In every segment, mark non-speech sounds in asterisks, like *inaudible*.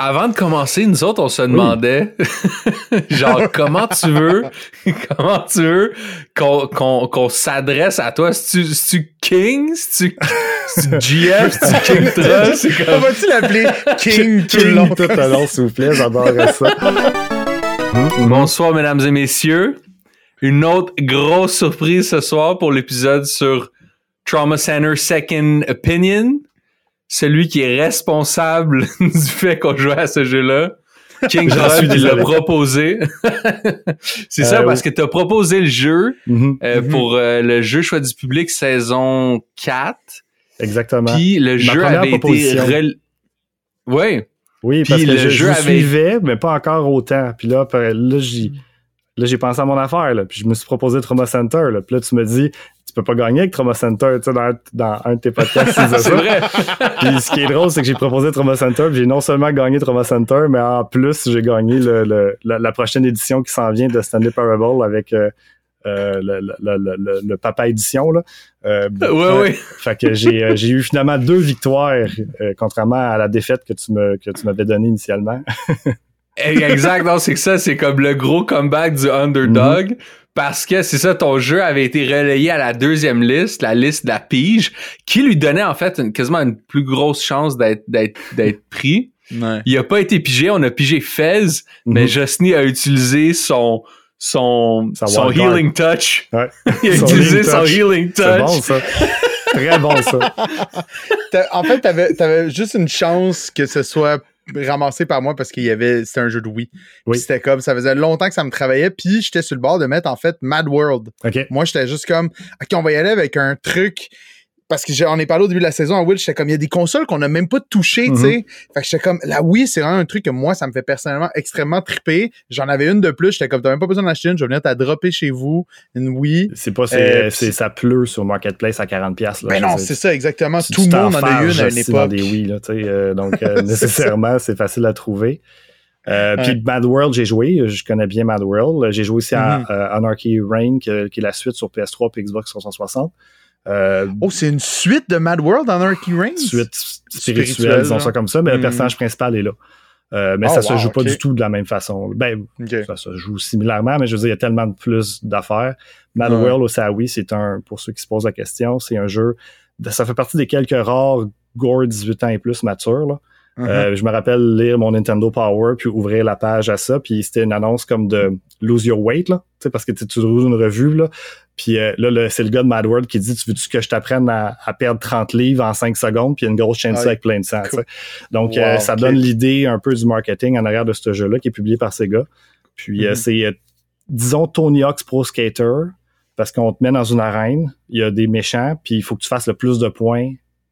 avant de commencer, nous autres, on se demandait, *laughs* genre, comment tu veux, *laughs* comment tu veux qu'on s'adresse à toi? Si tu King? Si tu GF? Si tu King *laughs* Trust? On va-tu l'appeler King King tout à l'heure, s'il vous plaît? J'adorerais ça. Bonsoir, mesdames et messieurs. Une autre grosse surprise ce soir pour l'épisode sur Trauma Center Second Opinion celui qui est responsable *laughs* du fait qu'on jouait à ce jeu-là. King Rod l'a proposé. *laughs* c'est ça, euh, parce que tu as proposé le jeu mm-hmm. Euh, mm-hmm. pour euh, le jeu Choix du public saison 4. Exactement. Puis le jeu avait été... Oui. Oui, parce que le je, jeu suivais, mais pas encore autant. Puis là, là j'ai Là, j'ai pensé à mon affaire, là, puis je me suis proposé Trauma Center. Là, puis là, tu me dis, peux pas gagner avec Trauma Center, tu sais, dans, dans, un de tes podcasts. *laughs* c'est vrai. puis ce qui est drôle, c'est que j'ai proposé Trauma Center, puis j'ai non seulement gagné Trauma Center, mais en plus, j'ai gagné le, le, la, prochaine édition qui s'en vient de Stanley Parable avec euh, euh, le, le, le, papa édition là. Euh, ouais, ouais. Fait que j'ai, euh, j'ai eu finalement deux victoires, contrairement à la défaite que tu me que tu m'avais donnée initialement. *laughs* exact, non, c'est que ça, c'est comme le gros comeback du underdog. Mhm. Parce que c'est ça, ton jeu avait été relayé à la deuxième liste, la liste de la pige, qui lui donnait en fait une, quasiment une plus grosse chance d'être d'être d'être pris. Il a pas été pigé, on a pigé Fez, mais mhm. Josny a utilisé son son, son healing touch. Ouais. *laughs* Il a utilisé son healing touch. C'est bon ça. Très bon ça. *laughs* en fait, t'avais avais juste une chance que ce soit ramassé par moi parce qu'il y avait c'était un jeu de Wii. Oui. C'était comme ça faisait longtemps que ça me travaillait puis j'étais sur le bord de mettre en fait Mad World. Moi j'étais juste comme OK, on va y aller avec un truc parce que j'en ai parlé au début de la saison en Will, j'étais comme il y a des consoles qu'on n'a même pas touchées, tu sais. Mm-hmm. Fait que j'étais comme la Wii, c'est vraiment un truc que moi ça me fait personnellement extrêmement triper. J'en avais une de plus, j'étais comme t'as même pas besoin d'acheter une, je vais venir t'as dropper chez vous une Wii. C'est pas c'est, euh, ça pleut sur Marketplace à 40 pièces là. Ben non, c'est ça exactement, tout le monde en a eu une à une époque. Dans des Wii là, tu sais, euh, donc *laughs* euh, nécessairement c'est facile à trouver. Puis Mad World, j'ai joué, je connais bien Mad World. J'ai joué aussi à mm-hmm. Anarchy Reign, qui, est la suite sur PS3 et Xbox 360. Euh, oh, c'est une suite de Mad World en Anarchy Reigns? Suite spirituelle, disons ça comme ça, mais le hmm. personnage principal est là. Euh, mais oh, ça se joue pas du tout de la même façon. Ben, ça se joue similairement, mais je veux dire, il y a tellement de plus d'affaires. Mad World au Sawi, c'est un, pour ceux qui se posent la question, c'est un jeu, ça fait partie des quelques rares gore 18 ans et plus matures, là. Uh-huh. Euh, je me rappelle lire mon Nintendo Power puis ouvrir la page à ça puis c'était une annonce comme de lose your weight là, tu sais parce que tu trouves une revue là. Puis euh, là, c'est le gars de Mad World qui dit Tu veux-tu que je t'apprenne à, perdre 30 livres en 5 secondes, puis il y a une grosse chaîne de avec plein de sang. Donc, euh, ça donne l'idée un peu du marketing en arrière de ce jeu-là qui est publié par Sega. Puis mm-hmm. c'est, disons, Tony Hawk's Pro Skater, parce qu'on te met dans une arène, il y a des méchants, puis il faut que tu fasses le plus de points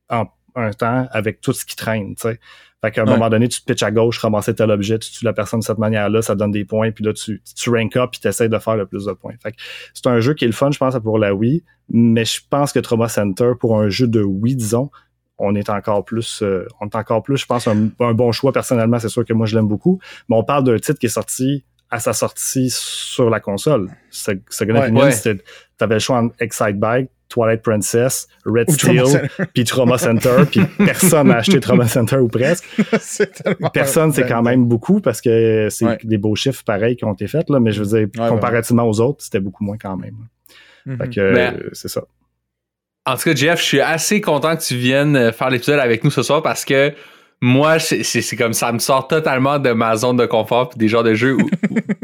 en un temps avec tout ce qui traîne. sais. Fait qu'à un moment donné, tu te pitches à gauche, ramasser tel objet, tu tues la personne de cette manière-là, ça donne des points, puis là, tu, tu rank up, puis tu essaies de faire le plus de points. Fait que c'est un jeu qui est le fun, je pense, pour la Wii, mais je pense que Trauma Center, pour un jeu de Wii, disons, on est encore plus, euh, on est encore plus, je pense, un, bon choix personnellement. C'est sûr que moi, je l'aime beaucoup, mais on parle d'un titre qui est sorti à sa sortie sur la console. Ouais, ouais. t'avais le choix entre Excite Bike, Twilight Princess, Red Steel, puis Trauma Center, puis *laughs* personne n'a acheté Trauma Center ou presque. *laughs* personne, c'est quand même beaucoup parce que c'est des beaux chiffres pareils qui ont été faits, là, mais je veux dire, comparativement aux autres, c'était beaucoup moins quand même. Mm-hmm. Fait que c'est ça. En tout cas, Jeff, je suis assez content que tu viennes faire l'épisode avec nous ce soir parce que moi, c'est comme ça me sort totalement de ma zone de confort puis des genres de jeux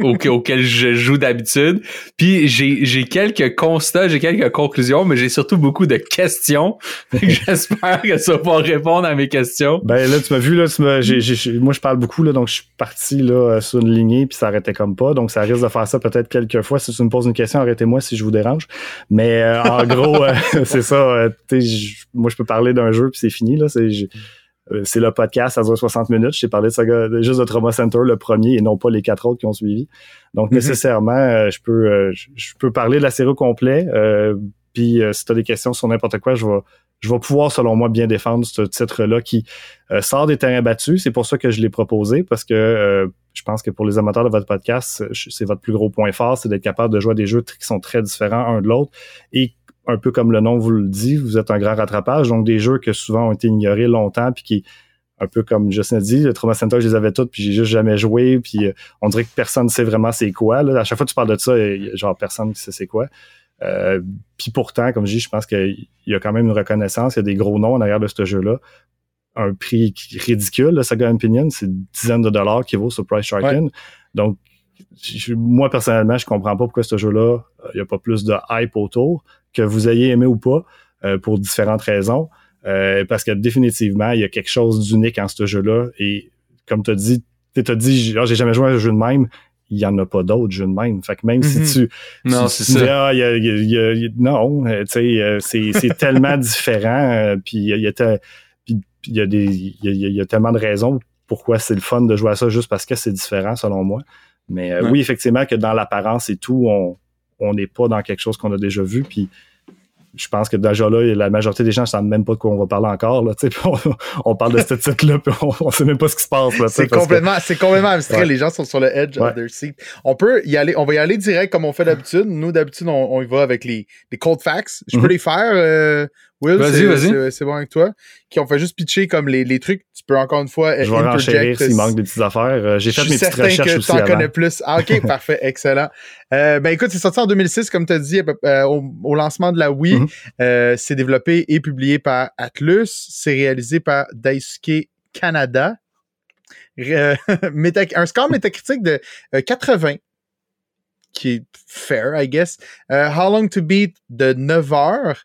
auxquels je joue d'habitude. Puis j'ai quelques constats, j'ai quelques conclusions, mais j'ai surtout beaucoup de questions. *laughs* J'espère que ça va répondre à mes questions. Ben là, tu m'as vu, là, tu moi je parle beaucoup, là, donc je suis parti là, sur une lignée puis ça arrêtait comme pas. Donc ça risque de faire ça peut-être quelques fois. Si tu me poses une question, arrêtez-moi si je vous dérange. Mais euh, en gros, euh, *laughs* c'est ça. Euh, moi, je peux parler d'un jeu puis c'est fini. là. C'est euh, c'est le podcast, ça dure 60 minutes. J'ai parlé de ça juste de Trauma Center, le premier, et non pas les quatre autres qui ont suivi. Donc, mhm. nécessairement, euh, je peux euh, je peux parler de la série au complet. puis si tu as des questions sur n'importe quoi, je vais je vais pouvoir, selon moi, bien défendre ce titre-là qui sort des terrains battus. C'est pour ça que je l'ai proposé, parce que je pense que pour les amateurs de votre podcast, c'est votre plus gros point fort, c'est d'être capable de jouer à des jeux qui sont très différents un de l'autre et un peu comme le nom vous le dit, vous êtes un grand rattrapage, donc des jeux que souvent ont été ignorés longtemps, puis qui un peu comme Justin a dit, le Trauma Center, je les avais toutes, puis j'ai juste jamais joué, puis euh, on dirait que personne ne sait vraiment c'est quoi. Là. À chaque fois que tu parles de ça, il y a genre personne qui sait c'est quoi. Euh, puis pourtant, comme je dis, je pense qu'il y a quand même une reconnaissance, il y a des gros noms en arrière de ce jeu-là. Un prix ridicule, le Saga Opinion, c'est dizaines de dollars qui vaut sur Price Sharkin. Donc, moi, personnellement, je comprends pas pourquoi ce jeu-là, euh, il n'y a pas plus de hype autour, que vous ayez aimé ou pas, pour différentes raisons. Euh, parce que définitivement, il y a quelque chose d'unique en ce jeu-là. Et comme tu as dit, tu as dit, oh, j'ai jamais joué à un jeu de même. Il n'y en a pas d'autres jeux de même. Fait que même si tu. Non, c'est ça. Ah, y a, y a, non, tu sais, euh, c'est tellement différent. Euh, puis il y a, puis, il y a des. Il y a, tellement de raisons pourquoi c'est le fun de jouer à ça juste parce que c'est différent, selon moi. Mais oui, effectivement, que dans l'apparence et tout, on n'est pas dans quelque chose qu'on a déjà vu. Puis je pense que déjà là, la majorité des gens ne savent même pas de quoi on va parler encore. Là, *laughs* on, on parle de ce *laughs* titre-là, puis on, ne sait même pas ce qui se passe. C'est complètement, c'est complètement abstrait. Les gens sont sur le edge of their seat. On peut y aller, on va y aller direct comme on fait d'habitude. Nous, d'habitude, on, y va avec les, les cold facts. Je peux mm-hmm. les faire. Euh, Will, vas-y, vas-y. C'est bon avec toi. Qui ont fait juste pitcher comme les, les trucs. Tu peux encore une fois. Je vais renchérir s'il manque des petites affaires. Euh, j'ai fait mes petites recherches aussi. Je que tu en connais plus. Ah, ok, *laughs* parfait, excellent. Euh, ben écoute, c'est sorti en 2006, comme tu as dit, euh, au, lancement de la Wii. Euh, c'est développé et publié par Atlus. C'est réalisé par Daisuke Canada. Euh, *laughs* un score métacritique de 80 qui est fair, I guess. How Long to Beat de 9 heures.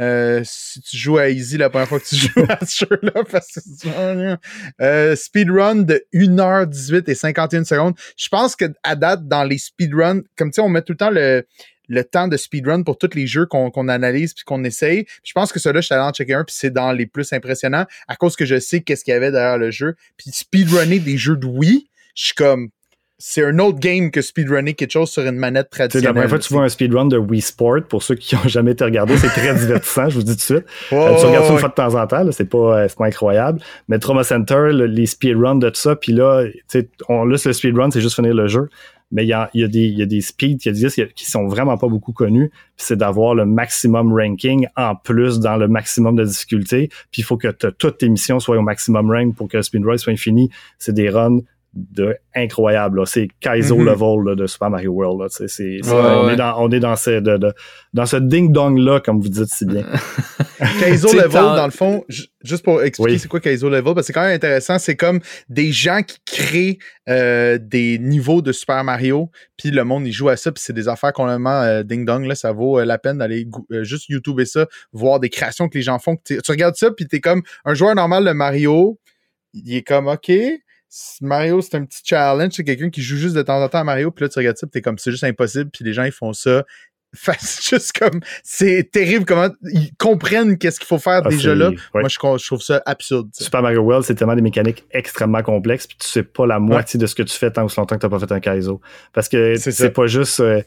Euh, si tu joues à Easy la première fois que tu *laughs* joues à ce jeu-là, parce que euh, speedrun de 1h18 et 51 secondes. Je pense que à date, dans les speedruns, comme tu sais, on met tout le temps le, le temps de speedrun pour tous les jeux qu'on analyse puis qu'on essaye. je pense que celui-là, je suis allé en checker un puis c'est dans les plus impressionnants à cause que je sais qu'est-ce qu'il y avait derrière le jeu. Puis speedrunner des jeux de Wii, je suis comme c'est un autre game que speedrunner quelque chose sur une manette traditionnelle. la première fois que tu vois un speedrun de Wii Sport, pour ceux qui n'ont jamais été regardés, c'est très *laughs* divertissant, je vous dis tout de suite. Euh, tu regardes ça une fois de temps en temps, c'est pas, euh, pas incroyable. Mais Trauma Center, les speedruns de tout ça, puis là, on laisse le speedrun, c'est juste finir le jeu. Mais il y a, y, a des, y a des speeds, il y a des disques qui sont vraiment pas beaucoup connus. c'est d'avoir le maximum ranking en plus dans le maximum de difficulté. Puis il faut que toutes tes missions soient au maximum rank pour que le speedrun soit infini. C'est des runs de incroyable. C'est Kaizo mm-hmm. level de Super Mario World. C'est, on, Est dans, on est dans ce, de, dans ce ding-dong-là, comme vous dites si bien. *laughs* Kaizo *laughs* level, dans le fond, juste pour expliquer c'est quoi Kaizo level, parce que c'est quand même intéressant. C'est comme des gens qui créent euh, des niveaux de Super Mario, puis le monde, il joue à ça, puis c'est des affaires complètement euh, ding-dong. Là, ça vaut euh, la peine d'aller juste YouTuber ça, voir des créations que les gens font. Tu regardes ça, puis t'es comme un joueur normal de Mario, il est comme, OK, Mario, c'est un petit challenge. C'est quelqu'un qui joue juste de temps en temps à Mario. Puis là, tu regardes ça, puis t'es comme, c'est juste impossible. Puis les gens, ils font ça. *laughs* juste comme, c'est terrible comment ils comprennent qu'est-ce qu'il faut faire ah, déjà là. Moi, je, trouve ça absurde. Super Mario World, c'est tellement des mécaniques extrêmement complexes, puis tu sais pas la moitié de ce que tu fais tant ou longtemps que t'as pas fait un Kaizo. Parce que c'est pas juste, euh,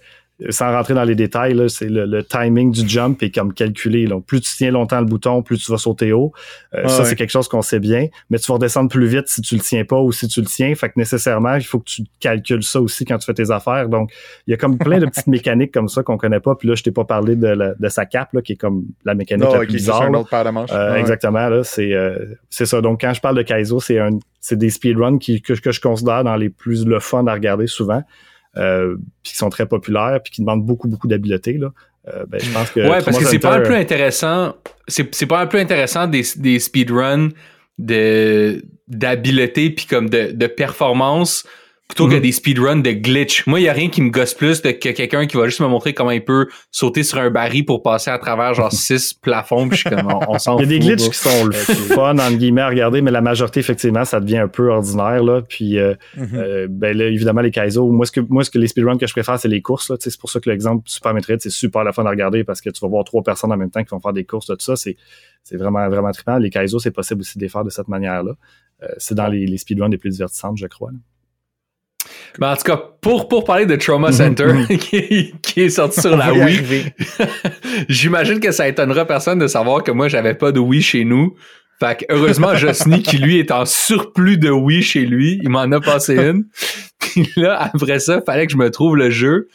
sans rentrer dans les détails, c'est le, timing du jump est comme calculé. Là. Plus tu tiens longtemps le bouton, plus tu vas sauter haut. Euh, ça, c'est quelque chose qu'on sait bien. Mais tu vas redescendre plus vite si tu le tiens pas ou si tu le tiens. Fait que nécessairement, il faut que tu calcules ça aussi quand tu fais tes affaires. Donc, il y a comme plein de *laughs* petites mécaniques comme ça qu'on connaît pas. Puis là, je t'ai pas parlé de, de sa cape, là, qui est comme la mécanique la plus bizarre. Un autre euh, Exactement. Là, c'est, euh, c'est ça. Donc, quand je parle de Kaizo, c'est un c'est des speedruns qui, que, que je considère dans les plus le fun à regarder souvent. Euh, puis qui sont très populaires, puis qui demandent beaucoup, beaucoup d'habileté. Là. Euh, ben, je pense que ouais, parce que c'est pas un peu intéressant. C'est pas un peu intéressant des, des speedruns de d'habileté puis comme de, de performance plutôt que mhm. des speedruns de glitch. Moi, il y a rien qui me gosse plus que quelqu'un qui va juste me montrer comment il peut sauter sur un baril pour passer à travers genre *laughs* six plafonds. Puis je comme, on, s'en Il y a des glitches qui sont le fun entre guillemets à regarder, mais la majorité effectivement, ça devient un peu ordinaire là. Puis euh, mhm. euh, ben là, évidemment les Kaizo. Moi, ce que moi, ce que les speedruns que je préfère, c'est les courses là. C'est pour ça que l'exemple Super Metroid, c'est super la fun à regarder parce que tu vas voir trois personnes en même temps qui vont faire des courses, tout ça. C'est c'est vraiment vraiment trippant. Les Kaizo, c'est possible aussi de les faire de cette manière là. Euh, c'est dans les, les speedruns les plus divertissantes, je crois. Ben, en tout cas, pour, pour parler de Trauma mhm. Center, mhm. *laughs* qui, est sorti sur la Wii, *laughs* j'imagine que ça étonnera personne de savoir que moi, j'avais pas de Wii chez nous. Fait que heureusement, Josny, qui lui est en surplus de Wii chez lui, il m'en a passé *laughs* une. Puis là, après ça, fallait que je me trouve le jeu.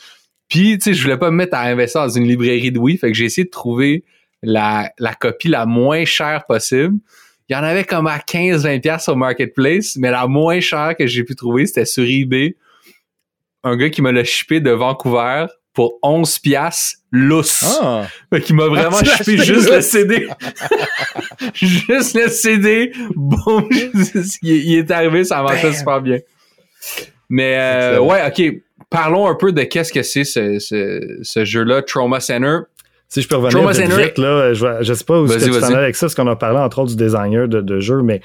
Puis, tu sais, je voulais pas me mettre à investir dans une librairie de Wii. Fait que j'ai essayé de trouver la, la copie la moins chère possible. Il y en avait comme à 15-20$ sur Marketplace, mais la moins chère que j'ai pu trouver, c'était sur eBay. Un gars qui me l'a shippé de Vancouver pour 11 piastres lousse. Ah. Qui m'a vraiment ah, juste le CD. *laughs* juste le CD. Bon, *laughs* il, est arrivé, ça marchait super bien. Mais euh, ouais, ok. Parlons un peu de qu'est-ce que c'est ce, ce, ce jeu-là, Trauma Center. Si je peux revenir vite, là, je, je sais pas où est-ce que tu t'en avec ça, parce qu'on a parlé entre autres du designer de, de jeu, mais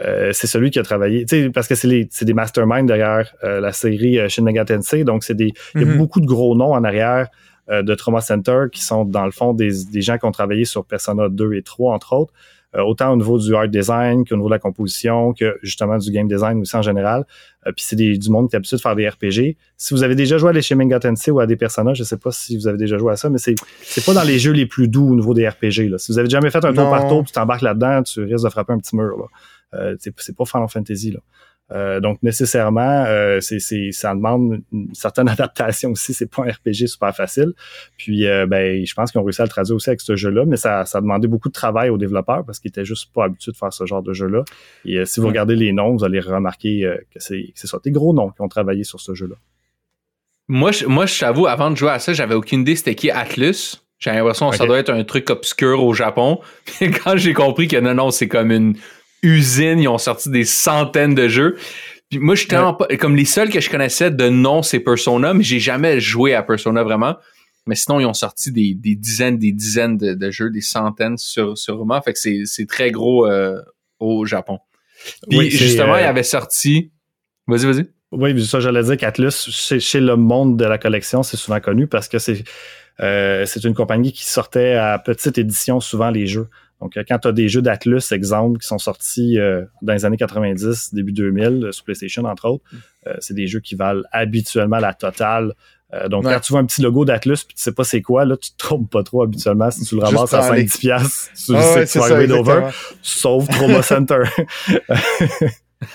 euh, c'est celui qui a travaillé, parce que c'est des masterminds derrière euh, la série euh, Shin Megami Tensei, donc c'est des, il y a mhm. beaucoup de gros noms en arrière de Trauma Center qui sont dans le fond des, des, gens qui ont travaillé sur Persona 2 et 3 entre autres, autant au niveau du art design qu'au niveau de la composition, que justement du game design aussi en général. Puis c'est du monde qui est habitué de faire des RPG. Si vous avez déjà joué à les Shin Megami Tensei ou à des personnages, je sais pas si vous avez déjà joué à ça, mais c'est c'est pas dans les jeux les plus doux au niveau des RPG. Là. Si vous avez jamais fait un tour par tour, tu t'embarques là-dedans, tu risques de frapper un petit mur. Là. Euh, c'est pas Final Fantasy là. Euh, donc nécessairement, euh, c'est, ça demande une certaine *laughs* adaptation aussi. C'est pas un RPG super facile. Puis euh, ben, je pense qu'ils ont réussi à le traduire aussi avec ce jeu-là, mais ça, ça a demandé beaucoup de travail aux développeurs parce qu'ils étaient juste pas habitués de faire ce genre de jeu-là. Et si vous regardez les noms, vous allez remarquer que c'est, c'est ça, des gros noms qui ont travaillé sur ce jeu-là. Moi, je, moi, je t'avoue, avant de jouer à ça, j'avais aucune idée c'était qui Atlus. J'ai l'impression que ça doit être un truc obscur au Japon. *laughs* Quand j'ai compris que non, non, c'est comme une usine, ils ont sorti des centaines de jeux. Puis moi, je suis tellement pas, comme les seuls que je connaissais de nom, c'est Persona, mais j'ai jamais joué à Persona vraiment. Mais sinon, ils ont sorti des, dizaines, des dizaines de, jeux, des centaines sur, sur Roma. Fait que c'est très gros euh, au Japon. Puis justement, il euh, avait sorti. Vas-y, vas-y. Oui, ça, j'allais dire qu'Atlus, chez, chez, le monde de la collection, c'est souvent connu parce que c'est euh, c'est une compagnie qui sortait à petite édition souvent les jeux. Donc, euh, quand tu as des jeux d'Atlus, exemple, qui sont sortis euh, dans les années 90, début 2000, euh, sur PlayStation, entre autres, c'est des jeux qui valent habituellement la totale. donc, quand tu vois un petit logo d'Atlus puis tu sais pas c'est quoi, là, tu te trompes pas trop habituellement. Si tu le ramasses à 5 piastres, tu ah sais que tu vas arriver d'over, sauf Trauma Center. *laughs*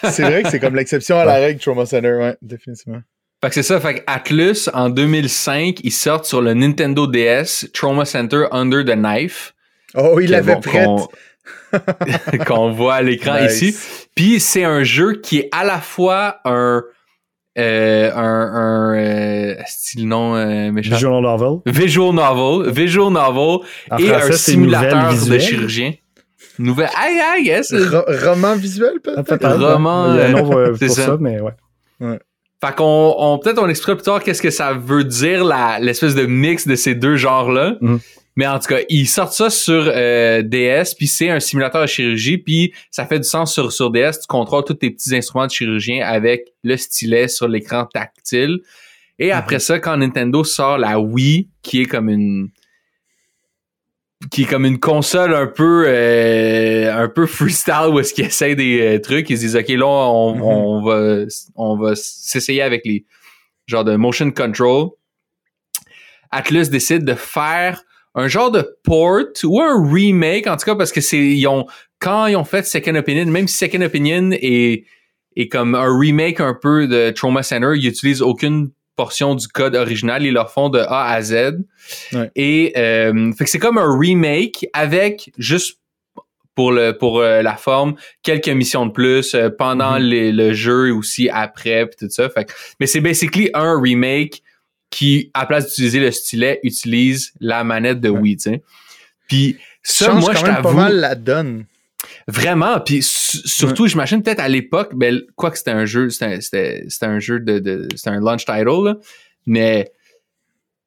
c'est vrai que c'est comme l'exception à la règle Trauma Center, ouais, définitivement. Fait que c'est ça, fait que Atlus, en 2005, ils sortent sur le Nintendo DS Trauma Center Under the Knife. Oh, il l'avait prête. *laughs* Qu'on voit à l'écran ici. Puis c'est un jeu qui est à la fois un euh, un, un euh, style nom euh, méchant. Visual novel. Visual novel, visual novel et un simulateur de chirurgien. Nouvelle. Aïe, aïe, yes. roman visuel peut-être? roman. A un nom pour ça. ça, mais ouais. ouais. Fait qu'on on, peut-être on expliquera plus tard qu'est-ce que ça veut dire la l'espèce de mix de ces deux genres là. Mm-hmm. Mais en tout cas, ils sortent ça sur euh, DS, puis c'est un simulateur de chirurgie, puis ça fait du sens sur, sur DS. Tu contrôles tous tes petits instruments de chirurgien avec le stylet sur l'écran tactile. Et mhm. après ça, quand Nintendo sort la Wii, qui est comme une qui est comme une console un peu euh, un peu freestyle où est-ce qu'ils essayent des euh, trucs, ils se disent ok là on, mhm. on va on va s'essayer avec les genres de motion control. Atlus décide de faire un genre de port ou un remake, en tout cas, parce que c'est, ils ont, quand ils ont fait Second Opinion, même si Second Opinion est, est comme un remake un peu de Trauma Center, ils utilisent aucune portion du code original, ils leur font de A à Z. Et, euh, fait que c'est comme un remake avec juste pour le pour euh, la forme quelques missions de plus euh, pendant mm-hmm. le jeu aussi après puis tout ça fait mais c'est basically un remake qui, à place d'utiliser le stylet, utilise la manette de Wii, tu sais. Puis ça, moi, je t'avoue... pas mal la donne. Vraiment, puis surtout, j'imagine peut-être à l'époque, ben, quoi que c'était un jeu, c'était un jeu de, de c'était un launch title, là, mais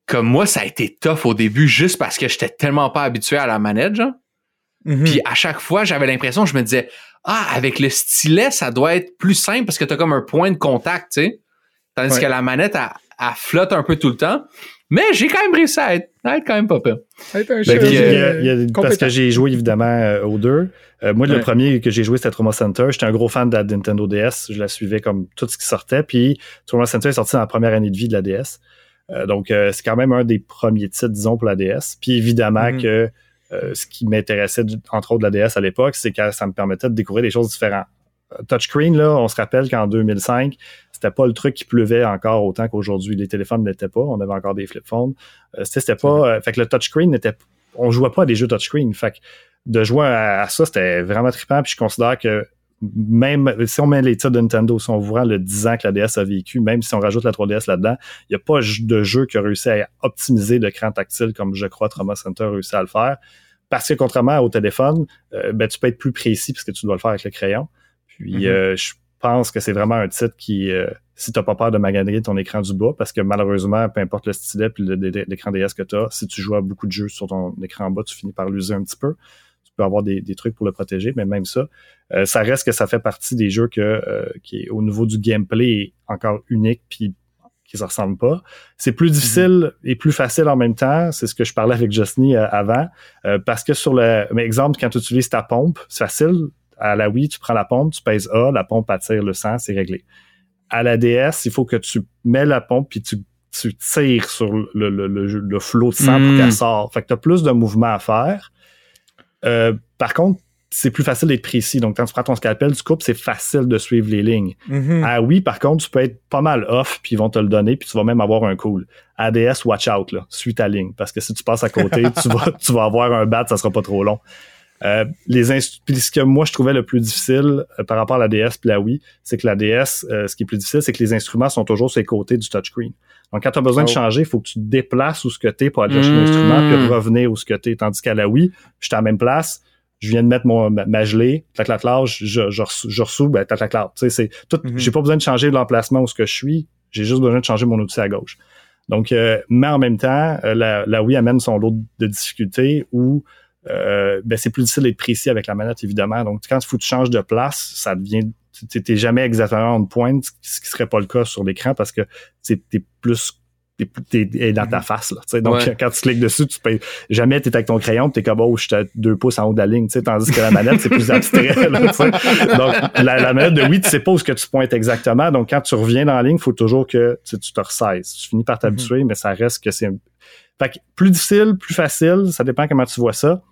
comme moi, ça a été tough au début juste parce que j'étais tellement pas habitué à la manette, genre. Mm-hmm. Puis à chaque fois, j'avais l'impression, je me disais, ah, avec le stylet, ça doit être plus simple parce que t'as comme un point de contact, tu sais. Tandis que la manette, elle, elle flotte un peu tout le temps. Mais j'ai quand même réussi à être, quand même pas peur. parce que j'ai joué évidemment euh, aux deux. Euh, moi, le premier que j'ai joué, c'était Trauma Center. J'étais un gros fan de la Nintendo DS. Je la suivais comme tout ce qui sortait. Puis Trauma Center est sorti dans la première année de vie de la DS. Euh, donc, c'est quand même un des premiers titres, disons, pour la DS. Puis évidemment mm-hmm. que ce qui m'intéressait, entre autres, de la DS à l'époque, c'est que ça me permettait de découvrir des choses différentes. Touchscreen, là, on se rappelle qu'en 2005, c'était pas le truc qui pleuvait encore autant qu'aujourd'hui. Les téléphones n'étaient pas. On avait encore des flip phones. Euh, c'était pas. Euh, fait que le touchscreen n'était. On jouait pas à des jeux touchscreen. Fait que de jouer à, ça, c'était vraiment trippant. Puis je considère que même si on met les titres de Nintendo, si on vous rend le 10 ans que la DS a vécu, même si on rajoute la 3DS là-dedans, il n'y a pas de jeu qui a réussi à optimiser l'écran tactile comme je crois Trauma Center a réussi à le faire. Parce que contrairement au téléphone, euh, ben, tu peux être plus précis parce que tu dois le faire avec le crayon. Puis mm-hmm. euh, je pense que c'est vraiment un titre qui, euh, si tu n'as pas peur de maganer ton écran du bas, parce que malheureusement, peu importe le stylet et l'écran DS que tu as, si tu joues à beaucoup de jeux sur ton écran bas, tu finis par l'user un petit peu. Tu peux avoir des, trucs pour le protéger, mais même ça, ça reste que ça fait partie des jeux que, qui, au niveau du gameplay, est encore unique puis qui se ressemblent pas. C'est plus difficile et plus facile en même temps. C'est ce que je parlais avec Justine euh, avant. Euh, parce que sur le, mais exemple, quand tu utilises ta pompe, c'est facile. À la Wii, tu prends la pompe, tu pèses A, la pompe attire le sang, c'est réglé. À la DS, il faut que tu mets la pompe puis tu, tu tires sur le, le, le, flot de sang pour qu'elle hmm. sorte. Fait que tu as plus de mouvements à faire. Euh, par contre, c'est plus facile d'être précis. Donc, quand tu prends ton scalpel, du coupes, c'est facile de suivre les lignes. Mm-hmm. Ah oui, par contre, tu peux être pas mal off, puis ils vont te le donner, puis tu vas même avoir un cool. ADS, watch out, là, suis ta ligne, parce que si tu passes à côté, *laughs* tu, vas, tu vas avoir un bat, ça sera pas trop long. Euh, les ce que moi je trouvais le plus difficile euh, par rapport à la DS puis la Wii, c'est que la DS, euh, ce qui est plus difficile, c'est que les instruments sont toujours sur les côtés du touchscreen. Donc, quand tu as besoin de oh. changer, il faut que tu te déplaces où ce que t'es pour aller chercher l'instrument, puis revenir où ce que t'es. Tandis qu'à la Wii, je suis à la même place, je viens de mettre mon, ma, gelée, tac la je, je, je, je ressous, ben, tac Tu sais, c'est tout, mm-hmm. j'ai pas besoin de changer l'emplacement où ce que je suis, j'ai juste besoin de changer mon outil à gauche. Donc, euh, mais en même temps, la, la Wii amène son lot de difficultés où euh, ben, c'est plus difficile d'être précis avec la manette, évidemment. Donc, quand il faut que tu changes de place, ça devient tu n'es jamais exactement en pointe, ce qui serait pas le cas sur l'écran parce que tu es plus t'es dans ta mhm. face là, donc quand tu cliques dessus tu peux jamais t'es avec ton crayon t'es comme oh je suis deux pouces en haut de la ligne tandis que la manette c'est plus abstrait *laughs* donc la, manette de oui tu sais pas où ce que tu pointes exactement. Donc quand tu reviens dans la ligne il faut toujours que tu te ressaises. Tu finis par t'habituer mhm. mais ça reste que c'est fait que plus difficile plus facile ça dépend comment tu vois ça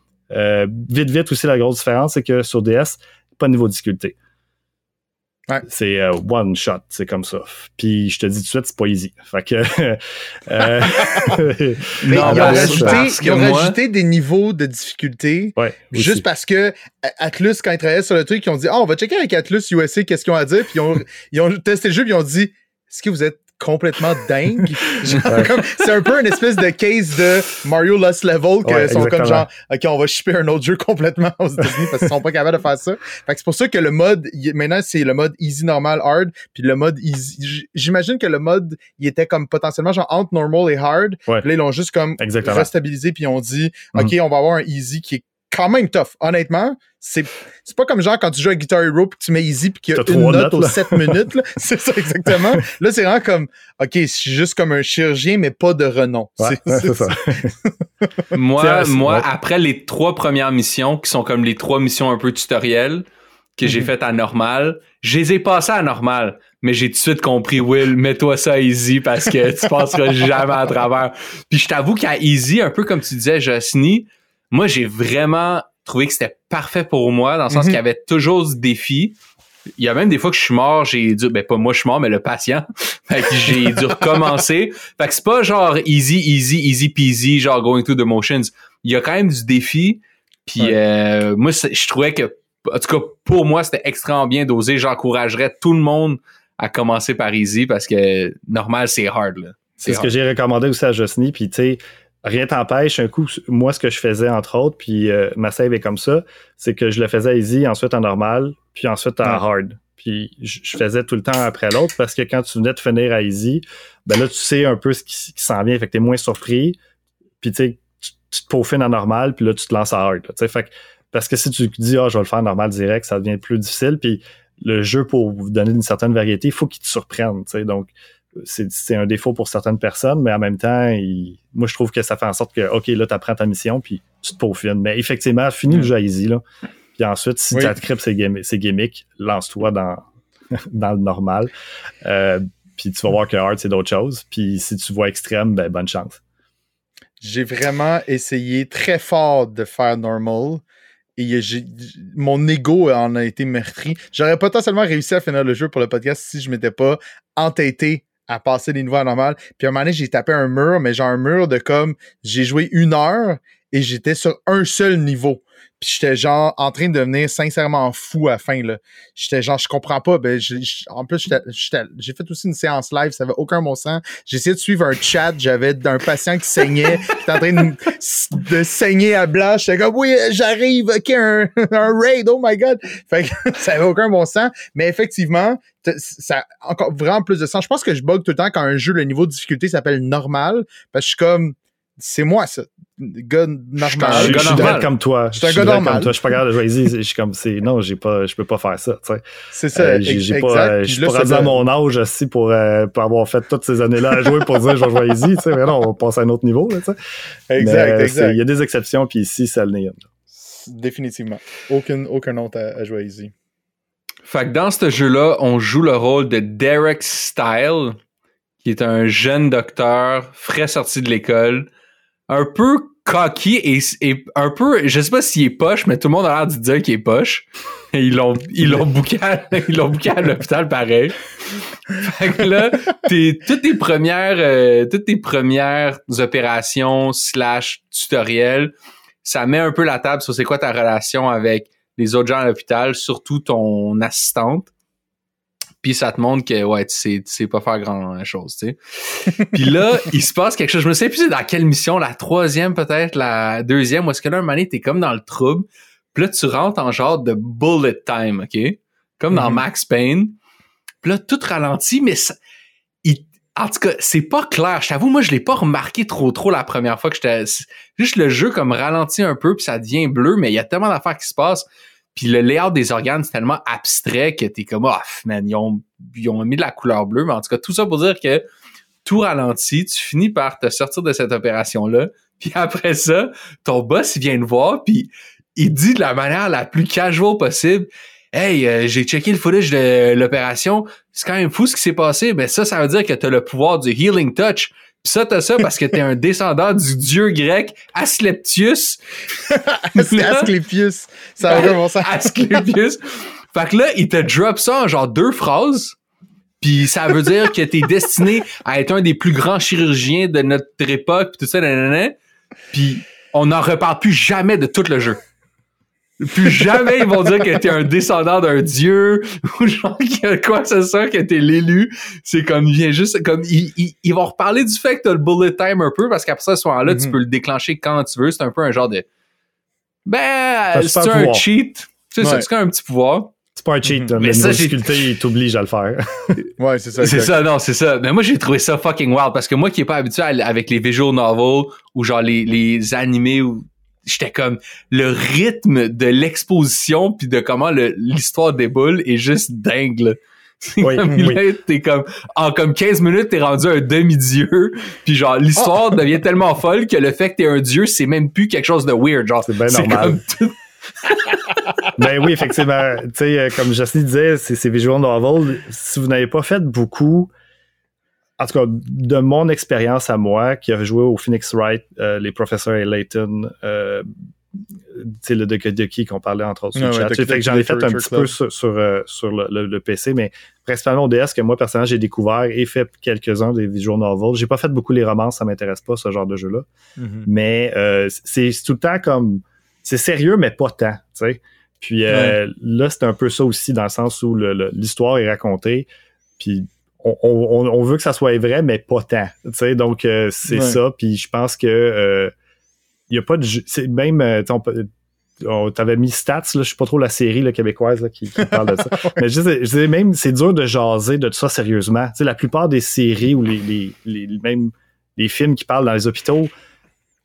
vite vite aussi la grosse différence c'est que sur DS pas de niveau de difficulté c'est euh, one shot, c'est comme ça. Puis je te dis tout de suite, c'est pas easy. Fait que. *laughs* euh, *laughs* Mais non, ils ont, rajouté, ils ont rajouté, des niveaux de difficulté. juste parce que Atlus, quand ils travaillaient sur le truc, ils ont dit Ah, on va checker avec Atlus USA qu'est-ce qu'ils ont à dire? Puis ils ont, ils ont testé le jeu, puis ils ont dit Est-ce que vous êtes complètement dingue. *laughs* c'est un peu une espèce de case de Mario Lost Level que sont comme genre OK, on va shipper un autre jeu complètement aux États-Unis parce qu'ils sont pas capables de faire ça. Fait que c'est pour ça que le mode maintenant c'est le mode easy normal hard puis le mode easy j'imagine que le mode il était comme potentiellement genre entre normal et hard. Puis là ils l'ont juste comme restabilisé puis ils ont dit OK, mm. on va avoir un easy qui est quand même tough. Honnêtement, c'est c'est pas comme genre quand tu joues à Guitar Hero puis tu mets easy puis qu'il y a une note aux 7 *laughs* minutes. C'est ça exactement. là, c'est vraiment comme OK, je suis juste comme un chirurgien, mais pas de renom. c'est ça. *laughs* moi, moi après les trois premières missions, qui sont comme les trois missions un peu tutoriels que j'ai mhm. faites à normal, je les ai passées à normal. Mais j'ai tout de suite compris, Will, mets-toi ça easy parce que tu passeras jamais à travers. Puis je t'avoue qu'à easy, un peu comme tu disais, Jocely, moi, j'ai vraiment trouvé que c'était parfait pour moi, dans le sens mhm. qu'il y avait toujours du défi. Il y a même des fois que je suis mort, j'ai dû, ben pas moi je suis mort, mais le patient. *laughs* fait que j'ai dû recommencer. Fait que c'est pas genre easy, easy, easy peasy, genre going through the motions. Il y a quand même du défi. Puis euh, moi, je trouvais que, en tout cas, pour moi, c'était extrêmement bien dosé. J'encouragerais tout le monde à commencer par easy parce que normal, c'est hard. C'est ce que j'ai recommandé aussi à Jocely. Puis tu sais, rien t'empêche. Un coup, moi, ce que je faisais, entre autres, puis euh, ma save est comme ça, c'est que je le faisais easy, ensuite en normal, puis ensuite en hard. Puis je faisais tout le temps après l'autre parce que quand tu venais de finir à easy, ben là, tu sais un peu ce qui, s'en vient, fait que t'es moins surpris. Puis tu sais, tu te peaufines en normal, puis là, tu te lances à hard. fait parce que si tu dis, ah, je vais le faire normal direct, ça devient plus difficile. Puis le jeu, pour vous donner une certaine variété, il faut qu'il te surprenne. Donc, c'est un défaut pour certaines personnes, mais en même temps, moi, je trouve que ça fait en sorte que, OK, là, tu apprends ta mission, puis tu te peaufines. Mais effectivement, finis le jeu easy, là. Puis ensuite, si tu attrapes ces, gimmicks, lance-toi dans, *laughs* dans le normal. Euh, puis tu vas voir que hard, c'est d'autres choses. Puis si tu vois extrême, ben, bonne chance. J'ai vraiment essayé très fort de faire normal. Et mon ego en a été meurtri. J'aurais potentiellement réussi à finir le jeu pour le podcast si je m'étais pas entêté à passer les niveaux à normal. Puis à un moment donné, j'ai tapé un mur, mais genre un mur de comme j'ai joué une heure et j'étais sur un seul niveau. J'étais genre en train de devenir sincèrement fou à la fin. Là. J'étais genre, je comprends pas. Ben, en plus, j'ai fait aussi une séance live, ça avait aucun bon sens. J'ai essayé de suivre un chat, j'avais un patient qui saignait, *laughs* qui était en train de, saigner à blanc. J'étais comme, oui, j'arrive, ok, un, *laughs* un, raid, oh my god. Fait que *laughs* ça avait aucun bon sens. Mais effectivement, ça encore vraiment plus de sens. Je pense que je bug tout le temps quand un jeu, le niveau de difficulté s'appelle normal, parce que je suis comme, c'est moi ça. Gars normal. Je, suis normal comme toi. Je suis un gars normal. Comme toi. Je suis pas capable de jouer Je suis comme, c'est, non, j'ai pas, je peux pas faire ça, C'est ça. Euh, j'ai pas, je suis pas rendu à mon âge aussi pour, euh, pour avoir fait toutes ces années-là à jouer pour dire, je vais jouer easy, tu sais. Mais non, on va passer à un autre niveau, là, tu sais. Exact, exact. Il y a des exceptions, puis ici, ça le Définitivement. Aucun, aucun autre à, à jouer easy. Fait que dans ce jeu-là, on joue le rôle de Derek Style, qui est un jeune docteur frais sorti de l'école, un peu cocky et, un peu, je sais pas s'il est poche, mais tout le monde a l'air de dire qu'il est poche. Et ils l'ont, ils l'ont bouqué à, *laughs* ils l'ont à l'hôpital pareil. Fait que là, toutes tes premières, euh, toutes tes premières opérations slash tutoriels, ça met un peu la table sur c'est quoi ta relation avec les autres gens à l'hôpital, surtout ton assistante. Puis ça te montre que ouais, tu sais, tu sais pas faire grand chose, tu sais. puis là, *laughs* il se passe quelque chose. Je me sais plus dans quelle mission, la troisième peut-être, la deuxième, où est-ce que là, un moment t'es comme dans le trouble. Puis là, tu rentres en genre de bullet time, OK? Comme dans mm-hmm. Max Payne. Puis là, tout ralentit, mais ça, il, en tout cas, c'est pas clair. Je t'avoue, moi, je l'ai pas remarqué trop trop la première fois que j'étais... Juste le jeu comme ralentit un peu, puis ça devient bleu, mais il y a tellement d'affaires qui se passent puis le layout des organes, c'est tellement abstrait que t'es comme, oh, man, ils ont, ils ont mis de la couleur bleue. Mais en tout cas, tout ça pour dire que tout ralentit, tu finis par te sortir de cette opération-là. *laughs* Puis après ça, ton boss, vient te voir, puis il dit de la manière la plus casual possible, Hey, euh, j'ai checké le footage de l'opération. C'est quand même fou ce qui s'est passé. Mais ça, ça veut dire que t'as le pouvoir du healing touch. Pis ça, t'as ça parce que t'es un descendant du dieu grec Asclepius. *laughs* Asclepius. Ça va vraiment ça. Asclepius. Fait que là, il te drop ça en genre deux phrases. Puis ça veut dire que t'es destiné à être un des plus grands chirurgiens de notre époque, pis tout ça, nanana. Puis on n'en reparle plus jamais de tout le jeu. Plus jamais ils vont dire que t'es un descendant d'un dieu ou genre quoi que ce soit, que t'es l'élu. C'est comme, il vient juste, comme, ils, vont reparler du fait que t'as le bullet time un peu parce qu'après ça, ce moment-là, tu mhm. peux le déclencher quand tu veux. C'est un peu un genre de, ben, c'est un cheat. C'est ça, c'est un petit pouvoir. C'est pas un cheat, mhm. mais ça, difficulté, t'oblige à le faire. *laughs* ouais, c'est ça. C'est ça, non, c'est ça. Mais moi, j'ai trouvé ça fucking wild parce que moi qui est pas habitué avec les visual novels ou genre les, les animés ou j'étais comme le rythme de l'exposition puis de comment l'histoire déboule est juste dingue là. Oui, comme, t'es comme en comme 15 minutes t'es rendu un demi-dieu puis genre l'histoire ah! devient tellement folle que le fait que t'es un dieu c'est même plus quelque chose de weird genre. C'est bien normal. *laughs* ben oui effectivement. Tu sais euh, comme Jesse disait c'est visual novel si vous n'avez pas fait beaucoup en tout cas, de mon expérience à moi, qui a joué au Phoenix Wright, euh, les professeurs et Layton, euh, tu sais, le de qui qu'on parlait entre autres sur le chat. fait que j'en ai fait un petit peu sur, sur, euh, le, PC, mais principalement au DS, que moi, personnellement, j'ai découvert et fait quelques-uns des visual novels. J'ai pas fait beaucoup les romances, ça m'intéresse pas, ce genre de jeu-là. Mm-hmm. Mais euh, c'est tout le temps comme... C'est sérieux, mais pas tant, tu sais. Puis là, c'est un peu ça aussi, dans le sens où l'histoire est racontée, puis on, veut que ça soit vrai, mais pas tant. sais donc, euh, c'est ça. Puis je pense que il euh, y a pas de... C'est même... Euh, on t'avais mis Stats, là, je suis pas trop la série là, québécoise là, qui, *laughs* parle de ça. Mais je disais, même, c'est dur de jaser de tout ça sérieusement. sais la plupart des séries ou les, les, les, même les films qui parlent dans les hôpitaux,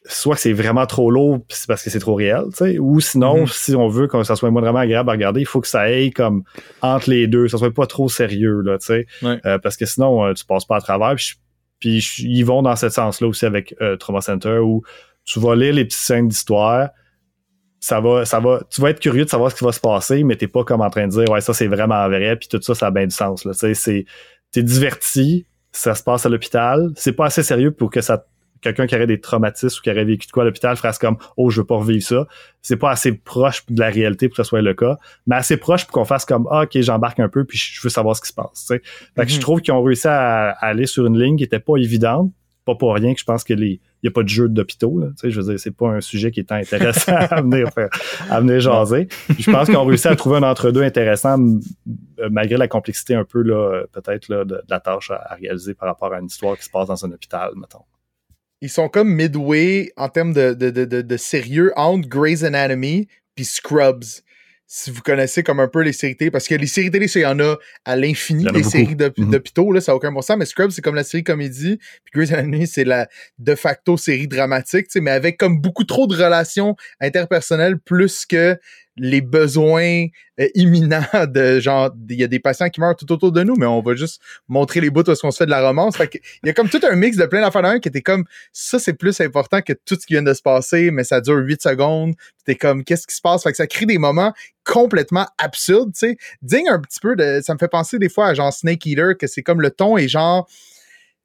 soit que c'est vraiment trop lourd c'est parce que c'est trop réel, tu sais, ou sinon, mm-hmm. si on veut que ça soit vraiment agréable à regarder, il faut que ça aille comme entre les deux, ça soit pas trop sérieux, là, tu sais, euh, parce que sinon, euh, tu passes pas à travers, puis, ils vont dans ce sens-là aussi avec euh, Trauma Center, où tu vas lire les petites scènes d'histoire, ça va, ça va, tu vas être curieux de savoir ce qui va se passer, mais t'es pas comme en train de dire, ouais, ça c'est vraiment vrai, puis tout ça, ça a bien du sens, là, tu sais, c'est, t'es diverti, ça se passe à l'hôpital, c'est pas assez sérieux pour que ça quelqu'un qui aurait des traumatismes ou qui aurait vécu de quoi à l'hôpital ferait comme oh je veux pas revivre ça c'est pas assez proche de la réalité pour que ce soit le cas mais assez proche pour qu'on fasse comme ah, ok j'embarque un peu puis je veux savoir ce qui se passe fait que je mhm. trouve qu'ils ont réussi à, aller sur une ligne qui était pas évidente pas pour rien que je pense que les il n'y a pas de jeu d'hôpitaux. Tu sais, je veux dire, c'est pas un sujet qui est intéressant *laughs* à venir à venir jaser. je pense qu'on réussit à trouver un entre-deux intéressant malgré la complexité un peu là, peut-être là, de, la tâche à, réaliser par rapport à une histoire qui se passe dans un hôpital, mettons. Ils sont comme midway en termes de, de, de, de sérieux entre Grey's Anatomy puis Scrubs. Si vous connaissez comme un peu les séries télé, parce que les séries télé, il y en a à l'infini, des séries d'hôpitaux, là, ça n'a aucun bon sens, mais Scrubs, c'est comme la série comédie, puis Grey's Anatomy, c'est la de facto série dramatique, mais avec comme beaucoup trop de relations interpersonnelles plus que les besoins euh, imminents de genre il y a des patients qui meurent tout autour de nous mais on va juste montrer les bouts où qu'on se fait de la romance. Fait il y a comme tout un mix de plein d'affaires d'un qui était comme ça c'est plus important que tout ce qui vient de se passer mais ça dure 8 secondes. T'es comme qu'est-ce qui se passe? Fait que ça crée des moments complètement absurdes tu sais. Digne un petit peu de ça me fait penser des fois à genre Snake Eater que c'est comme le ton est genre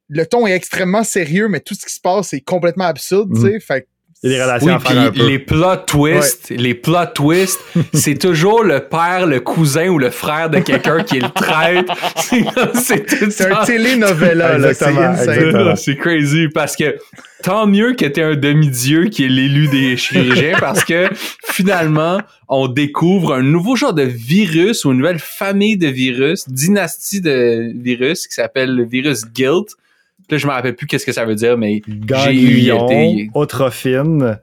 le ton est extrêmement sérieux, mais tout ce qui se passe est complètement absurde, tu sais. Fait des relations Les plot twists, les plot twists, *laughs* c'est toujours le père, le cousin ou le frère de quelqu'un qui est le traître. *laughs* C'est un télénovela, là. *laughs* C'est crazy parce que tant mieux que t'es un demi-dieu qui est l'élu des chirurgiens parce que finalement, on découvre un nouveau genre de virus ou une nouvelle famille de virus, dynastie de virus qui s'appelle le virus Guilt Là, je me rappelle plus qu'est-ce que ça veut dire, mais ganglion, eutrophine,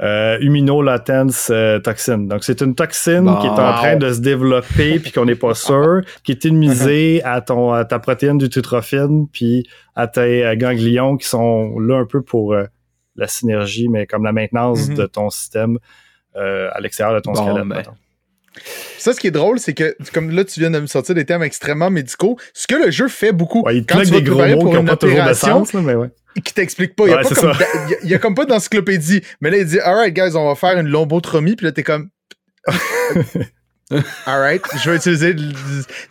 euh, immunolatence euh, toxine. Donc, c'est une toxine qui est en train de se développer puis qu'on n'est pas *laughs* sûr, qui est immunisée à ton à ta protéine du tutrophine puis à tes ganglions qui sont là un peu pour euh, la synergie, mais comme la maintenance mm-hmm. de ton système euh, à l'extérieur de ton squelette. Ben, ça, ce qui est drôle, c'est que, comme là, tu viens de me sortir des termes extrêmement médicaux, ce que le jeu fait beaucoup ouais, il quand tu vas des gros mots pour qui une opération, sens, mais ouais. qui t'explique pas. Il y, a pas comme, il y a comme pas d'encyclopédie. Mais là, il dit, alright, guys, on va faire une lobotomie. Puis là, t'es comme, *laughs* *laughs* Alright, je vais utiliser,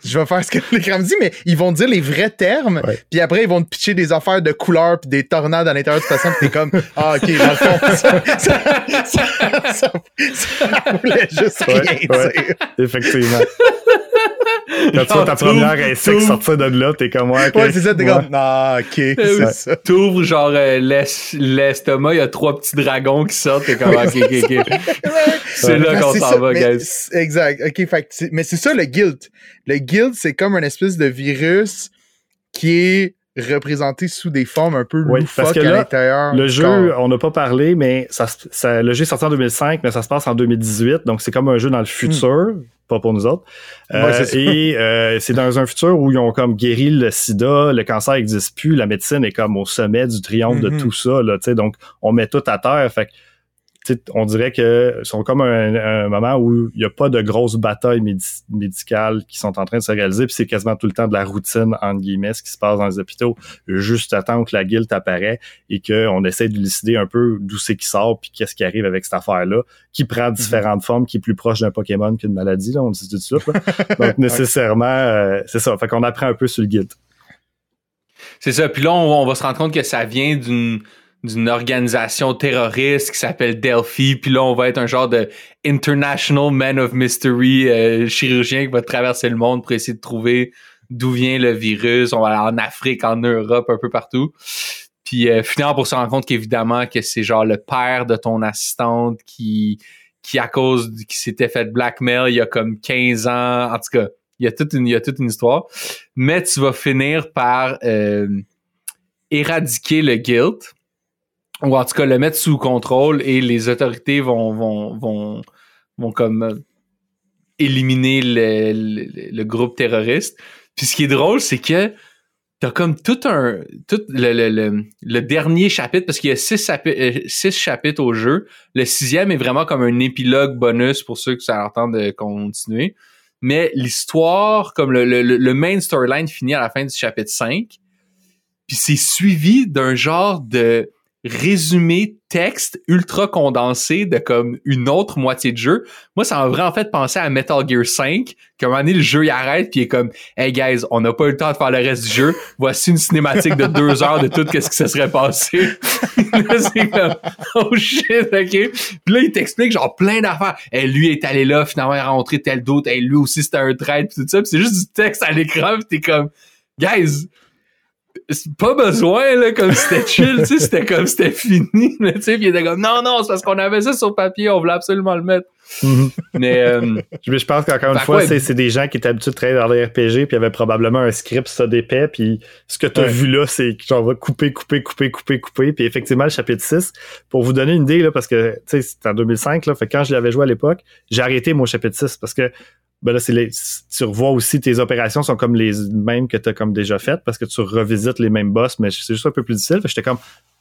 je vais faire ce que l'écran me dit, mais ils vont dire les vrais termes, puis après ils vont te pitcher des affaires de couleurs puis des tornades à l'intérieur du patient, puis t'es comme ah ok dans le fond *laughs* ça, ça, ça, ça voulait juste rien dire. Effectivement. Quand tu vois ta première insecte sortir de là, t'es comme ouais, ouais c'est ça, t'es comme ah ok c'est ça. T'ouvres genre euh, l'estomac, il y a trois petits dragons qui sortent, t'es comme ok ok ok. c'est là qu'on s'en va, guys. Exact. OK, fait, mais c'est ça le guilt. Le guilt, c'est comme un espèce de virus qui est représenté sous des formes un peu oui, parce que à l'intérieur. Le jeu, on n'a pas parlé, mais ça, le jeu est sorti en 2005, mais ça se passe en 2018, donc c'est comme un jeu dans le futur, hmm. Pas pour nous autres. Euh, et euh, c'est dans un futur où ils ont comme guéri le sida, le cancer n'existe plus, la médecine est comme au sommet du triomphe de hmm. tout ça, là, donc on met tout à terre. Fait on dirait que sont comme un, moment où il n'y a pas de grosses batailles médicales qui sont en train de se réaliser, puis c'est quasiment tout le temps de la routine, entre guillemets, ce qui se passe dans les hôpitaux, juste attendre que la guilde apparaît et qu'on essaie de décider un peu d'où c'est qui sort, puis qu'est-ce qui arrive avec cette affaire-là, qui prend mhm. différentes formes, qui est plus proche d'un Pokémon qu'une maladie, là, on dit tout de suite. *laughs* Donc, nécessairement, euh, c'est ça. Fait qu'on apprend un peu sur le guild. C'est ça. Puis là, on va se rendre compte que ça vient d'une d'une organisation terroriste qui s'appelle Delphi. Puis là, on va être un genre de International Man of Mystery euh, chirurgien qui va traverser le monde pour essayer de trouver d'où vient le virus. On va aller en Afrique, en Europe, un peu partout. Puis euh, finalement, pour se rendre compte qu'évidemment que c'est genre le père de ton assistante qui, qui à cause qui s'était fait blackmail il y a comme 15 ans. En tout cas, il y a toute une, il y a toute une histoire. Mais tu vas finir par euh, éradiquer le guilt ou en tout cas le mettre sous contrôle et les autorités vont vont vont, vont comme euh, éliminer le, le, groupe terroriste. Puis ce qui est drôle, c'est que t'as comme tout un tout le, le, le dernier chapitre parce qu'il y a six, euh, six chapitres au jeu. Le sixième est vraiment comme un épilogue bonus pour ceux que ça leur tente de continuer. Mais l'histoire, comme le, le, le main storyline finit à la fin du chapitre 5. Puis c'est suivi d'un genre de résumé texte ultra condensé de comme une autre moitié de jeu. Moi, ça m'a vraiment fait penser à Metal Gear 5, qu'à un moment donné, le jeu il arrête puis il est comme Hey guys, on n'a pas eu le temps de faire le reste du jeu. Voici une cinématique de deux heures de tout qu'est-ce qui se serait passé. *laughs* là, c'est comme Oh shit, ok. Puis là, il t'explique genre plein d'affaires. Hey, lui est allé là, finalement il a rencontré tel d'autre, hey, lui aussi c'était un traître, tout ça. Puis c'est juste du texte à l'écran, puis t'es comme Guys, pas besoin, là, comme c'était chill, tu sais, c'était comme c'était fini, tu sais, puis il était comme, non, non, c'est parce qu'on avait ça sur papier, on voulait absolument le mettre. Mhm. Mais euh, je pense qu'encore une fois, c'est des gens qui étaient habitués de travailler dans les RPG, puis il y avait probablement un script ça d'épais, puis ce que tu as vu là, c'est genre va couper, couper, couper, couper, couper, puis effectivement le chapitre 6, pour vous donner une idée là, parce que tu sais, c'était en 2005 là, fait quand je l'avais joué à l'époque, j'ai arrêté mon chapitre 6 parce que ben là, les, tu revois aussi tes opérations sont comme les mêmes que tu as comme déjà faites parce que tu revisites les mêmes boss, mais c'est juste un peu plus difficile. J'étais comme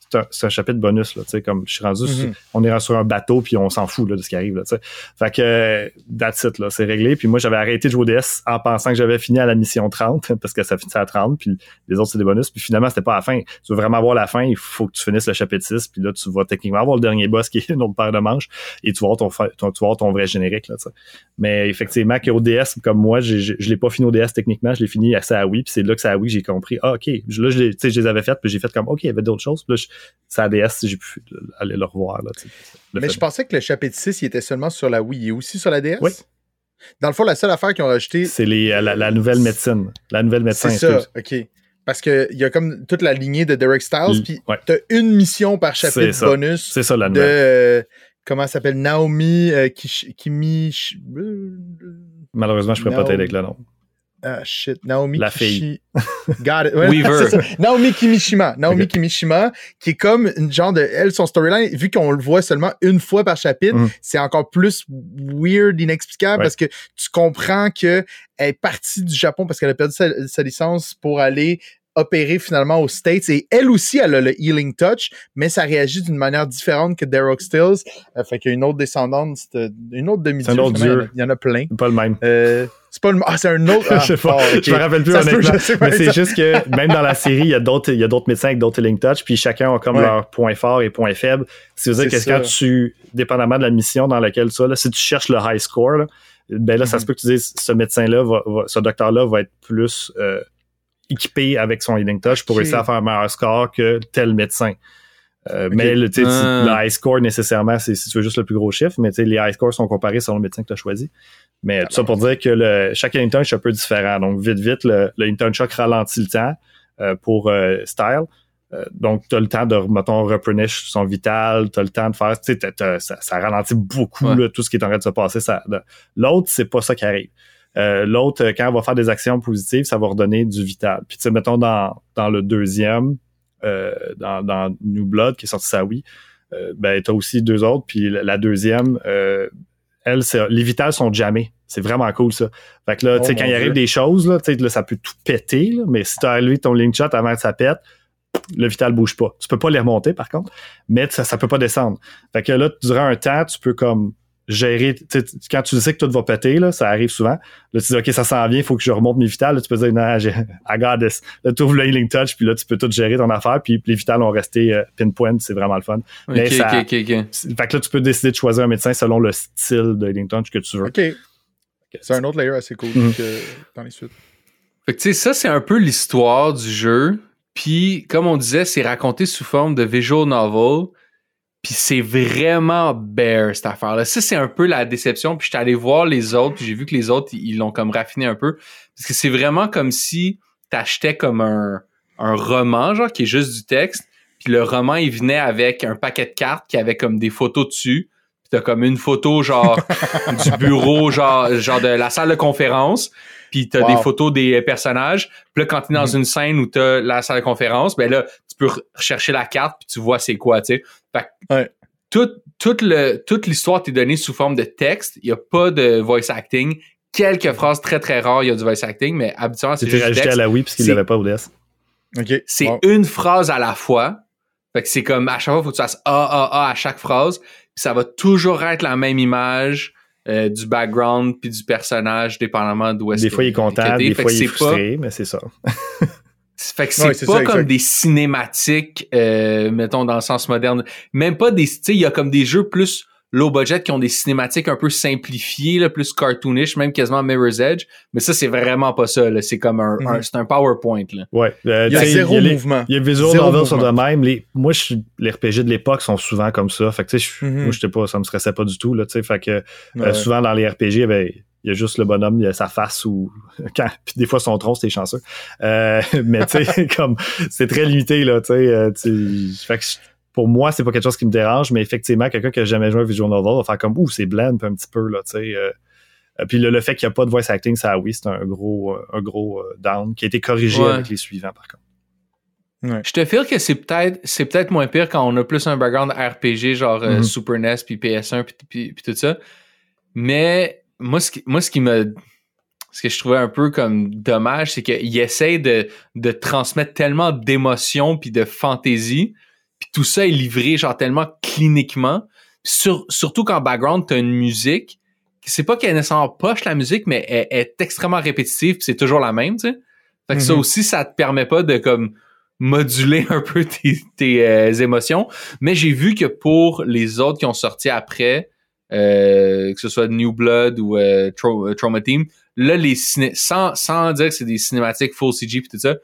c'est un, chapitre bonus, là, tu sais, comme je suis rendu, mm-hmm. on est sur un bateau puis on s'en fout, là, de ce qui arrive, là, tu sais. Fait que, that's it, là, c'est réglé. Puis moi, j'avais arrêté de jouer au DS en pensant que j'avais fini à la mission 30 *laughs* parce que ça finissait à 30 puis les autres, c'est des bonus. Puis finalement, c'était pas à la fin. Tu veux vraiment voir la fin, il faut que tu finisses le chapitre 6 puis là, tu vas techniquement avoir le dernier boss qui est une autre paire de manches et tu vas voir ton, ton tu vas ton vrai générique, là, tu sais. Mais effectivement, qu'au DS, comme moi, je, l'ai pas fini au DS techniquement, je l'ai fini à ça Wii puis c'est là que ça a Wii j'ai compris, ah, ok, là, je, je les avais faites puis j'ai fait comme, ok, il y avait d'autres choses. Puis là, ça a DS si j'ai pu aller le revoir. Là, Mais je pensais que le chapitre 6, il était seulement sur la Wii. Il est aussi sur la DS? Oui. Dans le fond, la seule affaire qu'ils ont rajouté. C'est la, nouvelle médecine. La nouvelle médecine. C'est ça, OK. Parce qu'il y a comme toute la lignée de Derek Styles, puis t'as une mission par chapitre bonus. C'est ça, la nouvelle. De, comment elle s'appelle? Naomi euh, Kimi. Malheureusement, je ne pourrais pas t'aider avec le nom. Ah shit, Naomi La fille. Got it. Weaver. Naomi Kimishima. Naomi Kimishima, qui est comme une genre de. Elle, son storyline, vu qu'on le voit seulement une fois par chapitre, mm. c'est encore plus weird, inexplicable, parce que tu comprends qu'elle est partie du Japon parce qu'elle a perdu sa, licence pour aller opérer finalement aux States. Et elle aussi elle a le healing touch mais ça réagit d'une manière différente que Derek Stills. Euh, fait qu'il y a une autre descendante une autre demi-dieu il y en a plein. Pas le même. Euh, c'est pas le ah c'est un autre *laughs* je sais pas. ah, je me rappelle plus honnêtement. mais c'est juste que même dans la série il y a d'autres il y a d'autres médecins avec d'autres healing touch puis chacun a comme leurs points forts et points faibles. C'est à dire que quand tu dépendamment de la mission dans laquelle tu là si tu cherches le high score là, ben là ça mhm. se peut que tu dises ce médecin là va, ce docteur là va être plus euh, équipé avec son Healing Touch pour réussir à faire un meilleur score que tel médecin. Euh, mais le, ah. le high score, nécessairement, c'est si tu veux juste le plus gros chiffre, mais les high scores sont comparés selon le médecin que tu as choisi. Mais tout ça pour dire que le, chaque Healing Touch est un peu différent. Donc, vite, vite, le, le Healing Touch ralentit le temps euh, pour euh, Style. donc, tu as le temps de, mettons, replenish son vital, tu as le temps de faire, tu sais, ça, ça, ralentit beaucoup tout ce qui est en train de se passer. L'autre, c'est pas ça qui arrive. Euh, l'autre, euh, quand elle va faire des actions positives, ça va redonner du vital. Puis tu sais, mettons dans, dans le deuxième, euh, dans, dans New Blood, qui est sorti ça oui, euh, ben t'as aussi deux autres. Puis la, deuxième, euh, elle, les vitales sont jamais. C'est vraiment cool ça. Fait que là, tu sais, oh quand il arrive des choses, là, là, ça peut tout péter, là, mais si t'as arrivé ton link shot avant que ça pète, le vital bouge pas. Tu peux pas les remonter par contre, mais ça, ça peut pas descendre. Fait que là, durant un temps, tu peux comme gérer, quand tu sais que tout va péter, là, ça arrive souvent. Là, tu dis, OK, ça s'en vient, il faut que je remonte mes vitales. Là, tu peux dire, non, j'ai, *laughs* I got this. Là, tu ouvres le healing touch, puis là, tu peux tout gérer ton affaire, puis les vitales ont resté euh, pinpoint, c'est vraiment le fun. Mais ça, Fait que là, tu peux décider de choisir un médecin selon le style de healing touch que tu veux. OK. C'est un autre layer assez cool mm-hmm. que dans les suites. Fait que, tu sais, ça, c'est un peu l'histoire du jeu. Puis, comme on disait, c'est raconté sous forme de visual novel. Puis c'est vraiment bare cette affaire-là. Ça, c'est un peu la déception. Puis j'étais allé voir les autres, puis j'ai vu que les autres, ils l'ont comme raffiné un peu. Parce que c'est vraiment comme si t'achetais comme un, un roman, genre, qui est juste du texte. Puis le roman, il venait avec un paquet de cartes qui avait comme des photos dessus. Puis t'as comme une photo, genre, *laughs* du bureau, genre, genre de la salle de conférence. Puis t'as des photos des personnages. Puis là, quand t'es dans mm-hmm. une scène où t'as la salle de conférence, ben là, tu peux rechercher la carte puis tu vois c'est quoi, tu sais. Fait toute, le, toute l'histoire t'est donnée sous forme de texte. Il n'y a pas de voice acting. Quelques phrases très très rares, il y a du voice acting, mais habituellement, c'est juste rajouté à la Wii parce qu'il n'avait pas ODS. C'est une phrase à la fois. Fait que c'est comme à chaque fois, il faut que tu fasses A, A, A à chaque phrase. Puis ça va toujours être la même image euh, du background puis du personnage, dépendamment d'où est-ce Des fois, il est content, des fois, il est frustré, mais c'est ça. *laughs* Fait que c'est pas comme des cinématiques, euh, mettons dans le sens moderne. Même pas des, tu sais, il y a comme des jeux plus low budget qui ont des cinématiques un peu simplifiées, là, plus cartoonish, même quasiment Mirror's Edge. Mais ça, c'est vraiment pas ça. C'est comme un, mhm. c'est un PowerPoint. Là. Ouais. Euh, il y a zéro mouvement. Il y a visual novels sont de même. Les, moi, je, les RPG de l'époque sont souvent comme ça. Fait que tu sais, mm -hmm. moi, j'étais pas, ça me stressait pas du tout là. Tu sais, fait que euh, souvent dans les RPG, il y avait il y a juste le bonhomme, il y a sa face ou *laughs* quand puis des fois son tronc, c'est chanceux. Euh, *laughs* mais tu sais, *laughs* comme c'est très limité là, tu sais. Euh, fait que pour moi, c'est pas quelque chose qui me dérange, mais effectivement, quelqu'un qui a jamais joué à visual novel va faire comme ouh, c'est bland un petit peu là, tu sais. Euh, puis le, fait qu'il n'y a pas de voice acting, ça oui, c'est un gros un gros down qui a été corrigé avec les suivants par contre. Je te file que c'est peut-être c'est peut-être moins pire quand on a plus un background RPG genre mm-hmm. Super NES puis PS1 puis, puis tout ça. Mais moi, ce qui, moi, ce qui me. Ce que je trouvais un peu comme dommage, c'est qu'il essaie de, de transmettre tellement d'émotions puis de fantaisie, puis tout ça est livré genre tellement cliniquement. surtout qu'en background, t'as une musique. C'est pas qu'elle est nécessairement poche la musique, mais elle, est extrêmement répétitive, c'est toujours la même, tu sais. Fait que ça mm-hmm. aussi, ça te permet pas de comme moduler *laughs* un peu tes, tes euh, émotions. Mais j'ai vu que pour les autres qui ont sorti après, euh, que ce soit New Blood ou euh, euh, Trauma Team, là, les sans, sans dire que c'est des cinématiques full CG puis tout ça,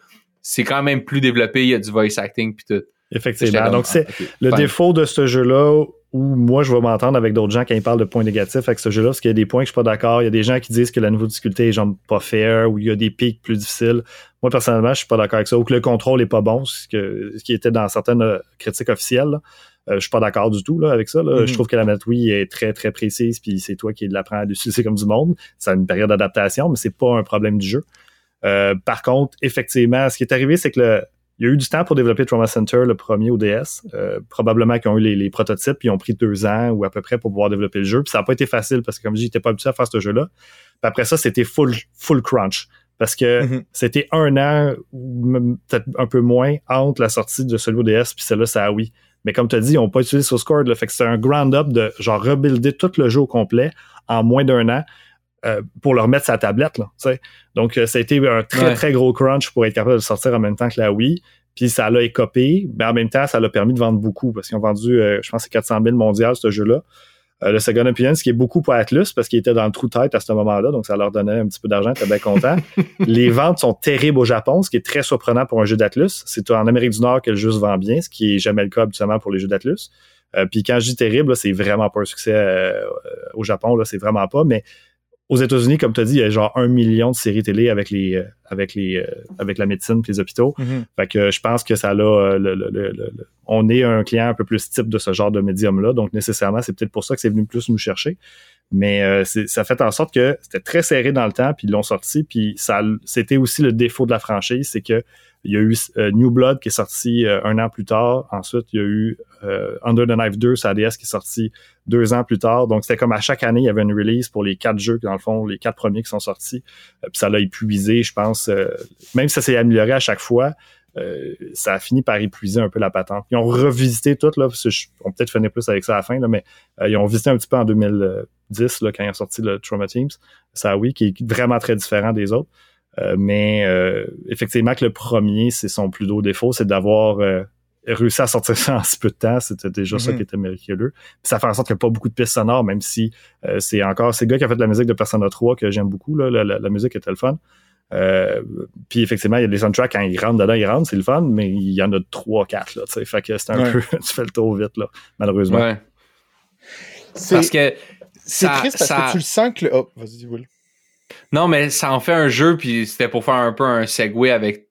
c'est quand même plus développé, il y a du voice acting puis tout. Effectivement. Donc, c'est ah, le défaut de ce jeu-là où moi, je vais m'entendre avec d'autres gens quand ils parlent de points négatifs avec ce jeu-là, parce qu'il y a des points que je suis pas d'accord. Il y a des gens qui disent que la nouvelle difficulté est genre pas fair, ou il y a des pics plus difficiles. Moi, personnellement, je suis pas d'accord avec ça. Ou que le contrôle est pas bon, ce, que, ce qui était dans certaines critiques officielles. Euh, je suis pas d'accord du tout là, avec ça. Là. Je mhm. trouve que la oui est très, très précise, puis c'est toi qui l'apprends à l'utiliser comme du monde. C'est une période d'adaptation, mais c'est pas un problème du jeu. Euh, par contre, effectivement, ce qui est arrivé, c'est que le, il y a eu du temps pour développer Trauma Center, le premier ODS. Euh, probablement qu'ils ont eu les, prototypes, puis ils ont pris deux ans ou à peu près pour pouvoir développer le jeu. Puis ça n'a pas été facile parce que, comme je dis, j'étais pas habitué à faire ce jeu-là. Puis après ça, c'était full, full crunch. Parce que mhm. c'était un an, ou peut-être un peu moins, entre la sortie de celui ODS puis celle-là, ça a oui. Mais comme tu as dit, ils n'ont pas utilisé SourceCode. Là, fait que c'est un ground up de genre rebuilder tout le jeu au complet en moins d'un an euh, pour leur mettre sa tablette. Là, Donc, euh, ça a été un très, très gros crunch pour être capable de sortir en même temps que la Wii. Puis ça l'a écopé, mais en même temps, ça l'a permis de vendre beaucoup parce qu'ils ont vendu, euh, je pense, c'est 400 000 mondial, ce jeu-là. Euh, le Second Opinion, ce qui est beaucoup pour Atlus parce qu'il était dans le trou tête à ce moment-là, donc ça leur donnait un petit peu d'argent, t'es bien content. *laughs* les ventes sont terribles au Japon, ce qui est très surprenant pour un jeu d'Atlus. C'est en Amérique du Nord que le jeu se vend bien, ce qui est jamais le cas habituellement pour les jeux d'Atlus. Euh, puis quand je dis terrible, c'est vraiment pas un succès euh, au Japon, là, c'est vraiment pas, mais aux États-Unis, comme tu as dit, il y a genre un million de séries télé avec les euh, avec les euh, avec la médecine et les hôpitaux. Mm-hmm. Fait que je pense que ça a euh, le, on est un client un peu plus type de ce genre de médium-là. Donc nécessairement, c'est peut-être pour ça que c'est venu plus nous chercher. Mais ça fait en sorte que c'était très serré dans le temps, puis ils l'ont sorti, puis ça c'était aussi le défaut de la franchise, c'est que il y a eu New Blood qui est sorti un an plus tard. Ensuite, il y a eu Under the Knife 2 sur ADS qui est sorti deux ans plus tard. Donc, c'était comme à chaque année, il y avait une release pour les quatre jeux, dans le fond, les quatre premiers qui sont sortis. Euh, puis ça l'a épuisé, je pense. Euh, même si ça s'est amélioré à chaque fois, euh, ça a fini par épuiser un peu la patente. Ils ont revisité tout, là, parce que on peut-être finir plus avec ça à la fin, là, mais ils ont visité un petit peu en 2010, là, quand ils ont sorti le Trauma Teams. Ça, oui, qui est vraiment très différent des autres. Mais effectivement que le premier, c'est son plus gros défaut, c'est d'avoir réussi à sortir ça en si peu de temps, c'était déjà ça mhm. qui était miraculeux. Puis ça fait en sorte qu'il n'y a pas beaucoup de pistes sonores, même si euh, c'est encore c'est le gars qui a fait la musique de Persona 3 que j'aime beaucoup. Là, la, musique était le fun. Euh, puis effectivement, il y a des soundtracks quand ils rentrent dedans, ils rentrent, c'est le fun, mais il y en a trois, quatre là. sais Fait que c'est un peu, *laughs* tu fais le tour vite là, malheureusement. Ouais. Parce que c'est triste parce que tu le sens que oh, vas-y, Will. Non, mais ça en fait un jeu, puis c'était pour faire un peu un segue avec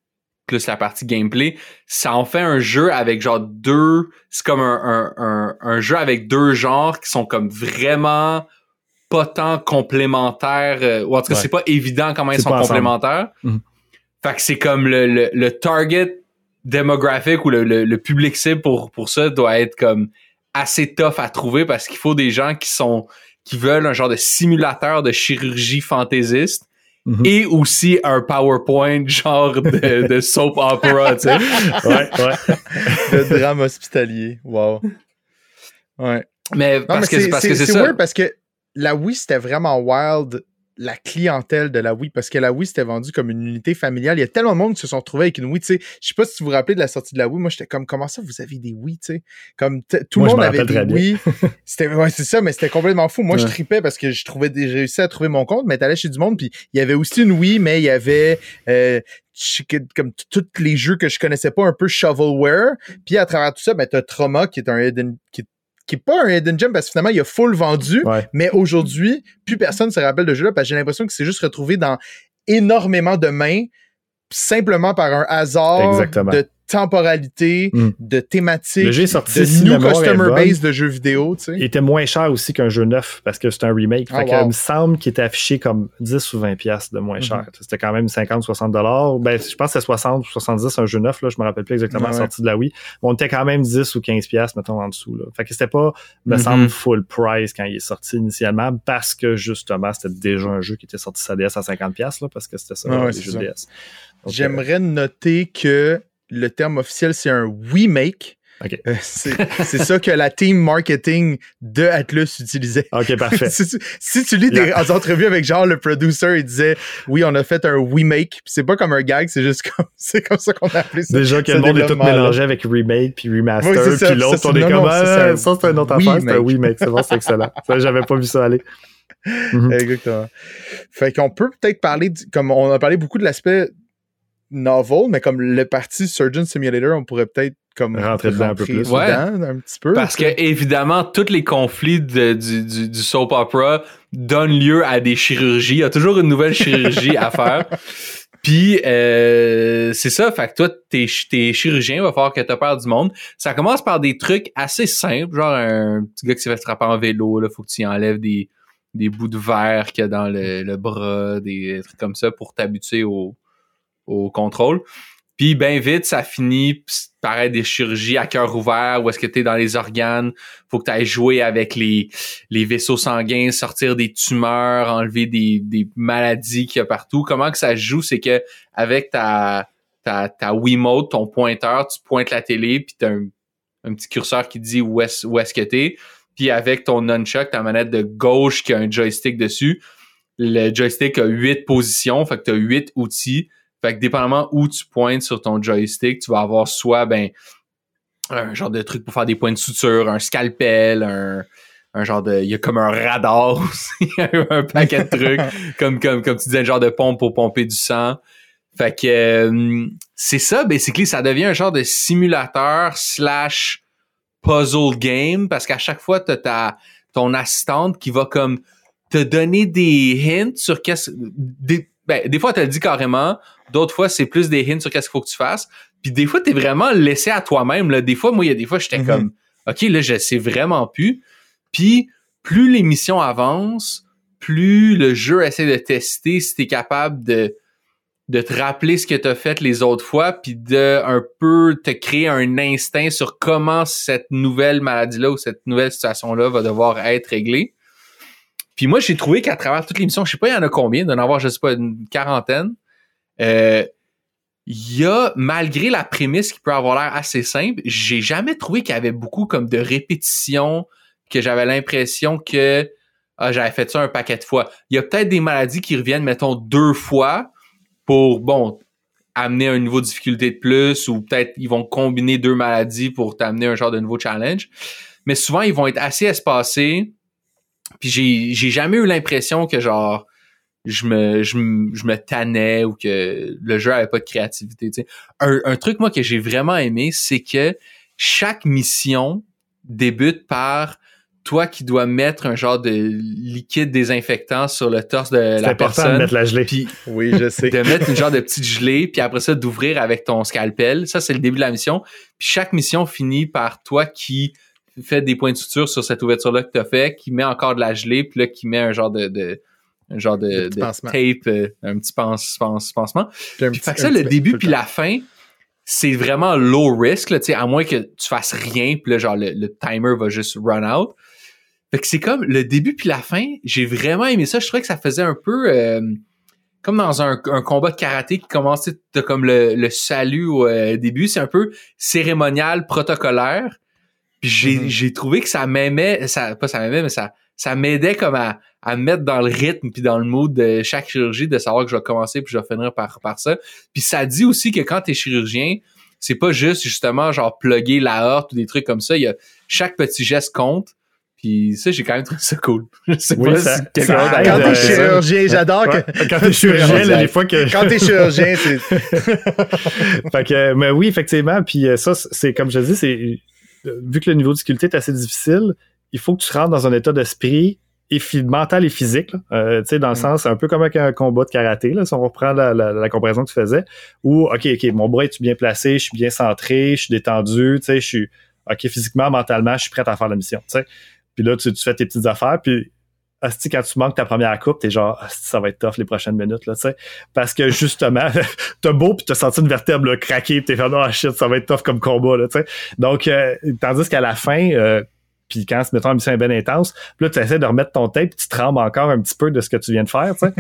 plus la partie gameplay, ça en fait un jeu avec genre deux, c'est comme un, un, un, jeu avec deux genres qui sont comme vraiment pas tant complémentaires, euh, ou en tout cas c'est pas évident comment ils sont complémentaires. Mhm. Fait que c'est comme le, le, le, target démographique ou le, le, public cible pour, pour ça doit être comme assez tough à trouver parce qu'il faut des gens qui sont qui veulent un genre de simulateur de chirurgie fantaisiste Mhm. Et aussi un PowerPoint *laughs* genre de, soap opera, tu sais. Ouais, ouais. *laughs* De drame hospitalier. Wow. Ouais. Mais parce que parce que c'est ça. parce que la Wii, c'était vraiment wild la clientèle de la Wii parce que la Wii c'était vendu comme une unité familiale. Il y a tellement de monde qui se sont retrouvés avec une Wii, tu sais. Je sais pas si vous vous rappelez de la sortie de la Wii. Moi, j'étais comme, comment ça, vous avez des Wii, tu sais? Comme, tout le monde avait des Wii. *laughs* C'était, ouais, c'est ça, mais c'était complètement fou. Moi, je tripais parce que je trouvais, j'ai réussi à trouver mon compte, mais t'allais chez du monde, puis il y avait aussi une Wii, mais il y avait, euh, comme tous les jeux que je connaissais pas, un peu shovelware. Puis à travers tout ça, ben, t'as Trauma, qui est un hidden, qui qui est pas un hidden gem parce que finalement, il a full vendu. Mais aujourd'hui, plus personne se rappelle de jeu-là parce que j'ai l'impression que c'est juste retrouvé dans énormément de mains simplement par un hasard de temporalité, hmm. de thématique, le jeu est sorti de new customer base de jeux vidéo. Tu sais. Il était moins cher aussi qu'un jeu neuf parce que c'est un remake. Ah, il me semble qu'il était affiché comme 10 ou 20 pièces de moins mhm. cher. C'était quand même 50 60 dollars. Ben, je pense que c'était 60 ou 70 un jeu neuf. Là, je me rappelle plus exactement la sortie de la Wii. on était quand même 10 ou 15 pièces mettons, en dessous. Là. Fait que c'était pas, me mhm. semble, full price quand il est sorti initialement parce que justement, c'était déjà un jeu qui était sorti sa DS à 50 pièces parce que c'était ça, les jeux DS. J'aimerais noter que le terme officiel, c'est un remake. Euh, c'est ça que la team marketing de Atlus utilisait. OK, parfait. *laughs* si, tu, lis des *laughs* entrevues avec genre le producer, il disait oui, on a fait un remake. c'est pas comme un gag, c'est juste comme *laughs* c'est comme ça qu'on a appelé ça. Déjà que le monde est tout mélangé avec remake puis remaster puis l'autre on est comme ah, ça, c'est une autre affaire, c'est un remake. C'est bon, c'est excellent. Ça, j'avais pas vu ça aller. Mhm. Exactement. Fait qu'on peut peut-être parler, comme on a parlé beaucoup de l'aspect novel, mais comme le parti Surgeon Simulator, on pourrait peut-être comme rentrer dedans un peu plus. Ouais. un petit peu. Parce que évidemment, tous les conflits du, du, du, soap opera donnent lieu à des chirurgies. Il y a toujours une nouvelle chirurgie à faire. *laughs* Puis euh, c'est ça, fait que toi, t'es, t'es chirurgien, va falloir que t'as peur du monde. Ça commence par des trucs assez simples, genre un petit gars qui s'est fait frapper en vélo, là, faut que tu enlèves des, des bouts de verre qu'il y a dans le, le bras, des trucs comme ça pour t'habituer au, au contrôle. Puis bien vite, ça finit par être des chirurgies à cœur ouvert, où est-ce que tu es dans les organes, faut que tu ailles jouer avec les, les vaisseaux sanguins, sortir des tumeurs, enlever des, des maladies qu'il y a partout. Comment que ça joue, c'est que avec ta, ta, ta Wiimote, ton pointeur, tu pointes la télé, puis tu as un, petit curseur qui dit où est-ce où est-ce que t'es. Puis avec ton nunchuck, ta manette de gauche qui a un joystick dessus, le joystick a huit positions, fait que tu as huit outils fait que dépendamment où tu pointes sur ton joystick, tu vas avoir soit ben un genre de truc pour faire des points de suture, un scalpel, un, un genre de. Il y a comme un radar *laughs* aussi, un paquet de trucs. *laughs* comme, comme, comme tu disais, un genre de pompe pour pomper du sang. Fait que euh, c'est ça, basically, ça devient un genre de simulateur slash puzzle game parce qu'à chaque fois, t'as ta ton assistante qui va comme te donner des hints sur qu'est-ce. Des, ben, des fois, elle te le dit carrément. D'autres fois, c'est plus des hints sur qu'est-ce qu'il faut que tu fasses. Puis des fois, t'es vraiment laissé à toi-même. Là. Des fois, moi, il y a des fois, j'étais mhm. comme, OK, là, je sais vraiment plus. Puis plus l'émission avance, plus le jeu essaie de tester si t'es capable de, de te rappeler ce que t'as fait les autres fois, puis de un peu te créer un instinct sur comment cette nouvelle maladie-là ou cette nouvelle situation-là va devoir être réglée. Puis moi, j'ai trouvé qu'à travers toute l'émission, je sais pas, il y en a combien, d'en avoir, je sais pas, une quarantaine, euh, il y a, malgré la prémisse qui peut avoir l'air assez simple, j'ai jamais trouvé qu'il y avait beaucoup comme de répétitions, que j'avais l'impression que ah, j'avais fait ça un paquet de fois. Il y a peut-être des maladies qui reviennent, mettons, deux fois pour, bon, amener un niveau de difficulté de plus, ou peut-être ils vont combiner deux maladies pour t'amener un genre de nouveau challenge. Mais souvent, ils vont être assez espacés. Puis j'ai, j'ai jamais eu l'impression que genre je me, je, me tannais ou que le jeu avait pas de créativité. Un, un truc, moi, que j'ai vraiment aimé, c'est que chaque mission débute par toi qui dois mettre un genre de liquide désinfectant sur le torse de la personne. de mettre la gelée. Puis oui, je sais. De mettre une genre de petite gelée, puis après ça, d'ouvrir avec ton scalpel. Ça, c'est le début de la mission. Puis chaque mission finit par toi qui fait des points de suture sur cette ouverture-là que tu as fait, qui met encore de la gelée, puis là, qui met un genre de, de un genre de, tape, euh, un petit pense, pense, pansement. Puis fait que ça, le début puis la fin, c'est vraiment low risk, là, à moins que tu fasses rien, puis là, genre, le, timer va juste run out. Fait que c'est comme le début puis la fin, j'ai vraiment aimé ça. Je trouvais que ça faisait un peu euh, comme dans un, combat de karaté qui commençait comme le, salut au euh, début. C'est un peu cérémonial, protocolaire. Puis j'ai, mm-hmm. j'ai trouvé que ça m'aimait, ça, pas ça m'aimait, mais ça, ça m'aidait comme à, à me mettre dans le rythme puis dans le mood de chaque chirurgie, de savoir que je vais commencer puis je vais finir par, par ça. Puis ça dit aussi que quand tu es chirurgien, c'est pas juste justement genre plugger la horte ou des trucs comme ça. Il y a chaque petit geste compte. Puis ça, j'ai quand même trouvé ça cool. *laughs* Je sais pas ça, si quelqu'un Quand t'es *laughs* chirurgien, j'adore que. Quand t'es chirurgien, les fois que. Quand t'es chirurgien, c'est. *laughs* fait que, mais oui, effectivement. Puis euh, ça, c'est comme je dis, c'est vu que le niveau de difficulté est assez difficile, il faut que tu rentres dans un état d'esprit mental et physique, euh, tu sais, dans le mm. sens un peu comme avec un combat de karaté, là, si on reprend la, la, comparaison que tu faisais, où, OK, OK, mon bras est bien placé, je suis bien centré, je suis détendu, tu sais, je suis, OK, physiquement, mentalement, je suis prêt à faire la mission, tu sais. Puis là, tu, tu fais tes petites affaires, puis Asti, quand tu manques ta première coupe, t'es genre, ça va être tough les prochaines minutes, là, tu sais. Parce que justement, *laughs* t'as beau pis t'as senti une vertèbre là, craquer pis t'es fait, oh shit, ça va être tough comme combat, là, tu sais. Donc, euh, tandis qu'à la fin, euh, puis quand se mettons la mission est bien intense, puis là tu essaies de remettre ton tape, tu trembles encore un petit peu de ce que tu viens de faire, tu sais.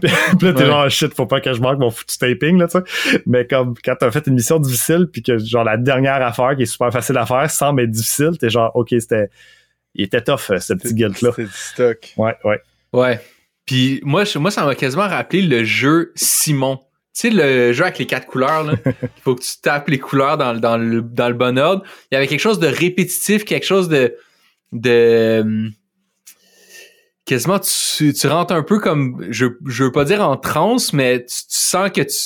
*laughs* puis là t'es genre oh, shit, faut pas que je manque mon foutu taping là, tu sais. Mais comme quand t'as fait une mission difficile puis que genre la dernière affaire qui est super facile à faire semble être difficile, t'es genre ok c'était il était tough, euh, ce petit guilt-là. C'est du stock. Ouais, ouais. Ouais. Puis moi, moi ça m'a quasiment rappelé le jeu Simon. Tu sais, le jeu avec les quatre couleurs, là. *laughs* Il faut que tu tapes les couleurs dans, dans, le, dans le bon ordre. Il y avait quelque chose de répétitif, quelque chose de. de hum, quasiment, tu, tu rentres un peu comme. Je, je veux pas dire en transe, mais tu, sens que tu,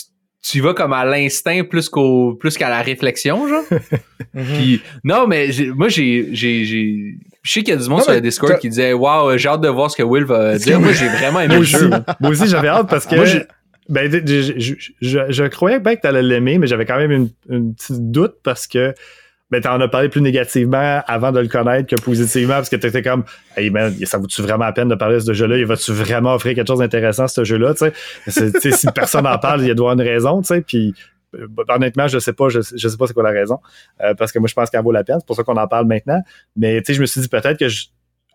tu vas comme à l'instinct plus qu'au plus qu'à la réflexion genre *laughs* puis non mais moi j'ai j'ai je sais qu'il y a du monde sur le Discord qui disait Waouh, j'ai hâte de voir ce que Will va dire. Moi, j'ai vraiment aimé le jeu. Moi aussi, j'avais hâte parce que. ben, je, je, je, croyais bien que tu allais l'aimer, mais j'avais quand même une, une petite doute parce que ben, t'en as parlé plus négativement avant de le connaître que positivement parce que t'étais comme hey man, ça vaut-tu vraiment la peine de parler de ce jeu-là? Il va-tu vraiment offrir quelque chose d'intéressant ce jeu-là? Tu sais, si personne n'en parle, il y a doit une raison, tu sais, puis honnêtement, je sais pas, je, je sais pas c'est quoi la raison, euh, parce que moi je pense qu'elle vaut la peine, c'est pour ça qu'on en parle maintenant. Mais tu sais, je me suis dit peut-être que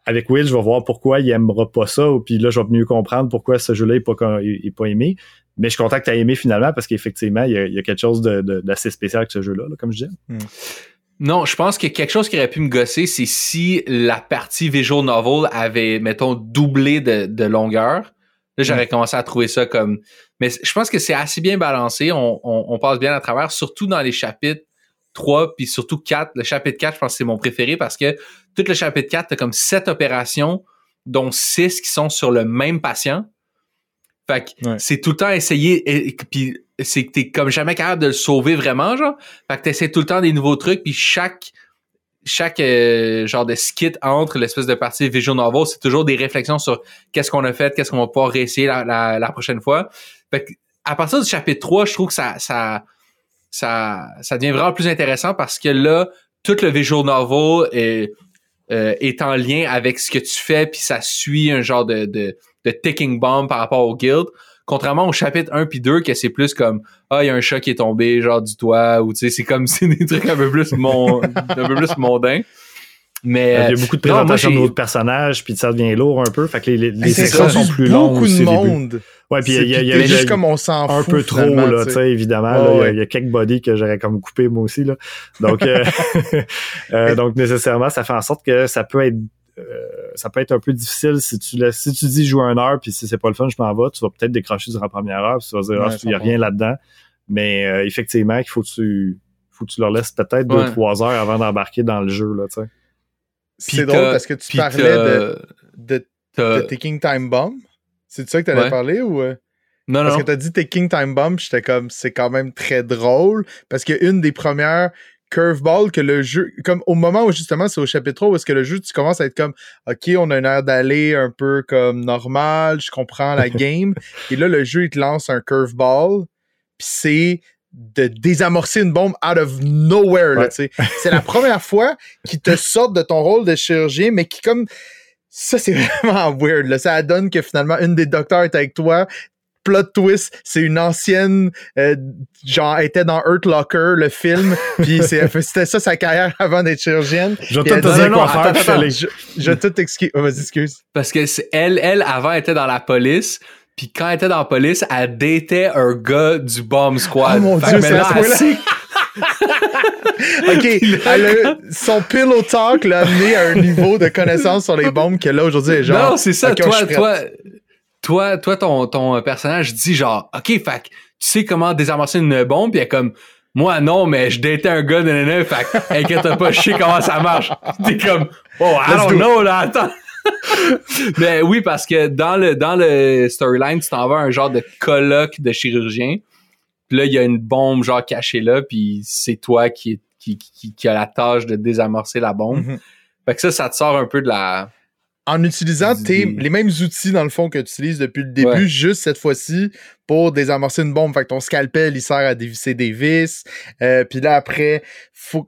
avec Will, je vais voir pourquoi il aimera pas ça, ou puis là je vais mieux comprendre pourquoi ce jeu-là est pas est, pas aimé. Mais je suis content que tu as aimé finalement parce qu'effectivement, il y, a, quelque chose d'assez spécial avec ce jeu-là, comme je dis. Hmm. Non, je pense que quelque chose qui aurait pu me gosser, c'est si la partie visual novel avait, mettons, doublé de, longueur. Là, j'aurais hmm. commencé à trouver ça comme mais je pense que c'est assez bien balancé. On, passe bien à travers, surtout dans les chapitres 3 puis surtout 4. Le chapitre 4, je pense que c'est mon préféré parce que tout le chapitre 4, t'as comme 7 opérations, dont 6 qui sont sur le même patient. Fait que c'est tout le temps essayer, et, puis c'est que t'es comme jamais capable de le sauver vraiment, genre. Fait que t'essaies tout le temps des nouveaux trucs, puis chaque chaque euh, genre de skit entre l'espèce de partie visual novel, c'est toujours des réflexions sur qu'est-ce qu'on a fait, qu'est-ce qu'on va pouvoir réessayer la, la, prochaine fois. Fait que, à partir du chapitre 3, je trouve que ça, ça, ça, ça devient vraiment plus intéressant parce que là, tout le visual novel est, euh, est en lien avec ce que tu fais, puis ça suit un genre de, de, de ticking bomb par rapport au guild. Contrairement au chapitre 1 puis 2, que c'est plus comme Ah, il y a un chat qui est tombé, genre du toit, ou tu sais, c'est comme *laughs* c'est des trucs un peu plus mon, un peu plus mondains. Mais, il y a beaucoup de présentations de d'autres personnages, puis ça devient lourd un peu. Fait que les, les, sections sont plus longues. Beaucoup de monde. Ouais, puis il y a, y a, juste comme on s'en un peu trop là, tu sais évidemment. Il y, a quelques bodies que j'aurais comme coupé moi aussi là. Donc, euh, *laughs* *laughs* euh, donc nécessairement, ça fait en sorte que ça peut être euh, ça peut être un peu difficile si tu laisses, si tu dis jouer une heure puis si c'est pas le fun, je m'en vais, tu vas peut-être décrocher durant la première heure, puis tu vas dire ah, il y a rien là-dedans. Mais effectivement, il faut que tu faut que tu leur laisses peut-être deux trois heures avant d'embarquer dans le jeu là, tu sais. C'est drôle parce que tu parlais de, de, de, Taking Time Bomb. C'est de ça que tu allais parler ou. Euh? Non, parce non. que tu as dit Taking Time Bomb, j'étais comme, c'est quand même très drôle. Parce qu'une des premières curveball que le jeu, comme au moment où justement c'est au chapitre 3 où est-ce que le jeu, tu commences à être comme, OK, on a une heure d'aller un peu comme normal, je comprends la *laughs* game. Et là, le jeu, il te lance un curveball. Puis c'est de désamorcer une bombe out of nowhere. C'est la première fois qu'ils te sortent de ton rôle de chirurgien, mais qui comme ça c'est *laughs* vraiment weird. Là. Ça donne que finalement une des docteurs est avec toi. Plot twist, c'est une ancienne, euh, genre, était dans Earth Locker, le film, *laughs* puis c'était ça sa carrière avant d'être chirurgienne. Je vais tout te dire quoi faire, je, je vais tout excuse. Oh, vas-y, excuse. Parce que elle, elle, avant, était dans la police, puis quand elle était dans la police, elle datait un gars du bomb squad. Oh mon dieu, c'est *laughs* là, OK, elle son pillow talk l'a amené à un niveau de connaissance sur les bombes que là, aujourd'hui, genre... Non, c'est ça, toi, toi, toi, toi, ton, ton personnage dit genre, OK, fait tu sais comment désamorcer une bombe, puis elle est comme... Moi, non, mais je datais un gars de néné, fait inquiète pas, je sais comment ça marche. T'es comme, oh, I don't know, là, attends. Mais oui, parce que dans le, dans le storyline, tu t'en vas un genre de colloque de chirurgien. Puis là, il y a une bombe genre cachée là, puis c'est toi qui, qui, qui, a la tâche de désamorcer la bombe. Mm-hmm. Fait que ça, ça te sort un peu de la. En utilisant les mêmes outils, dans le fond, que tu utilises depuis le début, juste cette fois-ci pour désamorcer une bombe. Fait que ton scalpel, il sert à dévisser des vis. Euh, puis là, après, faut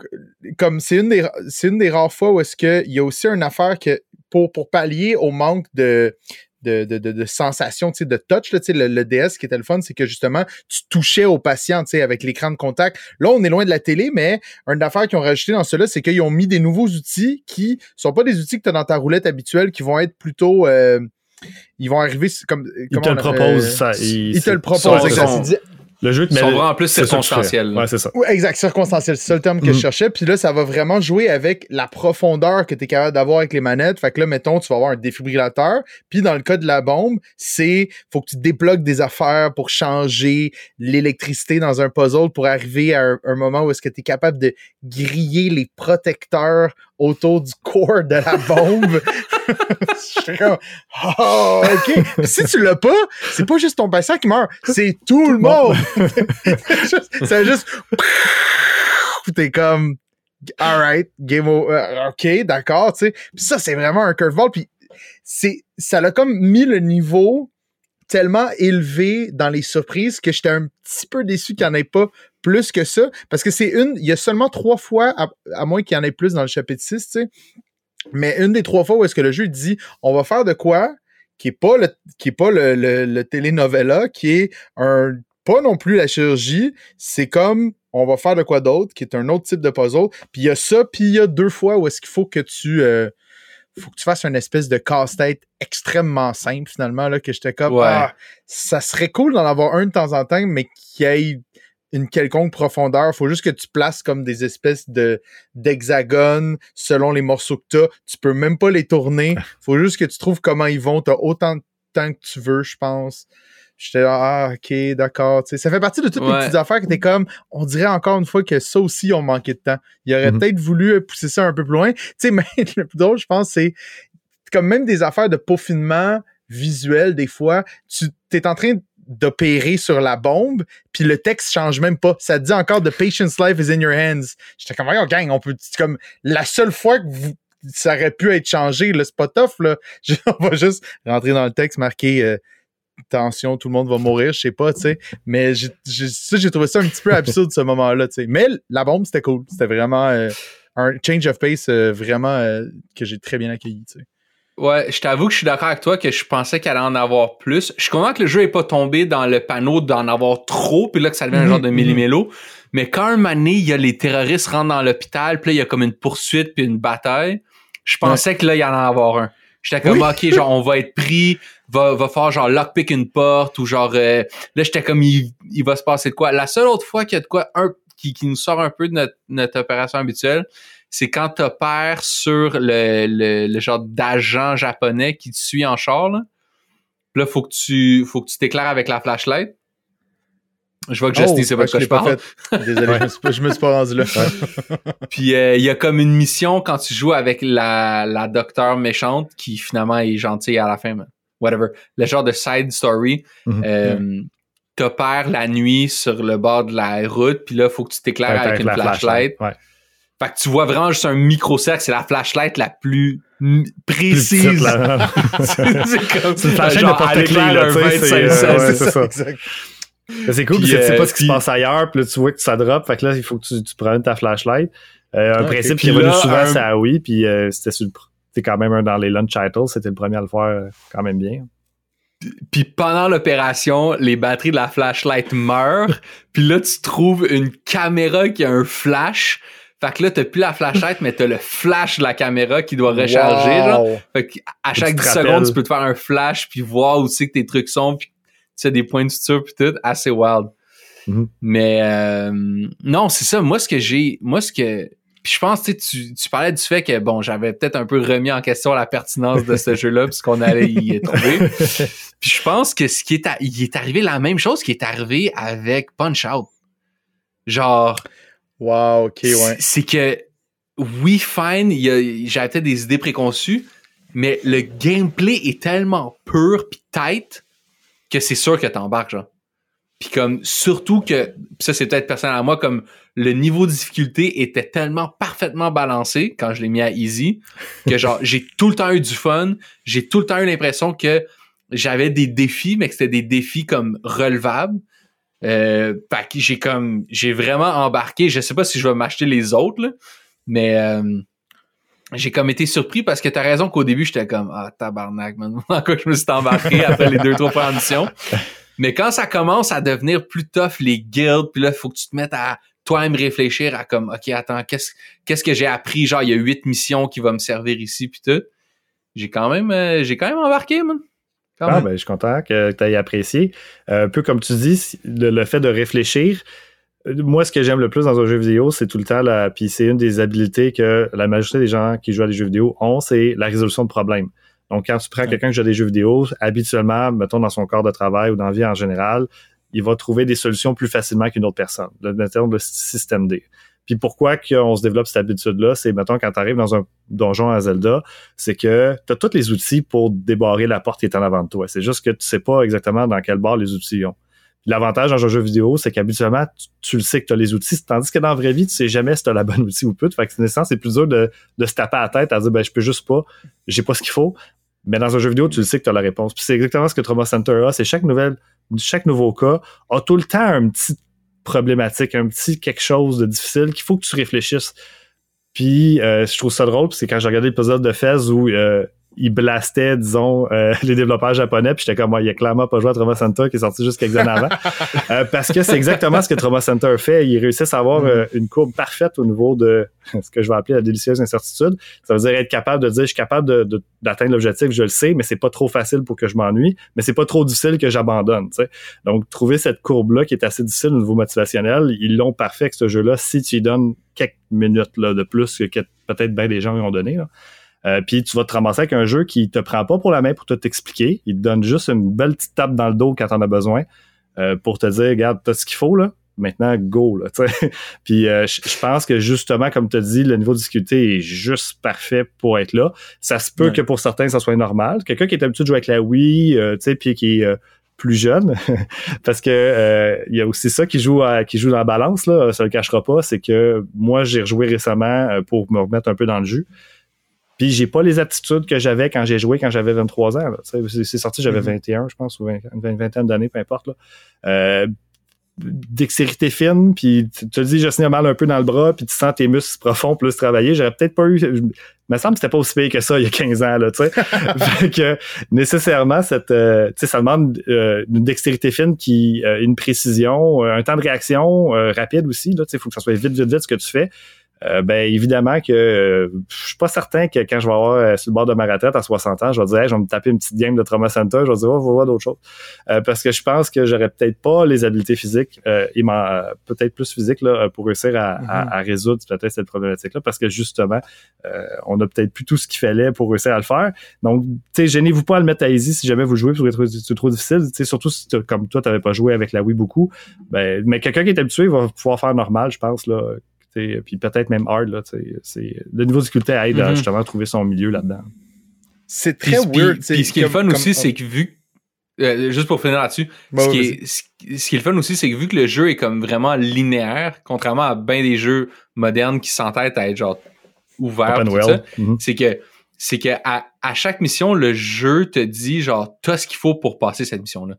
comme c'est une des c'est une des rares fois où est-ce qu'il y a aussi une affaire que pour, pour pallier au manque de de, de, de, de sensation, de touch. Là, le, le DS qui était le fun, c'est que justement, tu touchais au patient avec l'écran de contact. Là, on est loin de la télé, mais une affaire qu'ils ont rajouté dans cela, c'est qu'ils ont mis des nouveaux outils qui sont pas des outils que tu as dans ta roulette habituelle, qui vont être plutôt... Euh, ils vont arriver comme... Ils te le proposent. Ça, ils, te le proposent. Le jeu te met en plus circonstanciel. Ouais, c'est ça. Oui, exact, circonstanciel. C'est ça le terme que je mhm. cherchais. Puis là, ça va vraiment jouer avec la profondeur que tu es capable d'avoir avec les manettes. Fait que là, mettons, tu vas avoir un défibrillateur. Puis dans le cas de la bombe, c'est faut que tu débloques des affaires pour changer l'électricité dans un puzzle pour arriver à un, moment où est-ce que tu es capable de griller les protecteurs autour du corps de la bombe. *laughs* je suis comme, oh, ok. si tu l'as pas, c'est pas juste ton patient qui meurt, c'est tout, le monde. *laughs* c'est juste, t'es comme, alright, game over, euh, ok, d'accord, tu sais. ça, c'est vraiment un curveball. Puis c'est, ça l'a comme mis le niveau tellement élevé dans les surprises que j'étais un petit peu déçu qu'il n'y en ait pas plus que ça. Parce que c'est une, il y a seulement trois fois, à, moins qu'il y en ait plus dans le chapitre 6, tu sais. Mais une des trois fois où est-ce que le jeu dit on va faire de quoi qui est pas le qui est pas le, le, qui est un pas non plus la chirurgie, c'est comme on va faire de quoi d'autre, qui est un autre type de puzzle. Puis il y a ça, puis il y a deux fois où est-ce qu'il faut que tu euh, faut que tu fasses une espèce de casse-tête extrêmement simple finalement là que j'étais comme ah, ça serait cool d'en avoir un de temps en temps mais qui ait une quelconque profondeur. Faut juste que tu places comme des espèces de d'hexagones selon les morceaux que tu as. Tu peux même pas les tourner. *laughs* Faut juste que tu trouves comment ils vont. Tu as autant de temps que tu veux, je pense. J'étais là, ah, ok, d'accord. Ça fait partie de toutes les petites affaires que t'es comme, on dirait encore une fois que ça aussi, on manquait de temps. Il aurait mm-hmm. peut-être voulu pousser ça un peu plus loin. Tu sais, *laughs* mais le plus drôle, je pense, c'est comme même des affaires de peaufinement visuel, des fois, tu es en train d'opérer sur la bombe, puis le texte change même pas. Ça dit encore The patient's life is in your hands. J'étais comme, oh, gang, on peut. comme la seule fois que ça aurait pu être changé, le spot off, là, *laughs* on va juste rentrer dans le texte, marquer euh, tension, tout le monde va mourir, je sais pas, tu sais. Mais j'ai trouvé ça un petit peu absurde ce moment-là, tu sais. Mais la bombe, c'était cool. C'était vraiment euh, un change of pace euh, vraiment que j'ai très bien accueilli, tu sais. Ouais, je t'avoue que je suis d'accord avec toi que je pensais qu'elle allait en avoir plus. Je suis content que le jeu est pas tombé dans le panneau d'en avoir trop, puis là que ça devient un genre de mhm, mhm. millimélo. Mais quand un mané, il y a les terroristes rentrent dans l'hôpital, puis là il y a comme une poursuite puis une bataille, je pensais que là il y allait en avoir un. J'étais comme ok, genre on va être pris, va va faire genre lockpick une porte ou genre euh, là j'étais comme il, il va se passer de quoi? La seule autre fois qu'il y a de quoi un qui, qui nous sort un peu de notre, notre opération habituelle, c'est quand tu opères sur le, le, genre d'agent japonais qui te suit en char. Là, là faut que tu faut que tu t'éclaires avec la flashlight. Je vois que Justin, oh, c'est pas quoi je, parle. Désolé, je, me suis pas rendu là. *laughs* Puis euh, il y a comme une mission quand tu joues avec la, la docteur méchante qui finalement est gentille à la fin. Whatever. Le genre de side story. Mm-hmm. euh, T'opères la nuit sur le bord de la route, puis là, faut que tu t'éclaires avec une flashlight. Ouais. Fait que tu vois vraiment juste un micro-cercle, c'est la flashlight la plus précise. *laughs* c'est comme *laughs* une flashlight de c'est ça. *laughs* C'est cool, parce que tu sais pas ce qui se passe ailleurs, puis là, tu vois que ça drop, fait que là, il faut que tu, tu prennes ta flashlight. Euh, un principe qui est revenu souvent, c'est à oui, puis euh, c'était sur le, quand même un dans les lunch titles, c'était le premier à le faire euh, quand même bien. Puis pendant l'opération, les batteries de la flashlight meurent, *laughs* puis là, tu trouves une caméra qui a un flash, fait que là, t'as plus la flashlight, mais t'as le flash de la caméra qui doit recharger, genre. Fait que à chaque 10 secondes, tu peux te faire un flash puis voir où c'est que tes trucs sont puis tu as des points de suture puis tout. Assez wild. Mm-hmm. Mais euh, non, c'est ça. Moi, ce que j'ai... Moi, ce que... Puis je pense, tu, tu parlais du fait que, bon, j'avais peut-être un peu remis en question la pertinence de ce jeu-là puisqu'on allait y *laughs* tomber. Puis je pense que ce qui est... il est arrivé la même chose qui est arrivé avec Punch-Out. Genre... Wow, ok, ouais. C'est que, oui, fine, j'avais peut-être des idées préconçues, mais le gameplay est tellement pur pis tight que c'est sûr que t'embarques, genre. Puis comme surtout que ça c'est peut-être personnel à moi comme le niveau de difficulté était tellement parfaitement balancé quand je l'ai mis à easy que genre *laughs* j'ai tout le temps eu du fun, j'ai tout le temps eu l'impression que j'avais des défis mais que c'était des défis comme relevables. Euh, fait que j'ai comme j'ai vraiment embarqué, je sais pas si je vais m'acheter les autres mais euh, j'ai comme été surpris parce que t'as raison qu'au début j'étais comme ah tabarnak man, *laughs* encore je me suis embarqué après les deux trois premières *laughs* mais quand ça commence à devenir plus tough, les guilds, puis là, il faut que tu te mettes à toi-même réfléchir à comme, OK, attends, qu'est-ce, qu'est-ce que j'ai appris? Genre, il y a huit missions qui vont me servir ici, puis tout. J'ai quand même, euh, j'ai quand même embarqué, man. ah, ben, je suis content que tu aies apprécié. Euh, un peu comme tu dis, le, fait de réfléchir, euh, moi, ce que j'aime le plus dans un jeu vidéo, c'est tout le temps, la, puis c'est une des habiletés que la majorité des gens qui jouent à des jeux vidéo ont, c'est la résolution de problèmes. Donc, quand tu prends quelqu'un qui joue à des jeux vidéo, habituellement, mettons dans son corps de travail ou dans la vie en général, il va trouver des solutions plus facilement qu'une autre personne, le terme de système D. Puis pourquoi qu'on se développe cette habitude-là, c'est, mettons, quand tu arrives dans un donjon à Zelda, c'est que tu as tous les outils pour débarrer la porte qui est en avant de toi. C'est juste que tu sais pas exactement dans quel bord les outils ont. L'avantage dans un jeu vidéo, c'est qu'habituellement, tu, le sais que tu as les outils, tandis que dans la vraie vie, tu sais jamais si tu as la bonne outil ou pas. Fait que c'est plus dur de, de se taper à la tête à dire ben je peux juste pas, j'ai pas ce qu'il faut. Mais dans un jeu vidéo, tu le sais que tu as la réponse. Puis c'est exactement ce que Trauma Center a. C'est chaque nouvelle, chaque nouveau cas a tout le temps un petit problématique, un petit quelque chose de difficile qu'il faut que tu réfléchisses. Puis euh, je trouve ça drôle, c'est quand j'ai regardé l'épisode de Fez où euh, il blastait, disons, euh, *laughs* les développeurs japonais. Puis j'étais comme, moi, il a clairement pas joué à Trauma Center qui est sorti juste quelques années avant. *laughs* Euh, parce que c'est exactement ce que Trauma Center fait. Il réussit à avoir euh, une courbe parfaite au niveau de *laughs* ce que je vais appeler la délicieuse incertitude. Ça veut dire être capable de dire, je suis capable d'atteindre l'objectif, je le sais, mais c'est pas trop facile pour que je m'ennuie, mais c'est pas trop difficile que j'abandonne. Donc, trouver cette courbe-là qui est assez difficile au niveau motivationnel, ils l'ont parfait avec ce jeu-là si tu lui donnes quelques minutes là, de plus que peut-être bien des gens lui ont donné. Là. Euh, puis tu vas te ramasser avec un jeu qui te prend pas pour la main pour tout t'expliquer. Il te donne juste une belle petite tape dans le dos quand t'en as besoin euh, pour te dire, regarde, t'as ce qu'il faut là. Maintenant, go, là, *laughs* Puis euh, je pense que justement, comme tu as dit, le niveau de difficulté est juste parfait pour être là. Ça se peut que pour certains, ça soit normal. Quelqu'un qui est habitué de jouer avec la Wii, tu sais, puis qui est plus jeune, *laughs* parce que il y a aussi ça qui joue qui joue dans la balance là, ça le cachera pas, c'est que moi j'ai rejoué récemment pour me remettre un peu dans le jus. Puis j'ai pas les aptitudes que j'avais quand j'ai joué quand j'avais 23 ans. C'est sorti, j'avais 21, mm-hmm. je pense, ou une vingtaine d'années, peu importe. Là. Euh, dextérité fine, puis tu te dis, je signe mal un peu dans le bras, puis tu sens tes muscles profonds plus travailler. J'aurais peut-être pas eu... Il me semble que c'était pas aussi pire que ça il y a 15 ans, là, tu sais. *laughs* *laughs* fait que, nécessairement, cette, euh, tu sais, ça demande euh, une dextérité fine qui, euh, une précision, un temps de réaction rapide aussi, là, tu sais, il faut que ça soit vite, vite, vite ce que tu fais. Euh, ben évidemment que euh, je suis pas certain que quand je vais avoir euh, sur le bord de ma retraite à 60 ans, je vais dire je vais me taper une petite game de trauma center, je vais dire oh, va voir d'autres choses. parce que je pense que j'aurais peut-être pas les habiletés physiques et peut-être plus physiques là, pour réussir à, mm-hmm. résoudre peut-être cette problématique-là, parce que justement, on a peut-être plus tout ce qu'il fallait pour réussir à le faire. Donc, tu sais, gênez-vous pas à le mettre à easy si jamais vous jouez, parce que c'est trop difficile. Sais, surtout si comme toi, tu n'avais pas joué avec la Wii beaucoup. Ben, mais quelqu'un qui est habitué va pouvoir faire normal, je pense, là, puis peut-être même hard. Là, c'est, le niveau de difficulté aide à mm-hmm. justement trouver son milieu là-dedans. C'est très weird. Puis, ce qui est fun aussi, c'est que vu euh, juste pour finir là-dessus, ce, qui est, ce, qui est le fun aussi, c'est que vu que le jeu est comme vraiment linéaire, contrairement à bien des jeux modernes qui s'entêtent à être genre ouverts, mm-hmm. c'est que c'est que à, à, chaque mission, le jeu te dit genre t'as ce qu'il faut pour passer cette mission-là.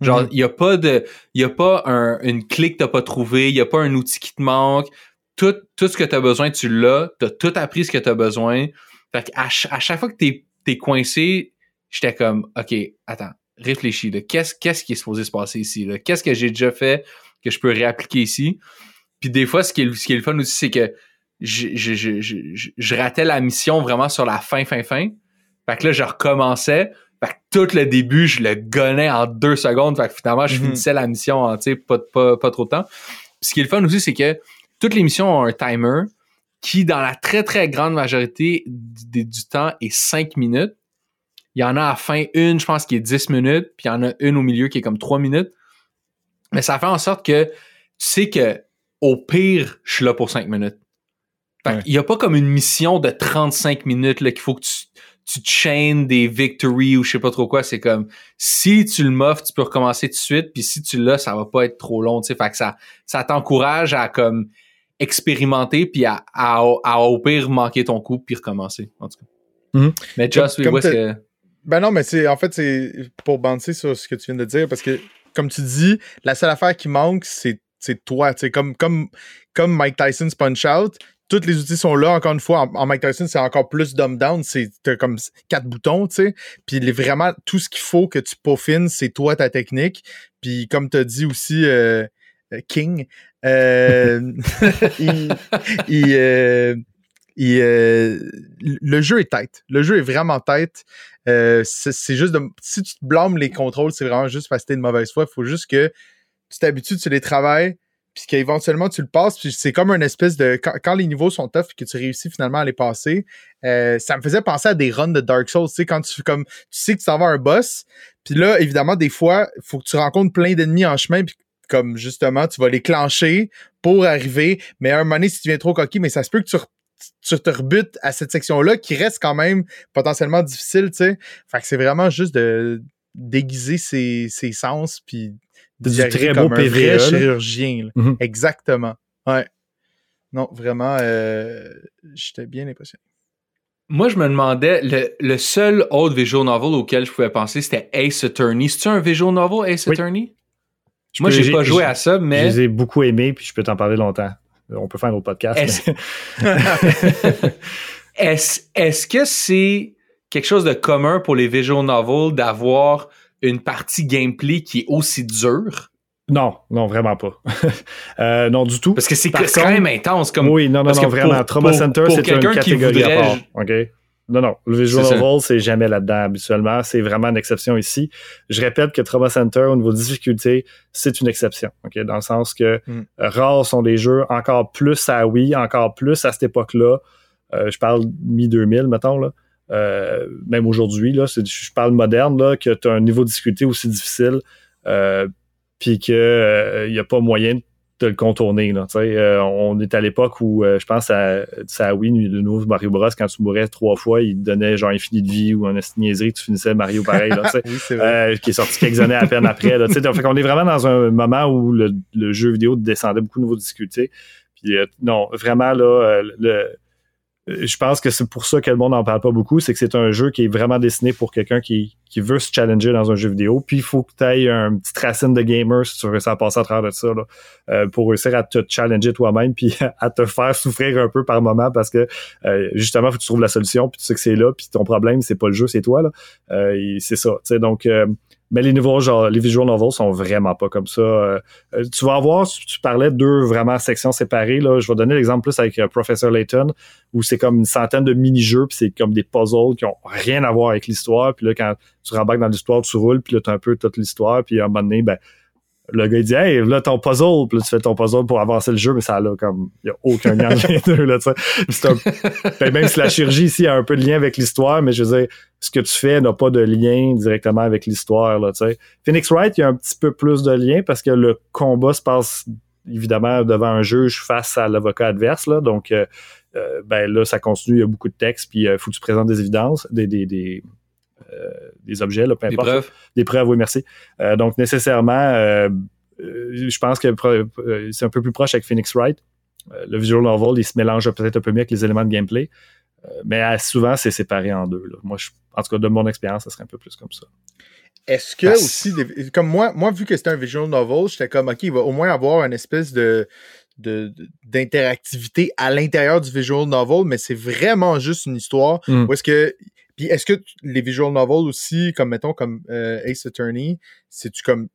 Genre, il mm-hmm. y a pas de, il y a pas un, une clé que t'as pas trouvé, il y a pas un outil qui te manque, tout, tout ce que tu as besoin, tu l'as. Tu as tout appris ce que tu as besoin. Fait qu'à à chaque fois que tu es, coincé, j'étais comme, OK, attends, réfléchis. Qu'est-ce qu'est-ce qui est supposé se passer ici? Qu'est-ce que j'ai déjà fait que je peux réappliquer ici? Puis des fois, ce qui est, ce qui est le fun aussi, c'est que je, je, je, je, ratais la mission vraiment sur la fin, fin, fin. Fait que là, je recommençais. Fait que tout le début, je le gonnais en deux secondes. Fait que finalement, je mm-hmm. finissais la mission en pas, pas, pas trop de temps. Puis ce qui est le fun aussi, c'est que toutes les missions ont un timer qui, dans la très, très grande majorité du, temps, est 5 minutes. Il y en a à la fin une, je pense, qui est 10 minutes, puis il y en a une au milieu qui est comme 3 minutes. Mais ça fait en sorte que tu sais que au pire, je suis là pour 5 minutes. Il n'y a pas comme une mission de 35 minutes qu'il faut que tu, tu chains des victories ou je sais pas trop quoi. C'est comme si tu le muffes, tu peux recommencer tout de suite, puis si tu l'as, ça va pas être trop long. Fait que ça, ça t'encourage à comme expérimenter puis à, à, au pire manquer ton coup puis recommencer. En tout cas. Mm-hmm. Mais Just, oui, que. Ben non, mais c'est en fait c'est pour bouncer sur ce que tu viens de dire parce que comme tu dis, la seule affaire qui manque, c'est toi. Tu comme, comme, comme Mike Tyson's Punch Out, tous les outils sont là. Encore une fois, en, Mike Tyson, c'est encore plus dumb down. C'est comme quatre boutons, tu sais. Puis vraiment, tout ce qu'il faut que tu peaufines, c'est toi, ta technique. Puis comme tu as dit aussi, euh, euh, euh, il, le jeu est tête. Le jeu est vraiment tête. c'est juste de, si tu te blâmes les contrôles, c'est vraiment juste parce que t'es de mauvaise foi. Il faut juste que tu t'habitues, tu les travailles, puis qu'éventuellement tu le passes, puis c'est comme une espèce de. Quand, les niveaux sont tough et que tu réussis finalement à les passer, euh, ça me faisait penser à des runs de Dark Souls, tu sais, quand tu comme tu sais que tu vas un boss, puis là, évidemment, des fois, il faut que tu rencontres plein d'ennemis en chemin, comme justement, tu vas les clencher pour arriver, mais à un moment donné, si tu viens trop coquille, mais ça se peut que tu, tu te rebutes à cette section-là qui reste quand même potentiellement difficile, tu sais. Fait que c'est vraiment juste de déguiser ses, ses sens, puis du très beau PVE. chirurgien. Mm-hmm. Exactement. Ouais. Non, vraiment, euh, j'étais bien impressionné. Moi, je me demandais, le, seul autre visual novel auquel je pouvais penser, c'était Ace Attorney. C'est-tu un visual novel, Ace Attorney? Moi, j'ai pas joué à ça, mais. Je les ai beaucoup aimés, puis je peux t'en parler longtemps. On peut faire un autre podcast. Est-ce *laughs* est que c'est quelque chose de commun pour les visual novels d'avoir une partie gameplay qui est aussi dure? Non, non, vraiment pas. *laughs* euh, non, du tout. Parce que c'est quand même intense. Comme, oui, non, non, non, vraiment. Trauma Center, c'est une catégorie à part. OK? Non, non. Le visual novel, c'est jamais là-dedans habituellement. C'est vraiment une exception ici. Je répète que Trauma Center, au niveau de difficulté, c'est une exception. Dans le sens que hmm. rares sont les jeux, encore plus à Wii, encore plus à cette époque-là. Euh, je parle mi-2000, mettons, là. Euh, même aujourd'hui, là, je parle moderne, là, que tu as un niveau de difficulté aussi difficile, euh, puis qu'il n'y a pas moyen de le contourner. Là, euh, on est à l'époque où je pense à, à Wii, le nouveau Mario Bros, quand tu mourais trois fois, il te donnait genre infini de vie ou un niaiserie, tu finissais Mario pareil, là, *laughs* oui, qui est sorti quelques années à peine après. Là, donc, on est vraiment dans un moment où le, le, jeu vidéo descendait beaucoup de niveau de difficulté. Puis non, vraiment là, le, euh, je pense que c'est pour ça que le monde n'en parle pas beaucoup, c'est que c'est un jeu qui est vraiment destiné pour quelqu'un qui, qui veut se challenger dans un jeu vidéo. Puis il faut que tu aies un petit racine de gamer si tu veux à passer à travers de ça, là, euh, pour réussir à te challenger toi-même, puis *laughs* à te faire souffrir un peu par moment parce que euh, justement, faut que tu trouves la solution, puis tu sais que c'est là, puis ton problème, c'est pas le jeu, c'est toi. là. c'est ça. Donc mais les nouveaux, genre, les visual novels sont vraiment pas comme ça. Euh, euh, tu vas avoir, tu parlais de deux vraiment sections séparées. Là. Je vais donner l'exemple plus avec euh, Professor Layton, où c'est comme une centaine de mini-jeux, puis c'est comme des puzzles qui ont rien à voir avec l'histoire. Puis là, quand tu rembarques dans l'histoire, tu roules, puis là, tu as un peu toute l'histoire, puis à un moment donné, ben, le gars il dit Hey, là ton puzzle, puis là tu fais ton puzzle pour avancer le jeu, mais ça a comme il y a aucun lien entre *laughs* là, tu sais. Ben, même si la chirurgie ici a un peu de lien avec l'histoire, mais je veux dire, ce que tu fais n'a pas de lien directement avec l'histoire là, tu sais. Phoenix Wright, il y a un petit peu plus de lien parce que le combat se passe évidemment devant un juge face à l'avocat adverse là, donc euh, euh, ben là ça continue, il y a beaucoup de texte, puis il euh, faut que tu présentes des évidences, des, des, des des objets, là, peu importe. Des preuves. Des preuves, oui, merci. Euh, donc, nécessairement, euh, je pense que c'est un peu plus proche avec Phoenix Wright. le visual novel, il se mélange peut-être un peu mieux avec les éléments de gameplay. mais souvent, c'est séparé en deux. Moi, en tout cas, de mon expérience, ça serait un peu plus comme ça. Est-ce que aussi, comme moi, moi, vu que c'était un visual novel, j'étais comme, OK, il va au moins avoir une espèce de d'interactivité à l'intérieur du visual novel, mais c'est vraiment juste une histoire mm. où est-ce que puis est-ce que les visual novels aussi, comme mettons comme euh, Ace Attorney, c'est-tu comme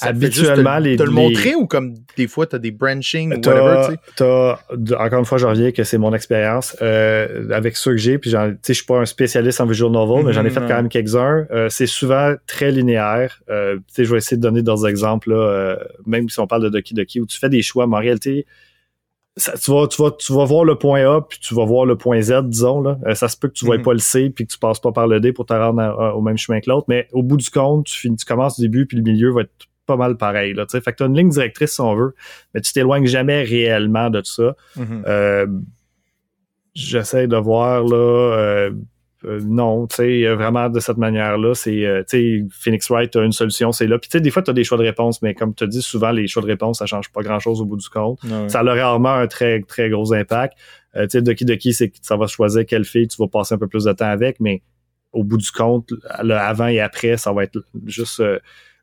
Habituellement, les. Te le montrer ou comme des fois, tu as des branching ou whatever, tu sais? Encore une fois, je reviens que c'est mon expérience euh, avec ceux que j'ai. Puis, tu sais, je suis pas un spécialiste en visual novel, mais j'en ai fait quand même quelques-uns. Euh, c'est souvent très linéaire. Euh, tu sais, je vais essayer de donner d'autres exemples, là, même si on parle de Doki Doki, où tu fais des choix, mais en réalité, tu, vas, tu, vas, tu vas voir le point A, puis tu vas voir le point Z, disons. Là. Euh, ça se peut que tu ne vois mhm. pas le C, puis que tu passes pas par le D pour te rendre au même chemin que l'autre. Mais au bout du compte, tu, finis, tu commences au début, puis le milieu va être pas mal pareil. Là, fait que tu as une ligne directrice, si on veut, mais tu t'éloignes jamais réellement de tout ça. Mhm. euh, J'essaie de voir là. Euh, euh, non, tu sais, vraiment de cette manière-là, c'est, euh, tu sais, Phoenix Wright a une solution, c'est là. Puis tu sais, des fois, tu as des choix de réponse, mais comme tu dis souvent, les choix de réponse, ça change pas grand-chose au bout du compte. Ça a rarement un très, très gros impact. tu sais, de qui de qui, c'est que ça va choisir quelle fille tu vas passer un peu plus de temps avec, mais au bout du compte, le avant et après, ça va être juste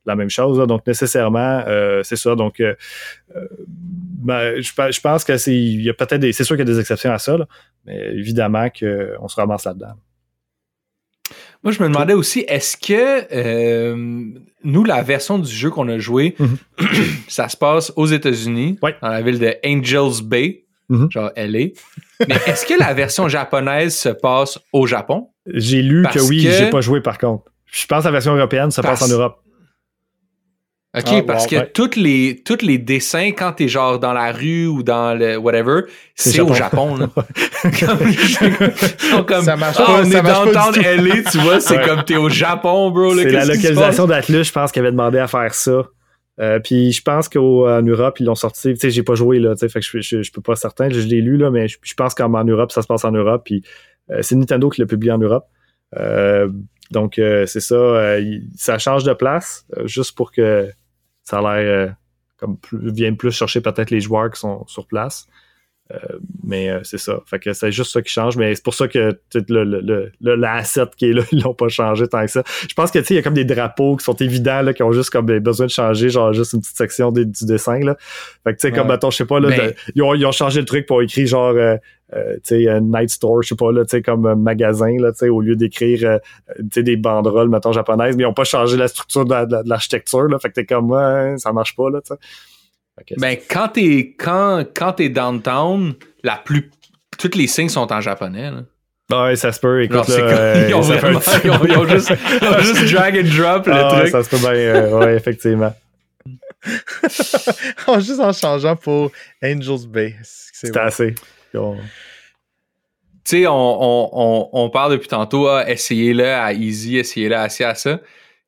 la même chose. Donc, nécessairement, c'est ça. Donc, ben, je, pense que c'est. Il y a peut-être des. C'est sûr qu'il y a des exceptions à ça, mais évidemment qu'on se ramasse là-dedans. Moi, je me demandais aussi, est-ce que euh, nous, la version du jeu qu'on a joué, mhm. *clears throat* ça se passe aux États-Unis, dans la ville de Angels Bay, mhm. genre LA. Mais est-ce que la version japonaise se passe au Japon? J'ai lu que oui, j'ai pas joué par contre. Je pense que la version européenne se passe en Europe. OK, ah, parce que tous les toutes les dessins, quand t'es genre dans la rue ou dans le whatever, c'est au Japon. Là. *laughs* *laughs* comme, ça marche ah, pas, on est dans le temps LA, tu vois, c'est comme t'es au Japon, bro. C'est la localisation d'Atlus, je pense, qui avait demandé à faire ça. Euh, puis je pense qu'en Europe, ils l'ont sorti. Tu sais, j'ai pas joué là, tu sais, fait que je, je, je, peux pas certain. Je, l'ai lu là, mais je, pense qu'en Europe, ça se passe en Europe. Puis euh, c'est Nintendo qui l'a publié en Europe. Euh, donc c'est ça, ça change de place juste pour que ça a l'air euh, comme plus, vient plus chercher peut-être les joueurs qui sont sur place. Euh, mais euh, c'est ça. Fait que c'est juste ça qui change. Mais c'est pour ça que le, le, le, l'asset qui est là, *laughs* ils l'ont pas changé tant que ça. Je pense que tu il y a comme des drapeaux qui sont évidents, là, qui ont juste comme besoin de changer, genre juste une petite section du dessin. Là. Fait que tu sais, comme mettons, je sais pas, là, ils, ont, ils, ont, changé le truc pour écrire genre euh, tu sais, Night Store, je sais pas, là, tu sais, comme magasin, là, tu sais, au lieu d'écrire, tu sais, des banderoles, mettons, japonaises, mais ils ont pas changé la structure de, l'architecture, là. Fait que t'es comme, ouais, ça marche pas, là, tu sais. Ben, quand t'es quand, quand es downtown, la plus toutes les signes sont en japonais. Là. ouais, ça se peut. Écoute, là, ils, ont vraiment, ils, ont, juste, juste, drag and drop le ah, truc. Ça se peut bien, euh, ouais, effectivement. *laughs* juste en changeant pour Angels Bay. C'est assez. Tu sais, on, on, on, on, parle depuis tantôt, à essayez-le à easy, essayez-le à à ça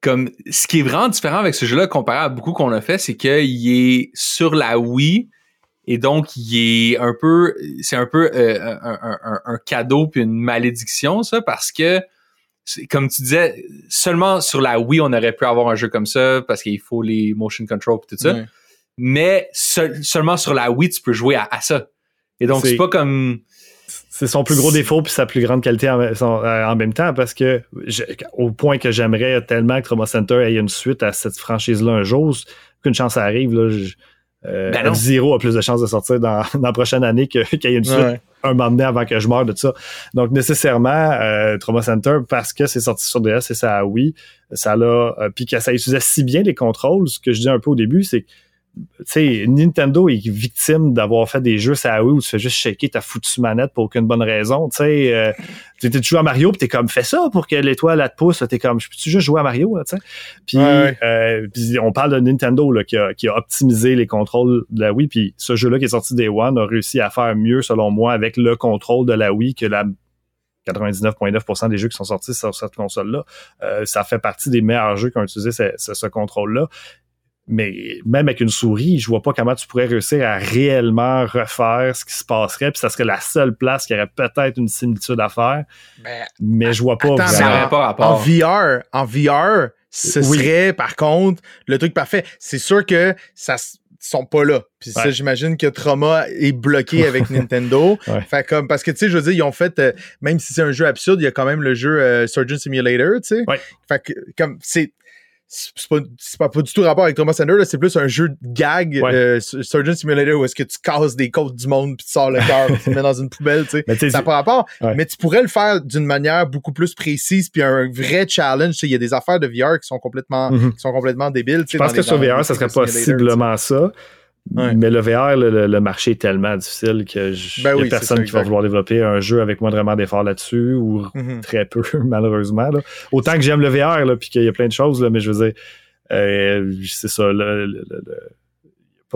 comme ce qui est vraiment différent avec ce jeu-là comparé à beaucoup qu'on a fait, c'est qu'il est sur la Wii et donc il est un peu, c'est un peu euh, un, cadeau puis une malédiction ça parce que comme tu disais, seulement sur la Wii on aurait pu avoir un jeu comme ça parce qu'il faut les motion control et tout ça. Mais seulement sur la Wii tu peux jouer à, à ça. Et donc c'est pas comme c'est son plus gros défaut puis sa plus grande qualité en, euh, même temps parce que au point que j'aimerais tellement que Trauma Center ait une suite à cette franchise-là un jour, qu'une chance arrive, là, euh, ben Zero a plus de chances de sortir dans, *laughs* dans la prochaine année qu'il y ait une suite un moment donné avant que je meure de ça. Donc nécessairement, euh, Trauma Center, parce que c'est sorti sur DS et ça oui, ça l'a, euh, puis que ça utilisait si bien les contrôles, ce que je dis un peu au début, c'est que sais, Nintendo est victime d'avoir fait des jeux ça où tu fais juste shaker ta foutue manette pour aucune bonne raison. Tu sais, euh, tu joué à Mario, puis t'es comme, fais ça pour que l'étoile la te pousse. T'es comme, je peux-tu juste jouer à Mario, tu sais? Puis, euh, on parle de Nintendo là, qui, a, qui a optimisé les contrôles de la Wii, puis ce jeu-là qui est sorti Day One a réussi à faire mieux, selon moi, avec le contrôle de la Wii que la 99,9% des jeux qui sont sortis sur cette console-là. Euh, ça fait partie des meilleurs jeux qui ont utilisé ce, ce contrôle-là. Mais même avec une souris, je vois pas comment tu pourrais réussir à réellement refaire ce qui se passerait. Puis ça serait la seule place qui aurait peut-être une similitude à faire. Ben, mais, je vois pas. Attends, en VR, en VR, ce serait par contre le truc parfait. C'est sûr que ça sont pas là. Puis ça, j'imagine que Trauma est bloqué *laughs* avec Nintendo. Fait comme parce que tu sais, je veux dire, ils ont fait euh, même si c'est un jeu absurde, il y a quand même le jeu euh, Surgeon Simulator, tu sais. Fait que comme c'est c'est pas, pas, pas, du tout rapport avec Thomas Sender, c'est plus un jeu de gag, euh, Surgeon Simulator, où est-ce que tu casses des côtes du monde puis tu sors le cœur tu le mets dans une poubelle, tu sais. Ça n'a pas rapport. Mais tu pourrais le faire d'une manière beaucoup plus précise puis un vrai challenge. Il y a des affaires de VR qui sont complètement, mm-hmm. qui sont complètement débiles. Je pense que sur VR, ça serait possiblement ça. Mais le VR, le, marché est tellement difficile que il ben a personne qui va vouloir développer un jeu avec moindrement d'efforts là-dessus ou mm-hmm. très peu, *laughs* malheureusement. Autant que j'aime le VR, puis qu'il y a plein de choses, là, mais je veux dire, euh, c'est ça.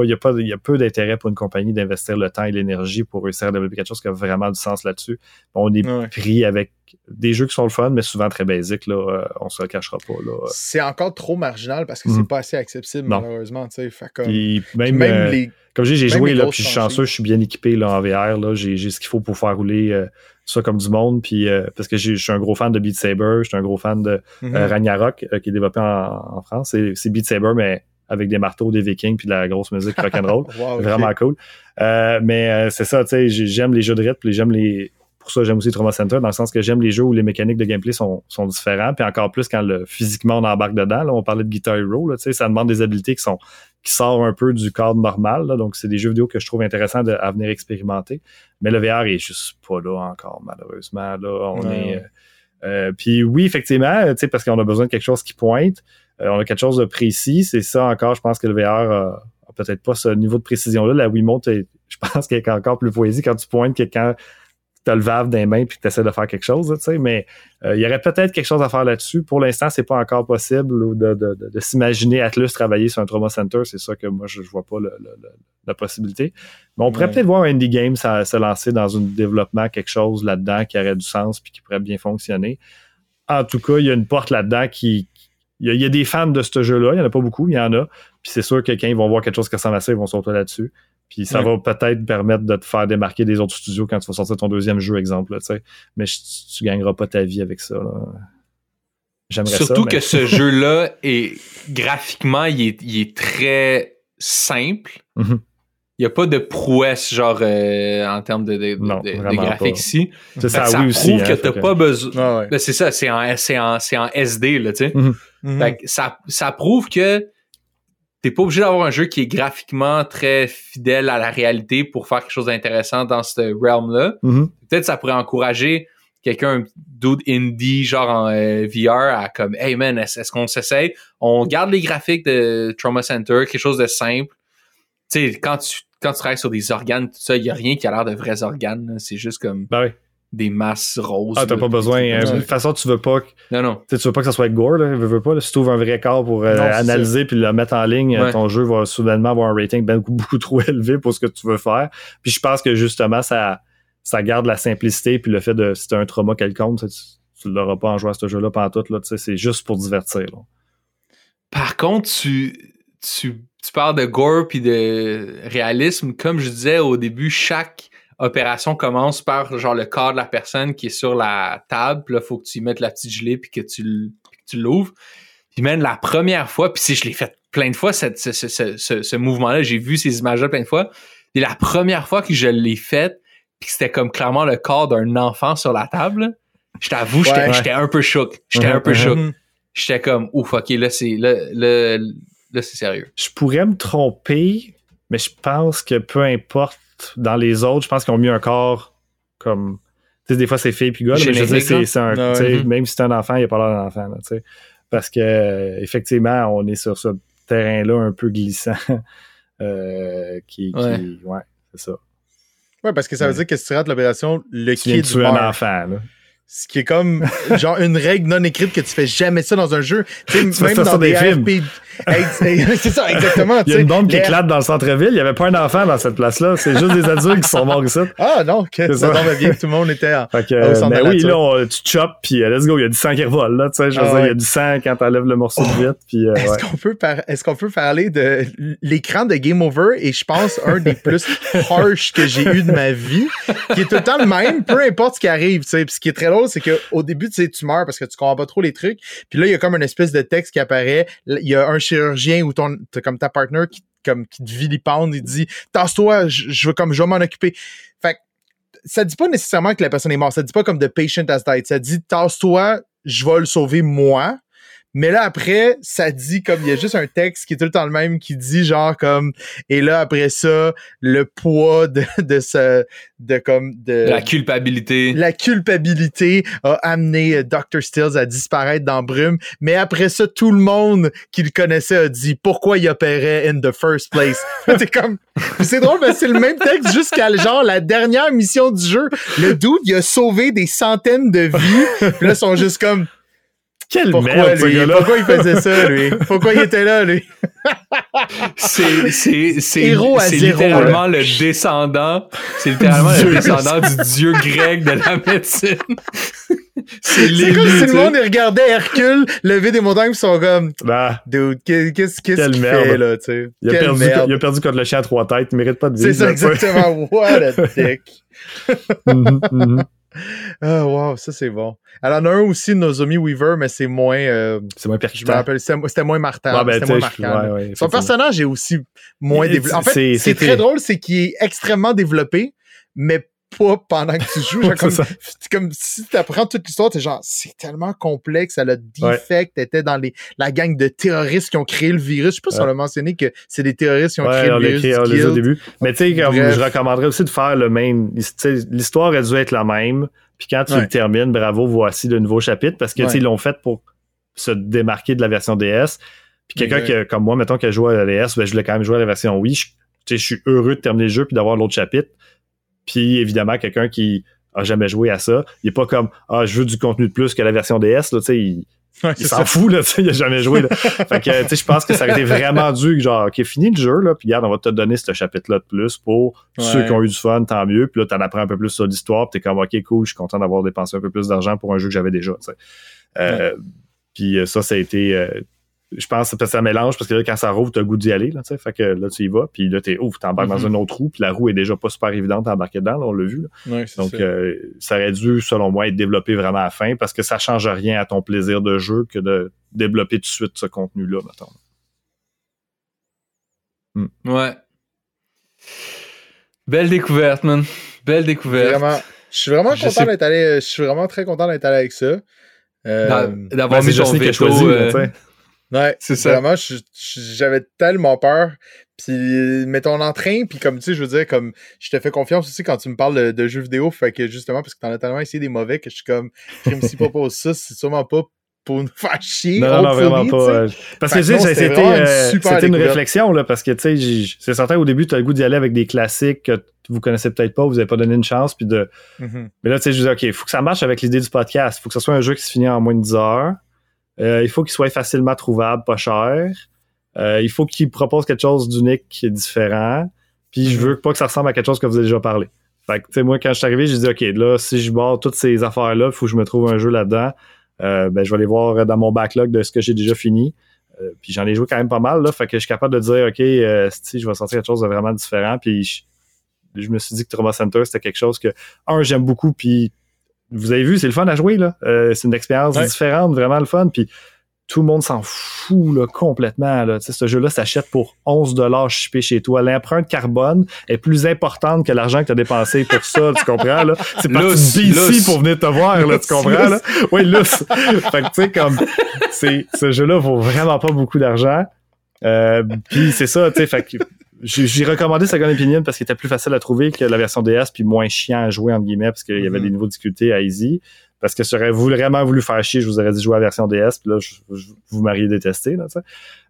Il y, a pas, il y a peu d'intérêt pour une compagnie d'investir le temps et l'énergie pour réussir à développer quelque chose qui a vraiment du sens là-dessus. On est pris avec des jeux qui sont le fun, mais souvent très basiques, là, euh, on se le cachera pas. C'est encore trop marginal parce que c'est mm. pas assez accessible, malheureusement. comme, même, euh, comme j'ai joué, là, puis je suis chanceux, je suis bien équipé là, en VR. J'ai ce qu'il faut pour faire rouler euh, ça comme du monde. Puis parce que je suis un gros fan de Beat Saber, je suis un gros fan de mm-hmm. Ragnarok qui est développé en, France. C'est Beat Saber, mais avec des marteaux, des vikings, puis de la grosse musique rock'n'roll. *laughs* roll Vraiment cool. mais c'est ça, tu sais, j'aime les jeux de rythme, j'aime les, pour ça, j'aime aussi Trauma Center, dans le sens que j'aime les jeux où les mécaniques de gameplay sont, sont différents, puis encore plus quand le, physiquement on embarque dedans. Là, on parlait de Guitar Hero, là, ça demande des habiletés qui sont qui sortent un peu du cadre normal. Là, donc, c'est des jeux vidéo que je trouve intéressants à venir expérimenter. Mais le VR est juste pas là encore, malheureusement. Là, on est. Euh, euh, puis oui, effectivement, parce qu'on a besoin de quelque chose qui pointe. Euh, on a quelque chose de précis. C'est ça encore, je pense que le VR a, peut-être pas ce niveau de précision-là. La Wiimote, *laughs* je pense qu'elle est encore plus poésie quand tu pointes que quand tu as le valve les mains puis tu essaies de faire quelque chose, tu sais, mais euh, il y aurait peut-être quelque chose à faire là-dessus. Pour l'instant, c'est pas encore possible de, de, de, s'imaginer Atlus travailler sur un trauma center. C'est ça que moi, je, vois pas la possibilité. Mais on pourrait peut-être voir un indie game se lancer dans un développement, quelque chose là-dedans qui aurait du sens puis qui pourrait bien fonctionner. En tout cas, il y a une porte là-dedans qui, il y, a, des fans de ce jeu-là, il n'y en a pas beaucoup, il y en a. Puis c'est sûr que quand ils vont voir quelque chose qui ressemble à ça, ils vont sauter là-dessus. Puis ça va peut-être permettre de te faire démarquer des autres studios quand tu vas sortir ton deuxième jeu, exemple. sais. Mais tu, ne gagneras pas ta vie avec ça. J'aimerais ça. Surtout que ce *laughs* jeu-là est graphiquement, il est, très simple. Mm-hmm. Il n'y a pas de prouesse, genre, euh, en termes de, de, de, graphique ici. C'est ça, ça, oui aussi. prouve que hein, tu n'as pas besoin. Ben, c'est ça, c'est en, en, en, SD, là, tu sais. Mm-hmm. Mm-hmm. ça, ça prouve que t'es pas obligé d'avoir un jeu qui est graphiquement très fidèle à la réalité pour faire quelque chose d'intéressant dans ce realm-là. Mm-hmm. Peut-être ça pourrait encourager quelqu'un, dude indie, genre en euh, VR, à comme, hey man, est-ce, qu'on s'essaye? On garde les graphiques de Trauma Center, quelque chose de simple. Tu sais, quand tu, quand tu travailles sur des organes, tout ça, il y a rien qui a l'air de vrais organes. C'est juste comme. Ben oui des masses roses. Ah, t'as pas besoin. De toute façon, tu veux pas que. Non, non. Tu veux pas que ça soit gore, là. Veux, veux pas. Si tu ouvres un vrai corps pour euh, analyser puis le mettre en ligne, ton jeu va soudainement avoir un rating beaucoup, beaucoup trop *laughs* élevé pour ce que tu veux faire. Puis je pense que justement, ça, ça garde la simplicité puis le fait de si t'as un trauma quelconque, tu, tu l'auras pas en jouant à ce jeu-là pendant tout, là. C'est juste pour divertir, Par contre, tu, tu, tu parles de gore puis de réalisme. Comme je disais au début, chaque opération commence par genre le corps de la personne qui est sur la table. Puis là, faut que tu y mettes la petite gelée puis que tu, tu l'ouvres. Puis même la première fois, puis si je l'ai fait plein de fois, cette, ce, ce, ce, ce mouvement-là, j'ai vu ces images-là plein de fois. Et la première fois que je l'ai fait, puis c'était comme clairement le corps d'un enfant sur la table, je t'avoue, j'étais un peu choqué. J'étais un peu choqué. Uh-huh. J'étais comme, ouf, ok, là, c'est là, là, là c'est sérieux. Je pourrais me tromper, mais je pense que peu importe dans les autres, je pense qu'ils ont mis un corps comme. Tu sais, des fois, c'est fille puis gars, mais je veux dire, c'est un. Mm-hmm. Même si c'est un enfant, il n'y a pas l'air d'un enfant. sais parce que, effectivement, on est sur ce terrain-là un peu glissant. *laughs* euh, qui, ouais, ouais c'est ça. Ouais, parce que ça veut dire que si tu rates l'opération, le tu kid. Tu un enfant, là. Ce qui est comme genre une règle non écrite que tu fais jamais ça dans un jeu. Tu même dans des, films. *laughs* c'est ça, exactement. Il y a une bombe qui éclate dans le centre-ville. Il n'y avait pas un enfant dans cette place-là. C'est juste des adultes qui sont morts ici. Ah non, que ça tombe bien. Tout le monde était que, au centre Mais oui, là, tu chopes, puis euh, let's go. Il y a du sang qui revole. Là, tu sais, je veux ah dire, il y a du sang quand tu enlèves le morceau de. Puis, euh, est-ce qu'on peut, est-ce qu'on peut parler de l'écran de Game Over? Et je pense un des plus *laughs* harsh que j'ai eu de ma vie, qui est tout le temps le même, peu importe ce qui arrive. Tu sais, puis ce qui est très drôle, c'est qu'au début, tu sais, tu meurs parce que tu comprends pas trop les trucs. Puis là, il y a comme une espèce de texte qui apparaît. Il y a un chirurgien ou ton, comme ta partner qui, comme, qui te vilipende, il dit, tasse-toi, je, veux comme, je vais m'en occuper. Fait ça dit pas nécessairement que la personne est morte. Ça dit pas comme the patient has died. Ça dit, tasse-toi, je vais le sauver moi. Mais là, après, ça dit comme, il y a juste un texte qui est tout le temps le même qui dit genre comme, et là, après ça, le poids de, de ce, de comme, de. La culpabilité. La culpabilité a amené euh, Dr. Stills à disparaître dans Brume. Mais après ça, tout le monde qui le connaissait a dit pourquoi il opérait in the first place? *laughs* c'est comme, c'est drôle, mais c'est le même texte jusqu'à genre la dernière mission du jeu. Le dude, il a sauvé des centaines de vies. Puis là, ils sont juste comme, quel Pourquoi, merde, lui? Pourquoi il faisait ça, lui? *laughs* Pourquoi il était là, lui? c'est, c'est, c'est, c'est littéralement le descendant, c'est littéralement le descendant du dieu grec de la médecine. c'est C'est comme si le monde regardait Hercule lever des montagnes ils sont comme, bah, dude, qu'est-ce, qu'il fait, là, tu sais? Il a, perdu, il a perdu contre le chien à trois têtes, il mérite pas de vivre. C'est ça, exactement. What a *laughs* dick. Mm-hmm, mm-hmm. Ah, wow, ça c'est bon. Elle en a un aussi, Nozomi Weaver, mais c'est moins. Euh, c'est moins percutant. Je me rappelle, c'était moins marquant. Ben, c'était moins marquant. Son personnage est aussi moins développé. En fait, c'est très drôle, c'est qu'il est extrêmement développé, mais pas pendant que tu joues. *laughs* comme, *laughs* comme si tu apprends toute l'histoire, t'es genre, c'est tellement complexe, elle a defect, ouais. était dans les, la gang de terroristes qui ont créé le virus. Je sais pas si on l'a mentionné que c'est des terroristes qui ont créé le virus. Créé, on les au début. Mais tu sais, je recommanderais aussi de faire le même. L'histoire a dû être la même. Puis quand tu le termines, bravo, voici le nouveau chapitre parce que ils l'ont fait pour se démarquer de la version DS. Puis quelqu'un qui, comme moi, mettons, qui a joué à la DS, ben, je voulais quand même jouer à la version Wii. Je, je suis heureux de terminer le jeu puis d'avoir l'autre chapitre. Puis évidemment, quelqu'un qui a jamais joué à ça, il est pas comme Ah, je veux du contenu de plus que la version DS, là, tu sais, il, s'en fout, là, il a jamais joué. Là. *laughs* fait que, tu sais, je pense que ça aurait été vraiment dû, genre, OK, fini le jeu, là, puis regarde, on va te donner ce chapitre-là de plus pour ceux qui ont eu du fun, tant mieux. Puis là, t'en apprends un peu plus sur l'histoire, puis t'es comme, OK, cool, je suis content d'avoir dépensé un peu plus d'argent pour un jeu que j'avais déjà, tu sais. Euh, Puis euh, ça, ça a été... Euh, je pense que ça mélange parce que là, quand ça rouvre, t'as le goût d'y aller, là, tu sais. Fait que là, tu y vas, puis là, t'es ouf, t'embarques dans mm-hmm. une autre roue, puis la roue est déjà pas super évidente d'embarquer dedans, là, on l'a vu. Donc, euh, ça aurait dû, selon moi, être développé vraiment à la fin parce que ça change rien à ton plaisir de jeu que de développer tout de suite ce contenu-là, mettons. Hmm. Ouais. Belle découverte, man. Belle découverte. Vraiment. Je suis vraiment content d'être allé. Je suis vraiment très content d'être allé avec ça. Euh, D'avoir ben, mis ton veto. Choisi, euh, Ouais, c'est ça. Vraiment, j'avais tellement peur. Puis, mais ton entrain, puis comme tu sais, je veux dire, comme je te fais confiance aussi quand tu me parles de, jeux vidéo, fait que justement, parce que t'en as tellement essayé des mauvais que je suis comme, si propose ça, c'est sûrement pas pour nous faire chier. Non, non, vraiment pas. Parce que, tu sais, c'était euh, une réflexion, là, parce que, tu sais, c'est certain, au début, tu as le goût d'y aller avec des classiques que vous connaissez peut-être pas, vous n'avez pas donné une chance, puis de... Mm-hmm. Mais là, tu sais, je disais, OK, il faut que ça marche avec l'idée du podcast. Il faut que ce soit un jeu qui se finit en moins de 10 heures. Euh, il faut qu'il soit facilement trouvable, pas cher. Euh, il faut qu'il propose quelque chose d'unique, qui est différent. Puis je mhm. veux pas que ça ressemble à quelque chose que vous avez déjà parlé. Fait que, tu sais, moi, quand je suis arrivé, j'ai dit, OK, là, si je barre toutes ces affaires-là, il faut que je me trouve un jeu là-dedans. Euh, ben, je vais aller voir dans mon backlog de ce que j'ai déjà fini. puis j'en ai joué quand même pas mal, là. Fait que je suis capable de dire, OK, si je vais sortir quelque chose de vraiment différent. Puis je, me suis dit que Trauma Center, c'était quelque chose que, un, j'aime beaucoup, puis vous avez vu, c'est le fun à jouer, là. Euh, c'est une expérience différente, vraiment le fun. Puis tout le monde s'en fout là, complètement. Là. ce jeu-là s'achète pour 11 dollars shippé chez toi. L'empreinte carbone est plus importante que l'argent que tu as dépensé pour ça, tu comprends? Là? C'est parti d'ici pour venir te voir, là, tu comprends? Là? Oui, là. fait que tu sais, comme ce jeu-là vaut vraiment pas beaucoup d'argent. Euh, puis c'est ça, tu sais, fait que j'ai recommandé Second Opinion parce qu'il était plus facile à trouver que la version DS, puis moins chiant à jouer, entre guillemets, parce qu'il y avait mhm. des niveaux de difficulté à easy. Parce que si j'aurais vraiment voulu faire chier, je vous aurais dit jouer à la version DS, puis là, je, vous m'auriez détesté, là.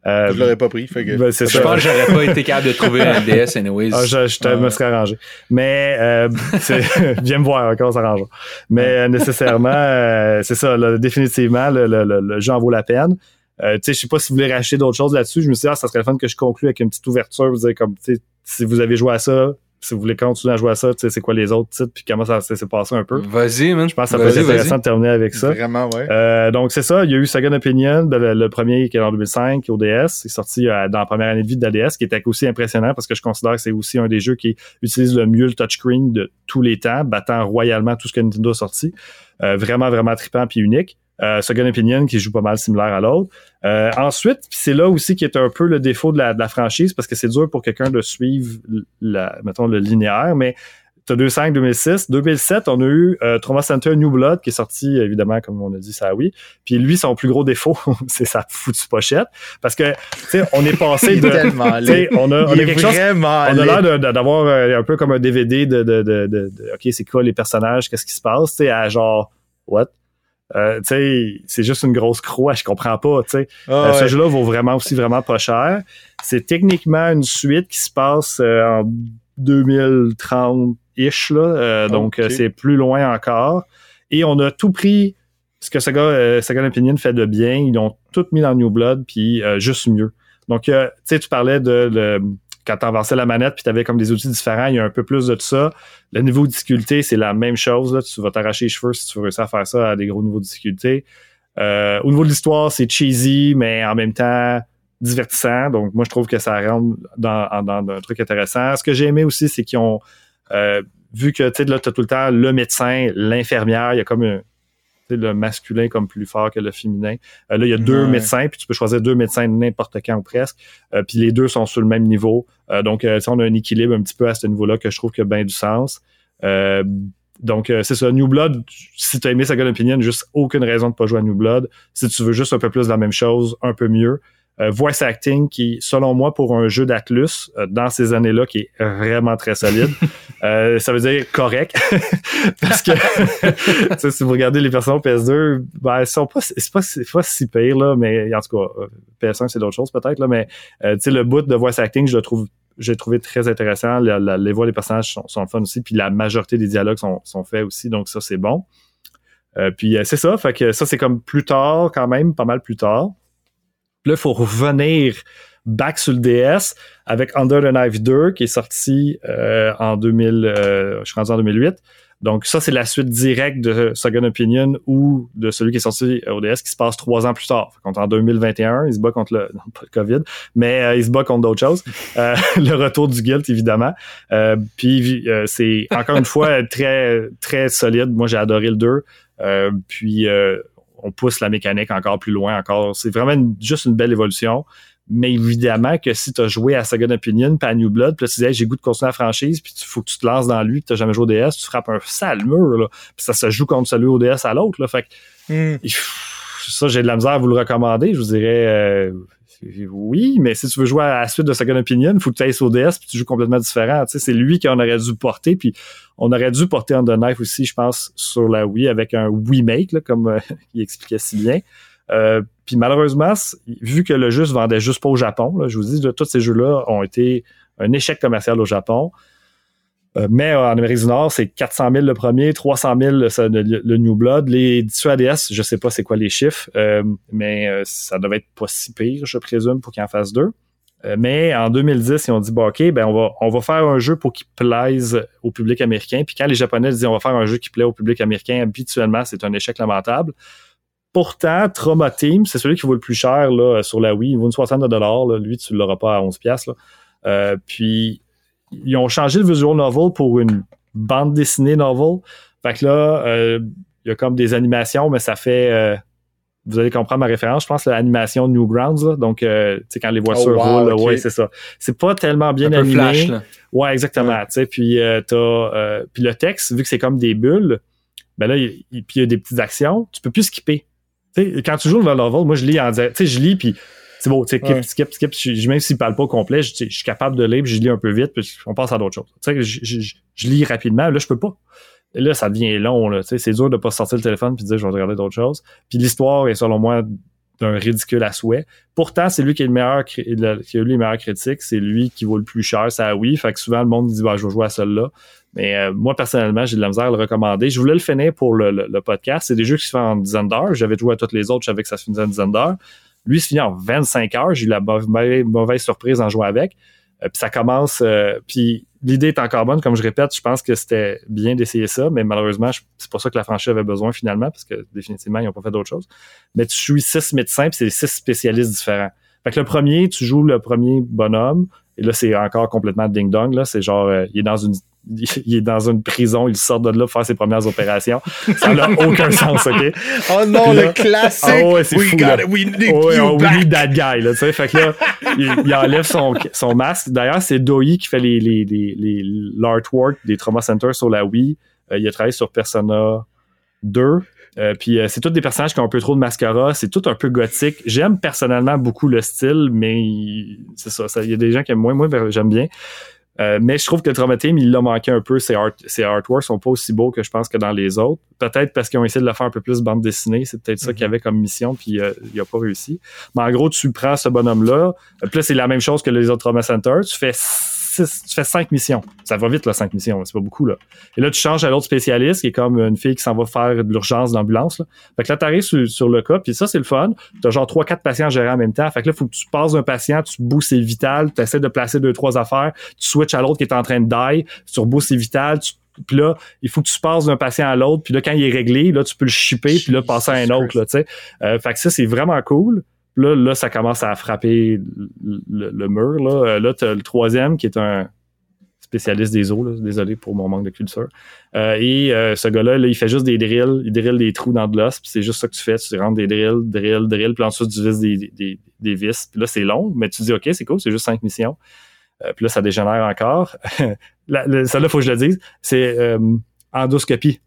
Euh, je l'aurais pas pris, fait que... Ben, je pense que j'aurais pas été capable de trouver *laughs* un DS anyways. Ah, je, je me serais arrangé. Mais, euh, *laughs* *laughs* viens me voir, encore, on s'arrange. Mais euh, nécessairement, euh, c'est ça, là, définitivement, le, le, le, jeu en vaut la peine. Euh, tu sais, je sais pas si vous voulez racheter d'autres choses là-dessus. Je me suis dit, ah, ça serait le fun que je conclue avec une petite ouverture. Vous dire, comme, si vous avez joué à ça, si vous voulez continuer à jouer à ça, tu sais, c'est quoi les autres titres, puis comment ça s'est passé un peu. Vas-y, man. Je pense que ça peut être intéressant de terminer avec ça. Vraiment, ouais. Euh, donc, c'est ça. Il y a eu Second Opinion, ben, le, premier qui est en 2005 au DS. C'est sorti euh, dans la première année de vie de la DS, qui était aussi impressionnant parce que je considère que c'est aussi un des jeux qui utilise le mieux le touchscreen de tous les temps, battant royalement tout ce que Nintendo a sorti. Euh, vraiment, vraiment trippant puis unique. Euh, Second Opinion qui joue pas mal similaire à l'autre. Euh, ensuite, c'est là aussi qui est un peu le défaut de la, de la franchise parce que c'est dur pour quelqu'un de suivre la, mettons, le linéaire, mais T'as 2005, 2006. 2007, on a eu euh, Trauma Center New Blood qui est sorti, évidemment, comme on a dit, ça oui. Puis lui, son plus gros défaut, *laughs* c'est sa foutue pochette. Parce que, tu sais, on est passé de... on a, on a quelque chose... On a l'air d'avoir euh, un peu comme un DVD de, de, de, de, OK, c'est quoi les personnages, qu'est-ce qui se passe, tu sais, à genre, what? Euh, c'est juste une grosse croix, je comprends pas. sais ah euh, Ce jeu-là vaut vraiment aussi vraiment pas cher. C'est techniquement une suite qui se passe euh, en 2030-ish, là, donc c'est plus loin encore. Et on a tout pris ce que Saga, Saga Opinion fait de bien. Ils ont tout mis dans New Blood, puis juste mieux. Donc, tu sais, tu parlais de quand tu la manette puis tu avais comme des outils différents, il y a un peu plus de ça. Le niveau de difficulté, c'est la même chose. Là. Tu vas t'arracher les cheveux si tu veux réussir à faire ça à des gros niveaux de difficulté. Euh, au niveau de l'histoire, c'est cheesy, mais en même temps divertissant. Donc, moi, je trouve que ça rentre dans, un truc intéressant. Ce que j'ai aimé aussi, c'est qu'ils ont euh, vu que tu là, as tout le temps le médecin, l'infirmière, il y a comme un, le masculin comme plus fort que le féminin. Euh, là, il y a deux médecins, puis tu peux choisir deux médecins n'importe quand ou presque. Euh, puis les deux sont sur le même niveau. Euh, donc, on a un équilibre un petit peu à ce niveau-là que je trouve que a bien du sens. donc, c'est ça. New Blood, si tu as aimé Second Opinion, juste aucune raison de pas jouer à New Blood. Si tu veux juste un peu plus de la même chose, un peu mieux, euh, voice acting qui, selon moi, pour un jeu d'Atlus, euh, dans ces années-là, qui est vraiment très solide, *laughs* euh, ça veut dire correct. *laughs* Parce que *laughs* si vous regardez les versions PS2, ben, elles sont pas, c'est pas, pas si pire, là, mais en tout cas, PS1, c'est d'autres choses peut-être, là, mais le bout de voice acting, je le trouve j'ai trouvé très intéressant. les voix des personnages sont, sont fun aussi, puis la majorité des dialogues sont, sont faits aussi, donc ça, c'est bon. puis c'est ça, fait que ça, c'est comme plus tard, quand même, pas mal plus tard là, il faut revenir back sur le DS avec Under the Knife 2 qui est sorti euh, en 2000, euh, je suis en 2008. Donc ça, c'est la suite directe de Second Opinion ou de celui qui est sorti au DS qui se passe trois ans plus tard. En 2021, il se bat contre le, *laughs* non, pas le COVID, mais euh, il se bat contre d'autres choses. *laughs* le retour du Guilt, évidemment. puis c'est encore une fois très, très solide. Moi, j'ai adoré le 2. puis on pousse la mécanique encore plus loin, encore. C'est vraiment juste une belle évolution. Mais évidemment que si tu as joué à Second Opinion puis à New Blood, puis tu disais j'ai goût de continuer la franchise, puis il faut que tu te lances dans lui, puis tu n'as jamais joué au DS, tu frappes un sale mur, là. Puis ça se joue contre celui au DS à l'autre. Là. Fait que, hmm. ça, j'ai de la misère à vous le recommander. Je vous dirais euh, oui, mais si tu veux jouer à la suite de Second Opinion, faut que tu ailles au DS puis tu joues complètement différent. Tu c'est lui qu'on aurait dû porter, puis on aurait dû porter On the Knife aussi, je pense, sur la Wii avec un Wii Make, là, comme euh, *laughs* il expliquait si bien. Euh, puis malheureusement, vu que le jeu se vendait juste pas au Japon, je vous dis, tous ces jeux-là ont été un échec commercial au Japon. Euh, mais en Amérique du Nord, c'est 400 000 le premier, 300 000 le, New Blood. Les sur ADS, je sais pas c'est quoi les chiffres, mais ça devait être pas si pire, je présume, pour qu'il en fasse deux. Euh, mais en 2010, ils ont dit, bah, OK, ben, on va, on va faire un jeu pour qu'il plaise au public américain. Puis quand les Japonais disent, on va faire un jeu qui plaît au public américain, habituellement, c'est un échec lamentable. Pourtant, Trauma Team, c'est celui qui vaut le plus cher là, sur la Wii. Il vaut une soixante de dollars. Lui, tu ne l'auras pas à 11 pièces. Euh, puis, ils ont changé le visual novel pour une bande dessinée novel. Fait que là, euh, il y a comme des animations, mais ça fait vous allez comprendre ma référence, je pense l'animation Newgrounds, là. donc euh, tu sais quand les voitures oh, roulent, ouais, c'est ça. C'est pas tellement bien Un animé. Flash, là. Ouais, exactement. Tu sais, puis euh, t'as, euh, puis le texte, vu que c'est comme des bulles, ben là, il, puis il y a des petites actions, tu peux plus skipper. Tu sais, quand tu joues le novel, moi je lis en direct, tu sais, je lis puis c'est bon, tu sais, skip, skip, skip. même s'il parle pas au complet, je, je, suis capable de lire, puis je lis un peu vite, puis on passe à d'autres choses. Tu sais, je, je, je, lis rapidement, là je peux pas là, ça devient long. Là, c'est dur de pas sortir le téléphone puis de dire je vais regarder d'autres choses. Puis l'histoire est selon moi d'un ridicule à souhait. Pourtant, c'est lui qui est le meilleur qui a eu les meilleures critiques, c'est lui qui vaut le plus cher, ça oui. Fait que souvent le monde dit bah, je vais jouer à celle-là. Mais euh, moi, personnellement, j'ai de la misère à le recommander. Je voulais le finir pour le, podcast. C'est des jeux qui se font en dizaine d'heures. J'avais joué à toutes les autres, je savais que ça se finissait en dizaine d'heures. Lui, se finit en 25 heures. J'ai eu la mauvaise, surprise en jouant avec. Euh, puis ça commence. Euh, puis l'idée est encore bonne. Comme je répète, je pense que c'était bien d'essayer ça, mais malheureusement, c'est pour ça que la franchise avait besoin finalement, parce que définitivement, ils n'ont pas fait d'autre chose. Mais tu joues six médecins, puis c'est six spécialistes différents. Fait que le premier, tu joues le premier bonhomme, et là, c'est encore complètement ding-dong. Là, c'est genre, euh, il est dans une il est dans une prison, il sort de là pour faire ses premières opérations. Ça n'a *laughs* aucun sens, OK? Oh non, le classique! Oh ouais, c'est fou, là. we need oh, you oh, we need that guy, là, tu sais. Fait que là, *laughs* il, enlève son, son masque. D'ailleurs, c'est Doi qui fait les, les, les, les l'artwork des Trauma Centers sur la Wii. Euh, il a travaillé sur Persona 2. Euh, puis euh, c'est tous des personnages qui ont un peu trop de mascara, c'est tout un peu gothique. J'aime personnellement beaucoup le style, mais c'est ça, il y a des gens qui aiment moins, moi j'aime bien. Euh, mais je trouve que le Trauma Team, il l'a manqué un peu. Ses, art, ses artworks sont pas aussi beaux que je pense que dans les autres. Peut-être parce qu'ils ont essayé de le faire un peu plus bande dessinée. C'est peut-être ça qu'il y mhm. avait comme mission, puis euh, il a pas réussi. Mais en gros, tu prends ce bonhomme-là. Puis là, c'est la même chose que les autres Trauma Center. Tu fais tu fais cinq missions. Ça va vite, là, cinq missions. C'est pas beaucoup, là. Et là, tu changes à l'autre spécialiste, qui est comme une fille qui s'en va faire de l'urgence d'ambulance, là. Fait que là, t'arrives sur, sur le cas, puis ça, c'est le fun. T'as genre trois, quatre patients gérés en même temps. Fait que là, faut que tu passes d'un patient, tu boostes ses vitales, tu essaies de placer deux, trois affaires, tu switches à l'autre qui est en train de die, tu reboostes ses vitales, puis là, il faut que tu passes d'un patient à l'autre, puis là, quand il est réglé, là, tu peux le shipper, puis là, passer à un autre, là, tu sais. Euh, fait que ça, c'est vraiment cool. Là, là, ça commence à frapper le, mur. Là, euh, là tu as le troisième qui est un spécialiste des eaux, désolé pour mon manque de culture. Euh, et euh, ce gars-là, il fait juste des drills, il drille des trous dans de l'os, puis c'est juste ça que tu fais, tu rentres des drills, drills, drills, puis ensuite tu vises des, des, des vis. Puis là, c'est long, mais tu dis, OK, c'est cool, c'est juste cinq missions. Euh, puis là, ça dégénère encore. *laughs* Celle-là, il faut que je le dise, c'est endoscopie.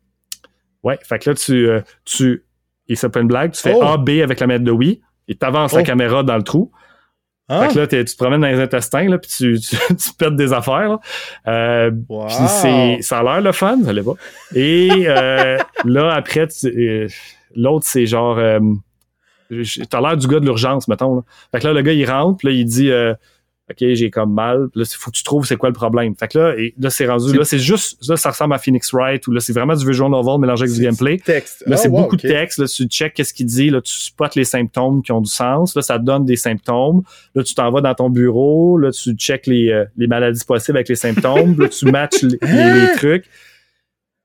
Ouais, fait que là, tu, tu et c'est pas une blague, tu fais oh! A, B avec la mètre de oui, et tu avances la oh! caméra dans le trou. Fait que là, tu te promènes dans les intestins, là, puis tu, *laughs* tu, tu pètes des affaires. Là. Euh, c'est, ça a l'air le fun, ça l'est pas. Et euh, *laughs* là, après, euh, l'autre, c'est genre... T'as l'air du gars de l'urgence, mettons. Là. Fait que là, le gars, il rentre, puis là, il dit... OK, j'ai comme mal. Là, il faut que tu trouves c'est quoi le problème. Fait que là, et là, c'est rendu, là, c'est juste, là, ça ressemble à Phoenix Wright, ou là, c'est vraiment du visual novel mélangé avec du gameplay. Texte. Là, c'est ah, beaucoup de texte. Là, tu check qu'est-ce qu'il dit. Là, tu spots les symptômes qui ont du sens. Là, ça te donne des symptômes. Là, tu t'en vas dans ton bureau. Là, tu check les, euh, les maladies possibles avec les symptômes. là, tu matches les, les trucs.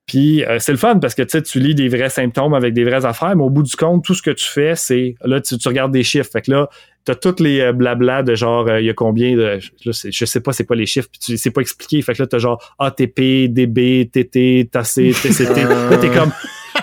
Puis euh, c'est le fun parce que tu lis des vrais symptômes avec des vraies affaires, mais au bout du compte, tout ce que tu fais, c'est là, tu, regardes des chiffres. Fait que là, t'as toutes les euh, blabla de genre euh, il y a combien de. Je sais, je sais pas c'est quoi les chiffres, puis tu c'est pas expliqué. Fait que là, t'as genre ATP, DB, TT, TAC, TCT. là, t'es comme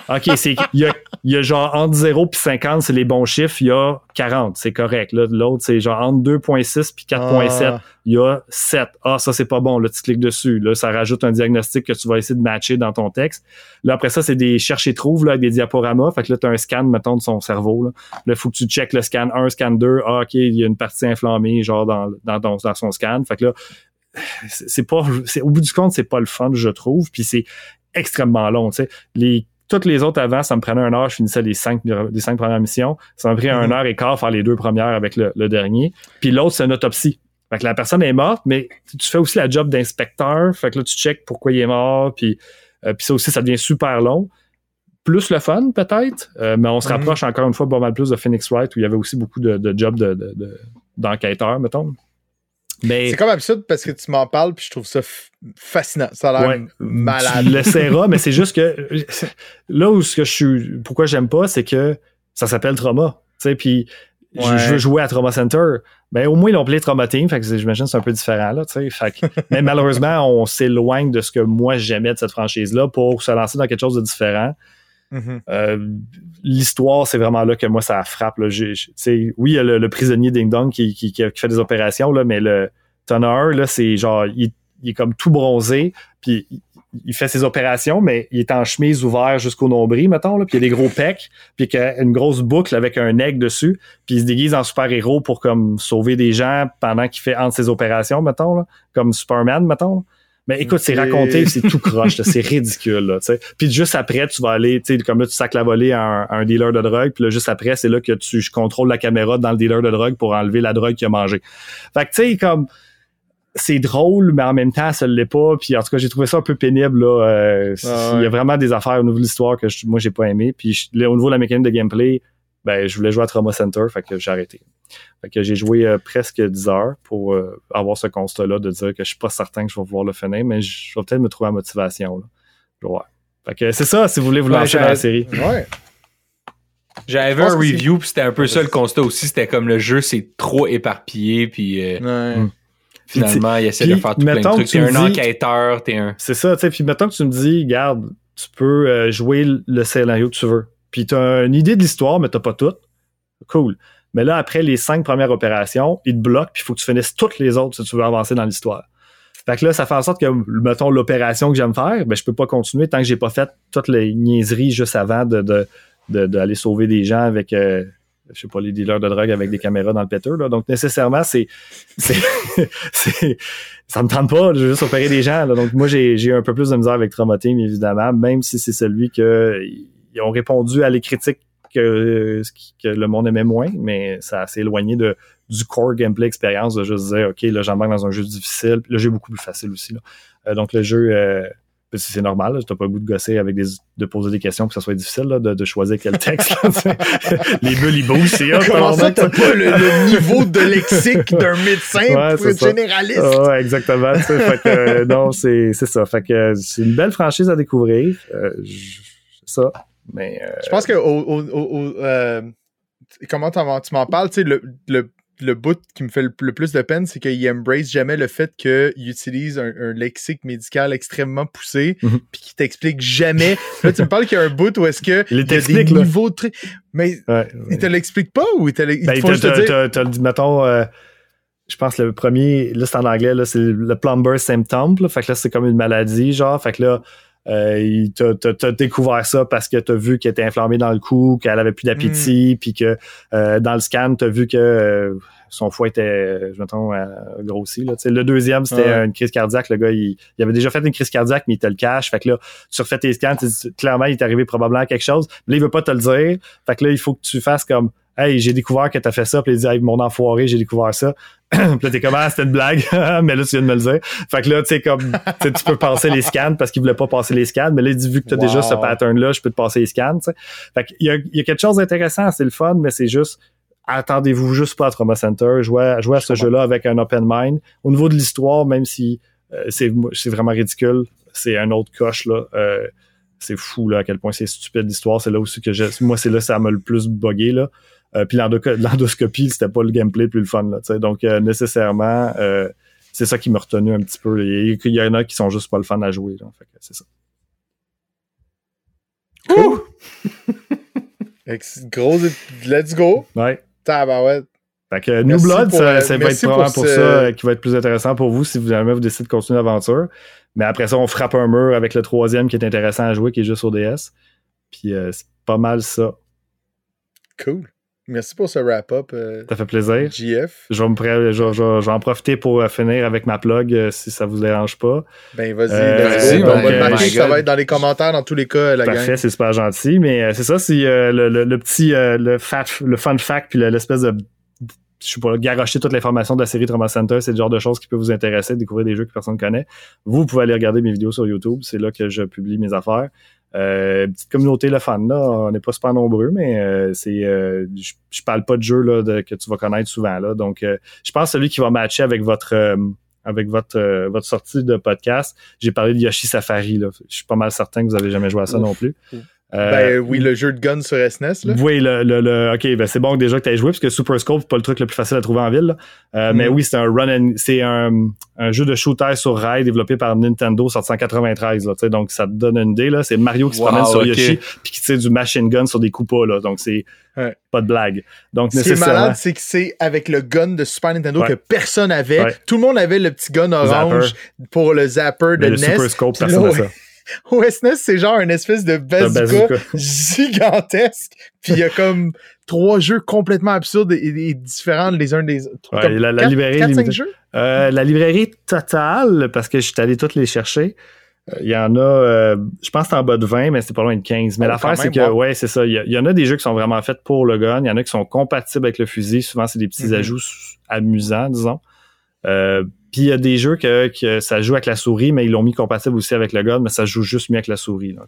OK, c'est il y a, y a genre entre 0 puis 50, c'est les bons chiffres, il y a 40, c'est correct. Là, l'autre c'est genre entre 2.6 puis 4.7, ah. il y a 7. Ah, ça c'est pas bon, là tu cliques dessus, là ça rajoute un diagnostic que tu vas essayer de matcher dans ton texte. Là après ça, c'est des chercher trouve là avec des diaporamas, fait que là tu as un scan mettons de son cerveau là. Là, faut que tu checkes le scan 1, scan 2, ah OK, il y a une partie inflammée genre dans dans, dans, dans son scan. Fait que là c'est pas au bout du compte c'est pas le fun je trouve puis c'est extrêmement long tu sais les toutes les autres avant, ça me prenait un heure, je finissais les cinq, les cinq premières missions. Ça m'a pris un mhm. heure et quart faire les deux premières avec le, dernier. Puis l'autre, c'est une autopsie. Fait que la personne est morte, mais tu fais aussi la job d'inspecteur. Fait que là, tu check pourquoi il est mort. Puis, euh, puis ça aussi, ça devient super long. Plus le fun, peut-être. Euh, mais on se mhm. rapproche encore une fois pas mal plus de Phoenix Wright, où il y avait aussi beaucoup de, de jobs d'enquêteur, mettons. C'est comme absurde parce que tu m'en parles puis je trouve ça fascinant. Ça a l'air malade. Tu l'essaieras, mais c'est juste que là où ce que je suis. Pourquoi j'aime pas, c'est que ça s'appelle Trauma. Tu sais, puis je veux jouer à Trauma Center. Ben, au moins, ils l'ont appelé Trauma Team. Fait que j'imagine que c'est un peu différent, là, tu sais. mais malheureusement, on s'éloigne de ce que moi j'aimais de cette franchise-là pour se lancer dans quelque chose de différent. Mm-hmm. Euh, l'histoire, c'est vraiment là que moi, ça frappe. Là. oui, il y a le, prisonnier Ding Dong qui, qui, fait des opérations, là, mais le Tonner, là, c'est genre, il, est comme tout bronzé, puis il fait ses opérations, mais il est en chemise ouverte jusqu'au nombril, mettons, là, puis il a des gros pecs, puis il a une grosse boucle avec un aigle dessus, puis il se déguise en super-héros pour comme sauver des gens pendant qu'il fait entre ses opérations, mettons, comme Superman, mettons. Mais écoute, c'est raconté, c'est tout croche, c'est ridicule. Là, puis juste après, tu vas aller, tu sais, comme là, tu sacs la volée à un, dealer de drogue, puis là, juste après, c'est là que tu contrôles la caméra dans le dealer de drogue pour enlever la drogue qu'il a mangé. Fait que tu sais, comme c'est drôle, mais en même temps, ça l'est pas. Puis en tout cas, j'ai trouvé ça un peu pénible. Là. Euh, il y a vraiment des affaires au niveau de l'histoire que moi, j'ai pas aimé. Puis au niveau de la mécanique de gameplay, ben, je voulais jouer à Trauma Center, fait que j'ai arrêté. Fait que j'ai joué euh, presque 10 heures pour euh, avoir ce constat-là de dire que je suis pas certain que je vais pouvoir le finir, mais je vais peut-être me trouver la motivation. Là. Je vais Fait que c'est ça, si vous voulez vous lancer dans la série. Ouais. J'avais un review, puis c'était un peu ça le constat aussi. C'était comme le jeu, c'est trop éparpillé, puis euh, hmm. finalement, il essaie de faire tout plein de trucs. T'es un enquêteur, t'es un. C'est ça, tu sais. Puis mettons que tu me dis, garde, tu peux jouer le scénario que tu veux. Puis tu as une idée de l'histoire, mais tu pas tout. Cool. Mais là, après les cinq premières opérations, il te bloque, puis il faut que tu finisses toutes les autres si tu veux avancer dans l'histoire. Fait que là, ça fait en sorte que, mettons, l'opération que j'aime faire, ben, je peux pas continuer tant que j'ai pas fait toutes les niaiseries juste avant de, d'aller sauver des gens avec, euh, je sais pas, les dealers de drogue avec des caméras dans le péteur. Là. Donc, nécessairement, c'est, c'est, *laughs* ça me tente pas de juste opérer des gens. Donc, moi, j'ai, j'ai un peu plus de misère avec Traumatim, évidemment, même si c'est celui que ils ont répondu à les critiques que, que le monde aimait moins, mais ça s'est éloigné de, du core gameplay expérience de juste dire, OK, là, j'embarque dans un jeu difficile. Le jeu est beaucoup plus facile aussi. Là. Euh, donc, le jeu, euh, ben, c'est normal, tu n'as pas le goût de gosser avec des, de poser des questions pour que ça soit difficile là, de, de, choisir quel texte. *laughs* les bulles, ils bougent, c'est Comment ça, t'as pas le, niveau de lexique d'un médecin être généraliste? ouais, exactement. fait que, euh, non, c'est ça. Fait que c'est une belle franchise à découvrir. Euh, ça. Mais, Je pense que au, au, euh, comment tu m'en parles, tu sais, le, le bout qui me fait le, plus de peine, c'est qu'il embrace jamais le fait qu'il utilise un, lexique médical extrêmement poussé, mhm. puis qu'il t'explique jamais. Là, tu me parles qu'il y a un bout où est-ce que il, y a des niveaux de Mais il te l'explique pas ou il te l'explique? Ben, te mettons, euh, je pense le premier, là c'est en anglais, là, c'est le plumber symptom, là, fait que là c'est comme une maladie, genre, fait que là, euh, t'as découvert ça parce que t'as vu qu'elle était inflammée dans le cou, qu'elle avait plus d'appétit, mm. puis que euh, dans le scan, t'as vu que euh, son foie était, je mettons, euh, grossi. Là. le deuxième, c'était une crise cardiaque. Le gars, il, avait déjà fait une crise cardiaque, mais il te le cache. Fait que là, tu refais tes scans, clairement, il est arrivé probablement quelque chose. Mais là, il veut pas te le dire. Fait que là, il faut que tu fasses comme Hey, j'ai découvert que t'as fait ça, puis il dit hey, mon enfoiré, j'ai découvert ça. *clears throat* puis là, t'es comme ah, c'était une blague, *laughs* mais là, tu viens de me le dire. Fait que là, tu sais, comme tu peux passer les scans parce qu'il voulait pas passer les scans, mais là, il dit vu que t'as déjà ce pattern-là, je peux te passer les scans. T'sais. Fait qu'il y a, il y a quelque chose d'intéressant, c'est le fun, mais c'est juste attendez-vous juste pas à Trauma Center, jouez, à ce jeu-là avec un open mind. Au niveau de l'histoire, même si euh, c'est vraiment ridicule, c'est un autre coche là. Euh, c'est fou là à quel point c'est stupide l'histoire. C'est là aussi que j'ai. Moi, c'est là ça m'a le plus buggé là. Euh, puis *laughs* l'endoscopie, c'était pas le gameplay plus le fun. Là, donc, euh, nécessairement, euh, c'est ça qui m'a retenu un petit peu. Il y en a qui sont juste pas le fun à jouer. Là, fait c'est ça. Ouh! *laughs* Gros, let's go! Ouais. Tabarouette. Fait que New Blood, ça, ça va être probablement pour, ça qui va être plus intéressant pour vous si vous jamais vous décidez de continuer l'aventure. Mais après ça, on frappe un mur avec le troisième qui est intéressant à jouer, qui est juste au DS. Puis c'est pas mal ça. Cool. Merci pour ce wrap-up. Euh, ça fait plaisir. JF. Je vais, en profiter pour euh, finir avec ma plug euh, si ça vous dérange pas. Ben vas-y, vas-y. on va ça va être dans les commentaires dans tous les cas, la Parfait, c'est super gentil. Mais c'est ça, c'est le, petit le, le fun fact puis l'espèce de je suis pas garocher toute l'information de la série Trauma Center, c'est le genre de choses qui peut vous intéresser, découvrir des jeux que personne ne connaît. Vous pouvez aller regarder mes vidéos sur YouTube, c'est là que je publie mes affaires. Euh, petite communauté le fan là, on n'est pas super nombreux, mais euh, c'est euh, je, parle pas de jeu là de, que tu vas connaître souvent là. Donc euh, je pense celui qui va matcher avec votre avec votre votre sortie de podcast. J'ai parlé de Yoshi Safari là. Je suis pas mal certain que vous avez jamais joué à ça non plus. Euh, ben oui, le jeu de gun sur SNES. Là. Oui, le, le, ok, ben c'est bon déjà que tu aies joué parce que Super Scope c'est pas le truc le plus facile à trouver en ville. Euh, mais mm. oui, c'est un run c'est un, un, jeu de shooter sur rail développé par Nintendo sorti en 93 là, donc ça te donne une idée là, c'est Mario qui se promène sur Yoshi puis qui tire du machine gun sur des coupas là. Donc c'est pas de blague. Donc Ce qui est malade, c'est que c'est avec le gun de Super Nintendo que personne avait. Tout le monde avait le petit gun orange pour le zapper de le NES. Super Scope, personne ça. OSNES, c'est genre une espèce de bazooka, gigantesque. Puis il y a comme trois jeux complètement absurdes et, différents les uns des autres. la, librairie jeux? Euh, la librairie totale, parce que je suis allé toutes les chercher. Euh, il y en a, euh, je pense que c'est en bas de 20, mais c'est pas loin de 15. Mais oh, l'affaire, c'est que, ouais, c'est ça. Il y, en a des jeux qui sont vraiment faits pour le gun. Il y en a qui sont compatibles avec le fusil. Souvent, c'est des petits mm-hmm. ajouts amusants, disons. Euh, puis il y a des jeux que, que, ça joue avec la souris, mais ils l'ont mis compatible aussi avec le gun, mais ça joue juste mieux avec la souris. Là,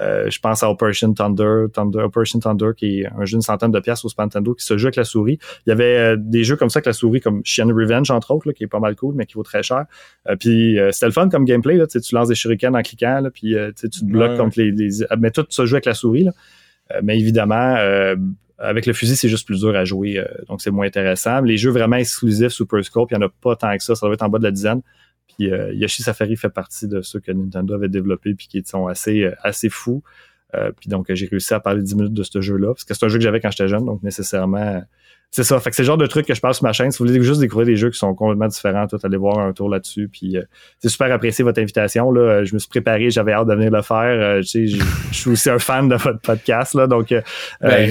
euh, je pense à Operation Thunder, Thunder, Operation Thunder, qui est un jeu d'une centaine de pièces au Super Nintendo qui se joue avec la souris. Il y avait euh, des jeux comme ça avec la souris, comme Chien Revenge, entre autres, là, qui est pas mal cool, mais qui vaut très cher. Euh, puis euh, c'était le fun comme gameplay. Là, tu lances des shurikens en cliquant, là, puis tu te bloques contre les, les, Mais tout se joue avec la souris. Là. mais évidemment, avec le fusil, c'est juste plus dur à jouer, euh, donc c'est moins intéressant. Les jeux vraiment exclusifs Super Scope, il n'y en a pas tant que ça, ça doit être en bas de la dizaine. Puis euh, Yoshi Safari fait partie de ceux que Nintendo avait développés puis qui sont assez, euh, assez fous. puis donc j'ai réussi à parler 10 minutes de ce jeu-là, parce que c'est un jeu que j'avais quand j'étais jeune, donc nécessairement c'est ça. Fait que c'est le genre de truc que je parle sur ma chaîne. Si vous voulez juste découvrir des jeux qui sont complètement différents, tout, allez voir un tour là-dessus. Puis c'est super apprécié votre invitation. Là. Je me suis préparé, j'avais hâte de venir le faire. je suis aussi un fan de votre podcast. Là, donc, ben,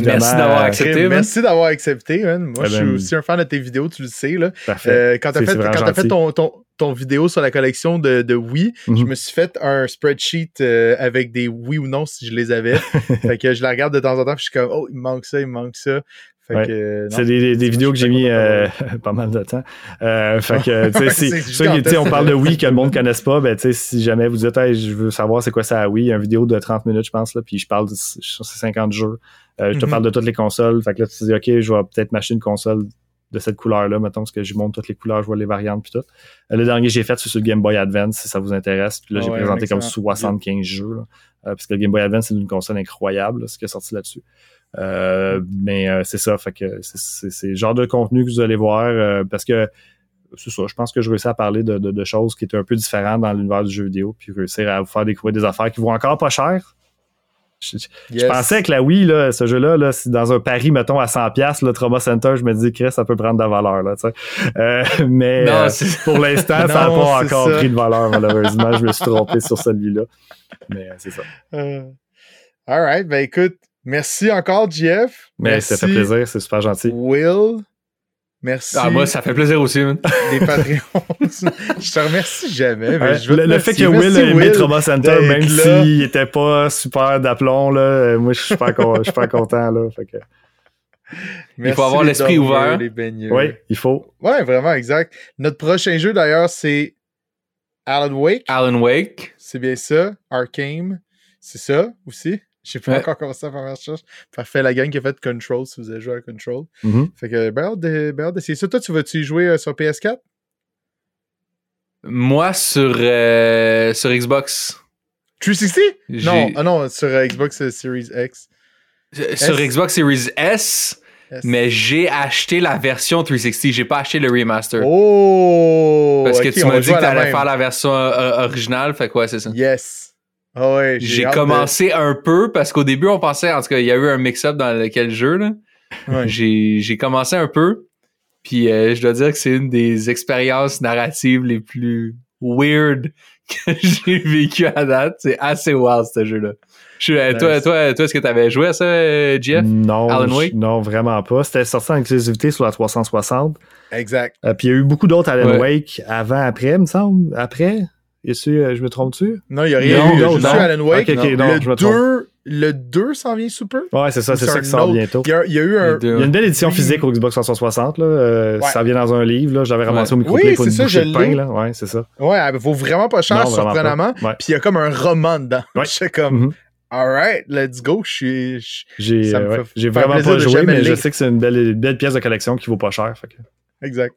merci d'avoir accepté. merci d'avoir accepté. Moi, je suis ben, aussi un fan de tes vidéos, tu le sais. Là. Parfait. quand tu as fait, quand as fait ton, ton, ton, vidéo sur la collection de, de Wii, je mhm. me suis fait un spreadsheet avec des oui ou non si je les avais. *laughs* fait que je la regarde de temps en temps, je suis comme, oh, il me manque ça, il me manque ça c'est des, des, vidéos que j'ai mis euh, *laughs* pas mal de temps. Euh, fait que, *laughs* tu sais, on parle de Wii que le monde ne connaisse pas, ben, si jamais vous dites, hey, je veux savoir c'est quoi ça à Wii, une vidéo de 30 minutes, je pense, là, puis je parle de 50 jeux. Euh, je te mm-hmm. parle de toutes les consoles. Fait que là, tu te dis, OK, je vais peut-être m'acheter une console de cette couleur-là, mettons, parce que je montre toutes les couleurs, je vois les variantes puis tout. Euh, le dernier que j'ai fait, c'est sur le Game Boy Advance, si ça vous intéresse. Puis là, j'ai ah présenté comme 75 jeux, là, euh, parce que le Game Boy Advance, c'est une console incroyable, ce qui est sorti là-dessus. Euh, mais c'est ça, fait que c'est le genre de contenu que vous allez voir, parce que c'est ça, je pense que je réussis à parler de, de, choses qui étaient un peu différentes dans l'univers du jeu vidéo, puis réussir à vous faire découvrir des affaires qui vont encore pas cher, je, pensais que la Wii, là, ce jeu-là, là, dans un pari, mettons, à 100$, le Trauma Center, je me dis, Chris, ça peut prendre de la valeur. Là, euh, *laughs* mais euh, pour l'instant, ça n'a pas encore pris de valeur, malheureusement. je me suis *laughs* trompé sur celui-là. Mais euh, c'est ça. Euh, all right. Ben écoute, merci encore, Jeff. Mais ça fait plaisir, c'est super gentil. Will. Merci. Ah, moi, ça fait plaisir aussi. Des *laughs* Patreons. je te remercie jamais. Mais je le, le fait que Will ait aimé Trauma Center, même s'il était pas super d'aplomb, là, moi, je suis pas, je suis pas content. Là, fait que... il faut avoir l'esprit ouvert. Oui, il faut. Ouais, vraiment, exact. Notre prochain jeu, d'ailleurs, c'est Alan Wake. Alan Wake. C'est bien ça. Arcane. C'est ça aussi? Je sais pas encore commencé à faire ma recherche. Parfait, la gang qui a fait Control, si vous avez joué à Control. Mm-hmm. Fait que, ben hâte d'essayer ça. Toi, tu vas-tu jouer euh, sur PS4? Moi, sur, euh, sur Xbox. 360? Non, ah non, sur euh, Xbox Series X. Sur Xbox Series S, mais j'ai acheté la version 360. J'ai pas acheté le remaster. Oh! Parce que tu m'as dit que t'allais faire la version originale. Fait quoi, c'est ça? Yes. Ah j'ai commencé un peu parce qu'au début, on pensait, en tout cas, il y a eu un mix-up dans lequel jeu. Là. J'ai commencé un peu. Puis euh, je dois dire que c'est une des expériences narratives les plus weird *laughs* que j'ai vécu à date. C'est assez wild ce jeu-là. Euh, toi, toi, toi, est-ce que tu avais joué à ça, euh, Jeff? Non, non, vraiment pas. C'était sorti en exclusivité sur la 360. Exact. puis il y a eu beaucoup d'autres Alan Wake avant, après, me semble. Après? Euh, je me trompe-tu? Non, il n'y a rien eu. Juste Alan Wake. le, 2, le 2 s'en vient sous peu. Ouais, c'est ça, c'est ça qui sort bientôt. Il y, a, eu un. Il y a une belle édition physique au Xbox 360. Là. Euh, Ça vient dans un livre. Là. J'avais ramassé au micro oui, pour une ça, bouchée de pain. Là. Ouais, c'est ça. Ouais, elle vaut vraiment pas cher, surprenamment. Puis il y a comme un roman dedans. Ouais. *laughs* Je comme. Mm-hmm. Alright, let's go. J'ai euh, ouais. vraiment pas joué, mais je sais que c'est une belle, belle pièce de collection qui vaut pas cher. Exact.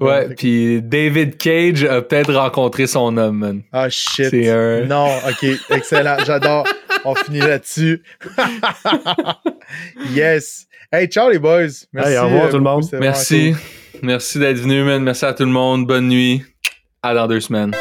Ouais, puis David Cage a peut-être rencontré son homme, man. Ah shit. Non, ok, excellent, j'adore. On finit là-dessus. *laughs* yes. Hey, ciao les boys. Merci. Hey, au revoir tout le monde. Merci. Merci d'être venu, man. Merci à tout le monde. Bonne nuit. À dans deux semaines.